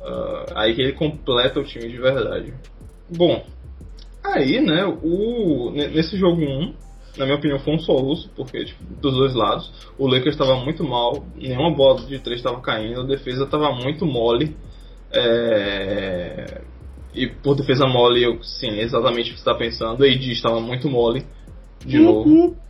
Uh, aí que ele completa o time de verdade. Bom, aí, né, o, nesse jogo 1, na minha opinião, foi um soluço, porque, tipo, dos dois lados, o Lakers estava muito mal, nenhuma bola de três estava caindo, a defesa estava muito mole. É, E por defesa mole, eu, sim, exatamente o que você está pensando. A AD estava muito mole, de novo.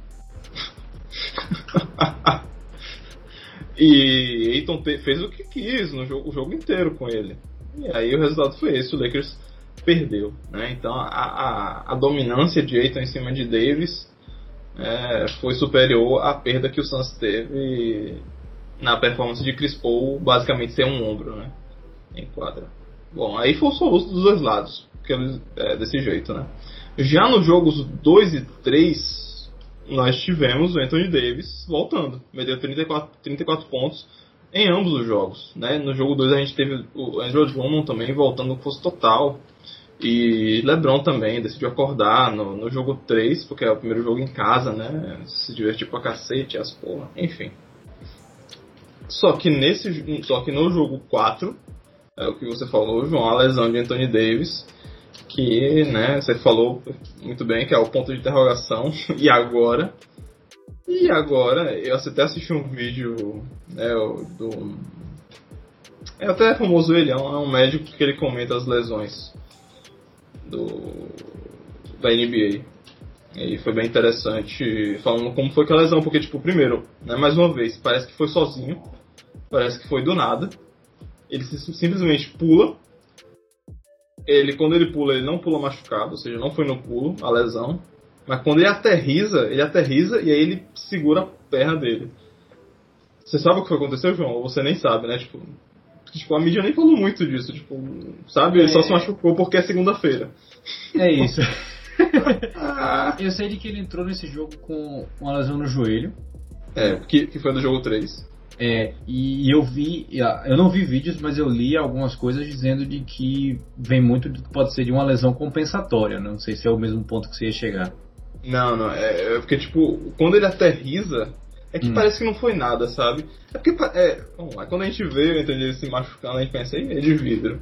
e Aiton fez o que quis no jogo, o jogo inteiro com ele. E aí o resultado foi esse, o Lakers perdeu. Né? Então a, a, a dominância de Aiton em cima de Davis é, foi superior à perda que o Suns teve na performance de Chris Paul, basicamente ser um ombro né? em quadra. Bom, aí foi o soluço dos dois lados, é desse jeito, né? Já nos jogos 2 e 3, nós tivemos o Anthony Davis voltando, meteu 34, 34 pontos em ambos os jogos. Né? No jogo 2 a gente teve o Andrew Drummond também voltando com força total. E LeBron também decidiu acordar no, no jogo 3, porque é o primeiro jogo em casa, né? Se divertir pra cacete, as porra, enfim. Só que nesse só que no jogo 4, é o que você falou, João, a lesão de Anthony Davis, que, né, você falou muito bem que é o ponto de interrogação, e agora? E agora, eu até assisti um vídeo, né, do... É até famoso ele, é um médico que ele comenta as lesões do da NBA. E foi bem interessante falando como foi que a lesão, porque tipo, primeiro, né, mais uma vez, parece que foi sozinho, parece que foi do nada. Ele simplesmente pula. Ele quando ele pula, ele não pula machucado, ou seja, não foi no pulo a lesão. Mas quando ele aterriza, ele aterriza e aí ele segura a perna dele. Você sabe o que aconteceu, João? Ou você nem sabe, né? Tipo, tipo, a mídia nem falou muito disso. Tipo, sabe? Ele é... só se machucou porque é segunda-feira. É isso. eu sei de que ele entrou nesse jogo com uma lesão no joelho. É, que, que foi do jogo 3. É, e eu vi, eu não vi vídeos, mas eu li algumas coisas dizendo de que vem muito de pode ser de uma lesão compensatória. Não sei se é o mesmo ponto que você ia chegar. Não, não, é, é porque tipo, quando ele aterriza, é que hum. parece que não foi nada, sabe? É porque, é, bom, quando a gente vê entende, ele se machucando, a gente pensa, é de vidro.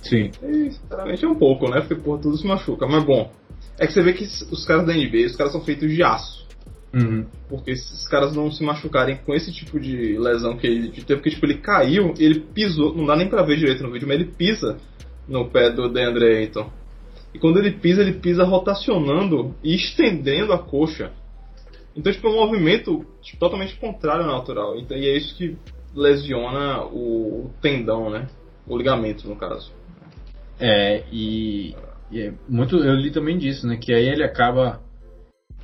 Sim. E, sinceramente é um pouco, né? Porque, porra, tudo se machuca. Mas, bom, é que você vê que os caras da NBA, os caras são feitos de aço. Uhum. Porque se os caras não se machucarem com esse tipo de lesão que ele teve, porque, tipo, ele caiu, ele pisou, não dá nem pra ver direito no vídeo, mas ele pisa no pé do DeAndre Ayton. E quando ele pisa, ele pisa rotacionando e estendendo a coxa. Então, tipo, é um movimento tipo, totalmente contrário ao natural. Então, e é isso que lesiona o tendão, né? O ligamento, no caso. É, e, e é muito, eu li também disso, né? Que aí ele acaba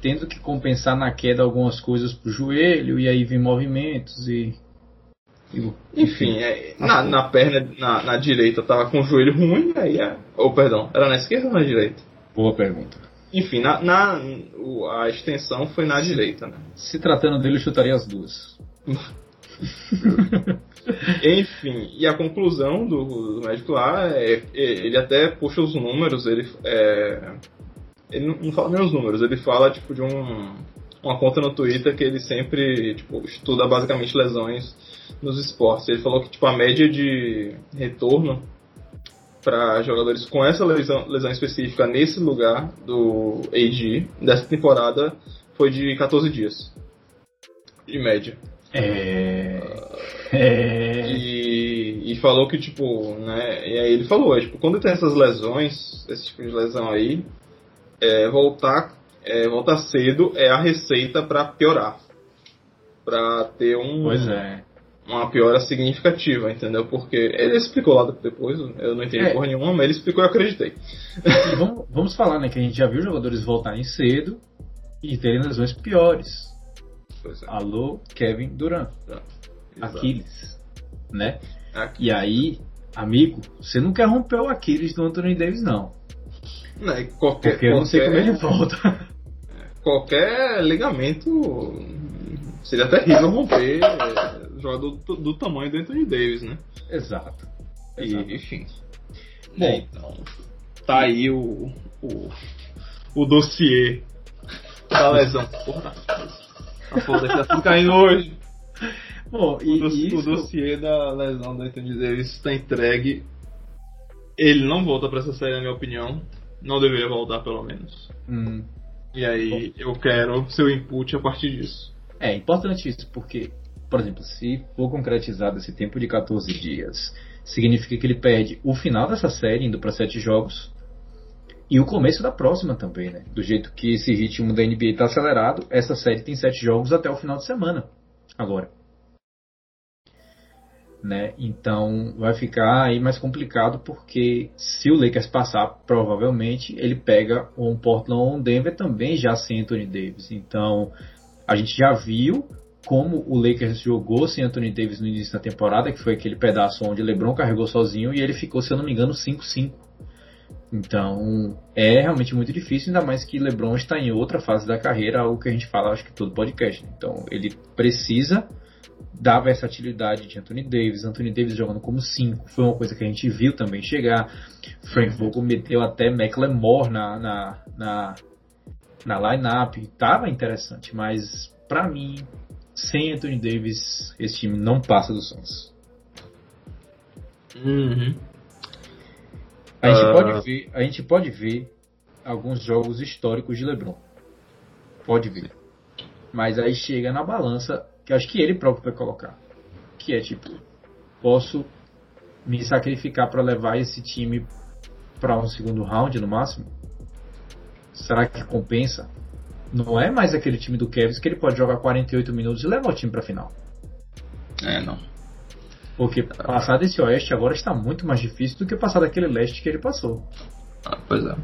tendo que compensar na queda algumas coisas pro joelho, e aí vem movimentos e. e enfim, é, na, na, perna, na, na, direita tava com o joelho ruim, aí é. Ou oh, perdão, era na esquerda ou na direita? Boa pergunta. Enfim, na, na a extensão foi na direita, né? Se tratando dele, eu chutaria as duas. Enfim, e a conclusão do, do médico lá é, ele até puxa os números, ele é, ele não fala nem os números, ele fala tipo de um, uma conta no Twitter que ele sempre tipo, estuda basicamente lesões nos esportes. Ele falou que tipo a média de retorno para jogadores com essa lesão, lesão específica nesse lugar do AG dessa temporada foi de 14 dias de média. É. é... E, e falou que, tipo, né? E aí ele falou, é, tipo, quando tem essas lesões, esse tipo de lesão aí, é, voltar, é, voltar cedo é a receita para piorar. Para ter um. Pois é uma piora significativa, entendeu? Porque ele explicou lá depois, eu não entendi é. porra nenhuma, mas ele explicou e eu acreditei. Vamos, vamos, falar, né, que a gente já viu jogadores voltarem cedo e terem lesões piores. É. Alô, Kevin Durant. É. Aquiles, né? Aquiles. E aí, amigo, você não quer romper o Aquiles do Anthony Davis, não. Não, qualquer, Porque eu não sei como ele volta. Qualquer ligamento seria terrível romper jogador do, do, tamanho do Anthony Davis, né? Exato. E, Exato. enfim. Bom, é, então, tá aí o, o, o dossiê da lesão. Porra, a foda tá tudo caindo hoje. Bom, e, o, dossiê, isso... o dossiê da lesão do Anthony Davis está entregue. Ele não volta para essa série, na minha opinião. Não deveria voltar, pelo menos. Hum. E aí, Bom. eu quero seu input a partir disso. É importante isso, porque por exemplo, se for concretizado esse tempo de 14 dias, significa que ele perde o final dessa série, indo para sete jogos, e o começo da próxima também, né? Do jeito que esse ritmo da NBA está acelerado, essa série tem sete jogos até o final de semana. Agora. Né? Então vai ficar aí mais complicado porque se o Lakers passar, provavelmente ele pega um Portland ou um Denver também já sem Anthony Davis. Então a gente já viu como o Lakers jogou sem Anthony Davis no início da temporada, que foi aquele pedaço onde LeBron carregou sozinho e ele ficou, se eu não me engano, 5-5 então é realmente muito difícil, ainda mais que LeBron está em outra fase da carreira, algo que a gente fala, acho que todo podcast. Né? Então ele precisa da versatilidade de Anthony Davis. Anthony Davis jogando como 5 foi uma coisa que a gente viu também chegar. Frank Vogel meteu até McLemore na, na, na, na line-up. Tava interessante, mas para mim, sem Anthony Davis, esse time não passa do Suns. Uhum. A gente, uh... pode ver, a gente pode ver alguns jogos históricos de LeBron. Pode ver. Mas aí chega na balança, que acho que ele próprio vai colocar. Que é tipo, posso me sacrificar para levar esse time para um segundo round no máximo? Será que compensa? Não é mais aquele time do Kevin que ele pode jogar 48 minutos e levar o time para final. É, não. Porque passar desse oeste agora está muito mais difícil do que passar daquele leste que ele passou. Ah, pois é.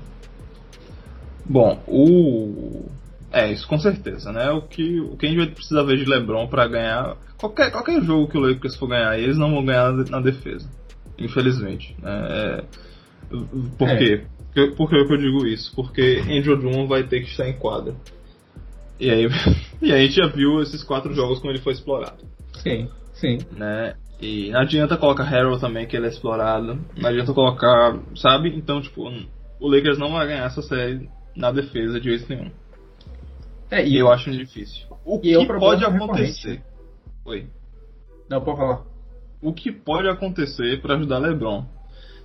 Bom, o. É, isso com certeza, né? O que, o que a gente vai precisar ver de LeBron para ganhar. Qualquer, qualquer jogo que o Lakers for ganhar, eles não vão ganhar na defesa. Infelizmente. Né? É, por é. quê? Por que eu digo isso? Porque Andrew Drummond vai ter que estar em quadra. E aí, e aí a gente já viu esses quatro jogos como ele foi explorado. Sim, sim. Né? E não adianta colocar Harold também, que ele é explorado. Não adianta colocar, sabe? Então, tipo, o Lakers não vai ganhar essa série na defesa de jeito nenhum. É, e eu acho difícil. O que pode acontecer? Oi. Não, pode falar. O que pode acontecer para ajudar LeBron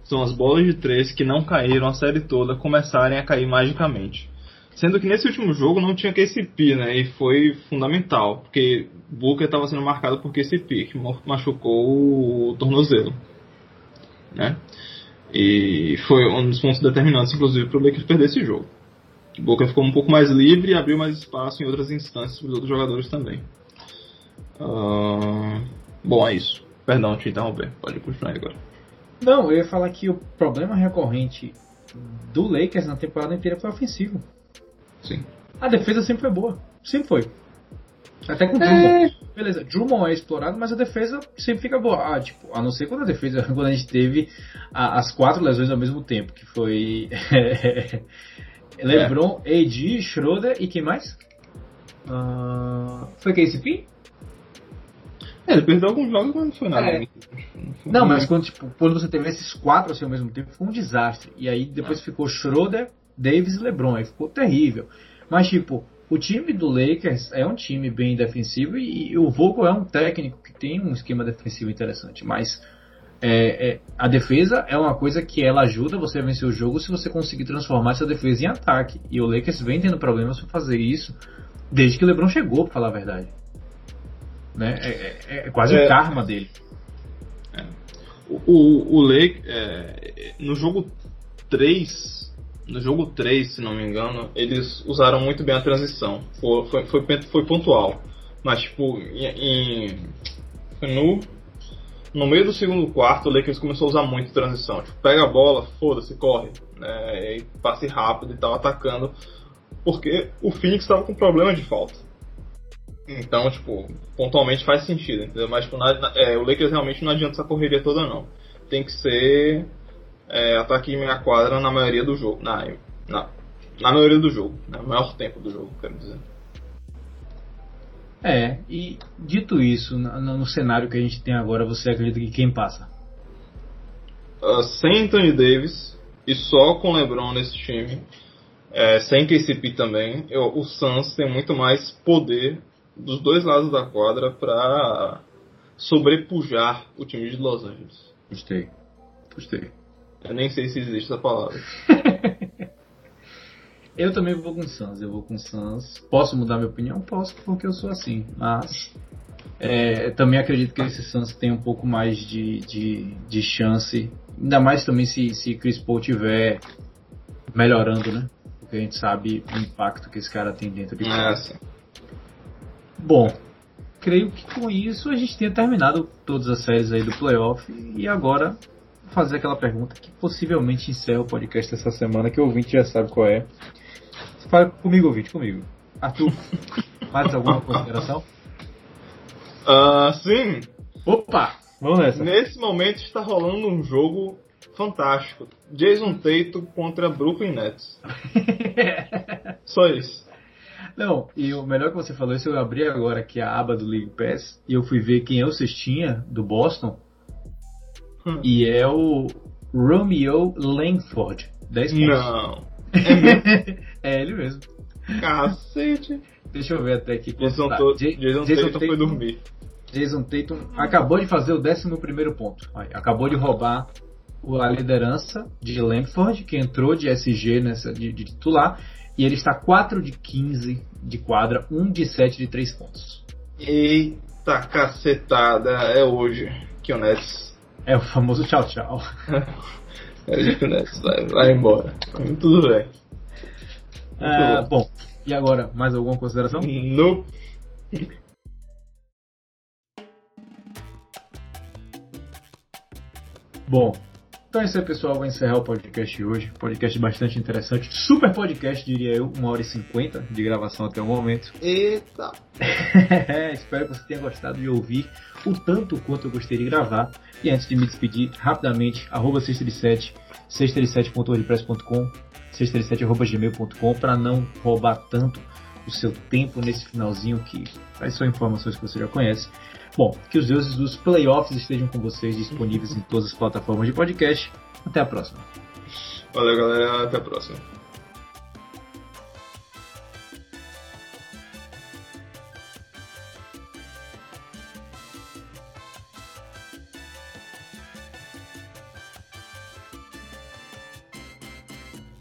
são as bolas de três que não caíram a série toda começarem a cair magicamente. Sendo que nesse último jogo não tinha KCP, né? E foi fundamental, porque Booker estava sendo marcado por KCP, que machucou o tornozelo, né? E foi um dos pontos determinantes, inclusive, para o Lakers perder esse jogo. Booker ficou um pouco mais livre e abriu mais espaço em outras instâncias para os outros jogadores também. Uh... Bom, é isso. Perdão te interromper. Pode continuar agora. Não, eu ia falar que o problema recorrente do Lakers na temporada inteira foi ofensivo. Sim. A defesa sempre foi boa. Sempre foi. Até com o Drummond. É... Beleza, Drummond é explorado, mas a defesa sempre fica boa. Ah, tipo, a não ser quando a defesa, quando a gente teve a, as quatro lesões ao mesmo tempo, que foi LeBron, é. AD, Schroeder e quem mais? Uh, foi KCP? É, ele perdeu alguns jogos, mas não foi nada. É. Não, mas quando, tipo, quando você teve esses quatro assim ao mesmo tempo, foi um desastre. E aí depois ficou Schroeder, Davis e LeBron, aí ficou terrível. Mas tipo, o time do Lakers é um time bem defensivo e, e o Vogel é um técnico que tem um esquema defensivo interessante, mas é, é, a defesa é uma coisa que ela ajuda você a vencer o jogo se você conseguir transformar essa defesa em ataque. E o Lakers vem tendo problemas para fazer isso desde que o LeBron chegou, para falar a verdade. Né? É, é, é quase o é. karma dele. É. O, o Lake, no jogo 3 no jogo 3, se não me engano, eles usaram muito bem a transição. Foi, foi, foi, foi pontual. Mas, tipo, em, em, no, no meio do segundo quarto, o Lakers começou a usar muito transição. Tipo, pega a bola, foda-se, corre. Né, e passe rápido e tal, atacando. Porque o Phoenix estava com problema de falta. Então, tipo, pontualmente faz sentido, entendeu? Mas, tipo, na, é, o Lakers realmente não adianta essa correria toda, não. Tem que ser é, ataque em meia quadra na maioria do jogo. Na, na, na maioria do jogo, né? maior tempo do jogo, quero dizer. É, e dito isso, no, no, cenário que a gente tem agora, você acredita que quem passa? Uh, sem Anthony Davis e só com LeBron nesse time, é, sem KCP também, eu, o Suns tem muito mais poder dos dois lados da quadra para sobrepujar o time de Los Angeles. Gostei. Gostei. Eu nem sei se existe essa palavra. eu também vou com Suns, eu vou com Suns. Posso mudar minha opinião? Posso, porque eu sou assim, mas É, também acredito que esse Suns tem um pouco mais de, de, de chance, ainda mais também se, se Chris Paul tiver melhorando, né? Porque a gente sabe o impacto que esse cara tem dentro de casa. Bom, creio que com isso a gente tenha terminado todas as séries aí do playoff e agora fazer aquela pergunta que possivelmente encerra o podcast dessa semana, que o ouvinte já sabe qual é. Fala comigo, ouvinte, comigo. Arthur, mais alguma consideração? Uh, sim, Opa! Vamos nessa. nesse momento está rolando um jogo fantástico. Jason Tatum contra Brooklyn Nets. Só isso. Não, e o melhor que você falou isso, eu abri agora aqui a aba do League Pass e eu fui ver quem é o cestinha do Boston Hum. e é o Romeo Langford. 10 pontos. Não. é ele mesmo. Cacete. Deixa eu ver até aqui. Jason, tá. to Ja- Jason, Tatum foi dormir. Jason Tatum acabou de fazer o 11 ponto. Acabou de roubar a liderança de Langford, que entrou de SG nessa, de, de titular. E ele está 4 de 15 de quadra, 1 de 7 de 3 pontos. Eita cacetada. É hoje que o Nets. É o famoso tchau tchau. É hoje que o Nets vai, vai embora. Tudo bem. Ah, bom. bom, e agora, mais alguma consideração? No. Bom, então é isso aí, pessoal. Vou encerrar o podcast hoje. Podcast bastante interessante. Super podcast, diria eu. 1 hora e 50 de gravação até o momento. Eita. Espero que você tenha gostado de ouvir o tanto quanto eu gostei de gravar. E antes de me despedir, rapidamente, arroba 637, 637.wordpress.com, 637.gmail.com, para não roubar tanto o seu tempo nesse finalzinho que faz só informações que você já conhece. Bom, que os deuses dos playoffs estejam com vocês disponíveis em todas as plataformas de podcast. Até a próxima. Valeu, galera. Até a próxima.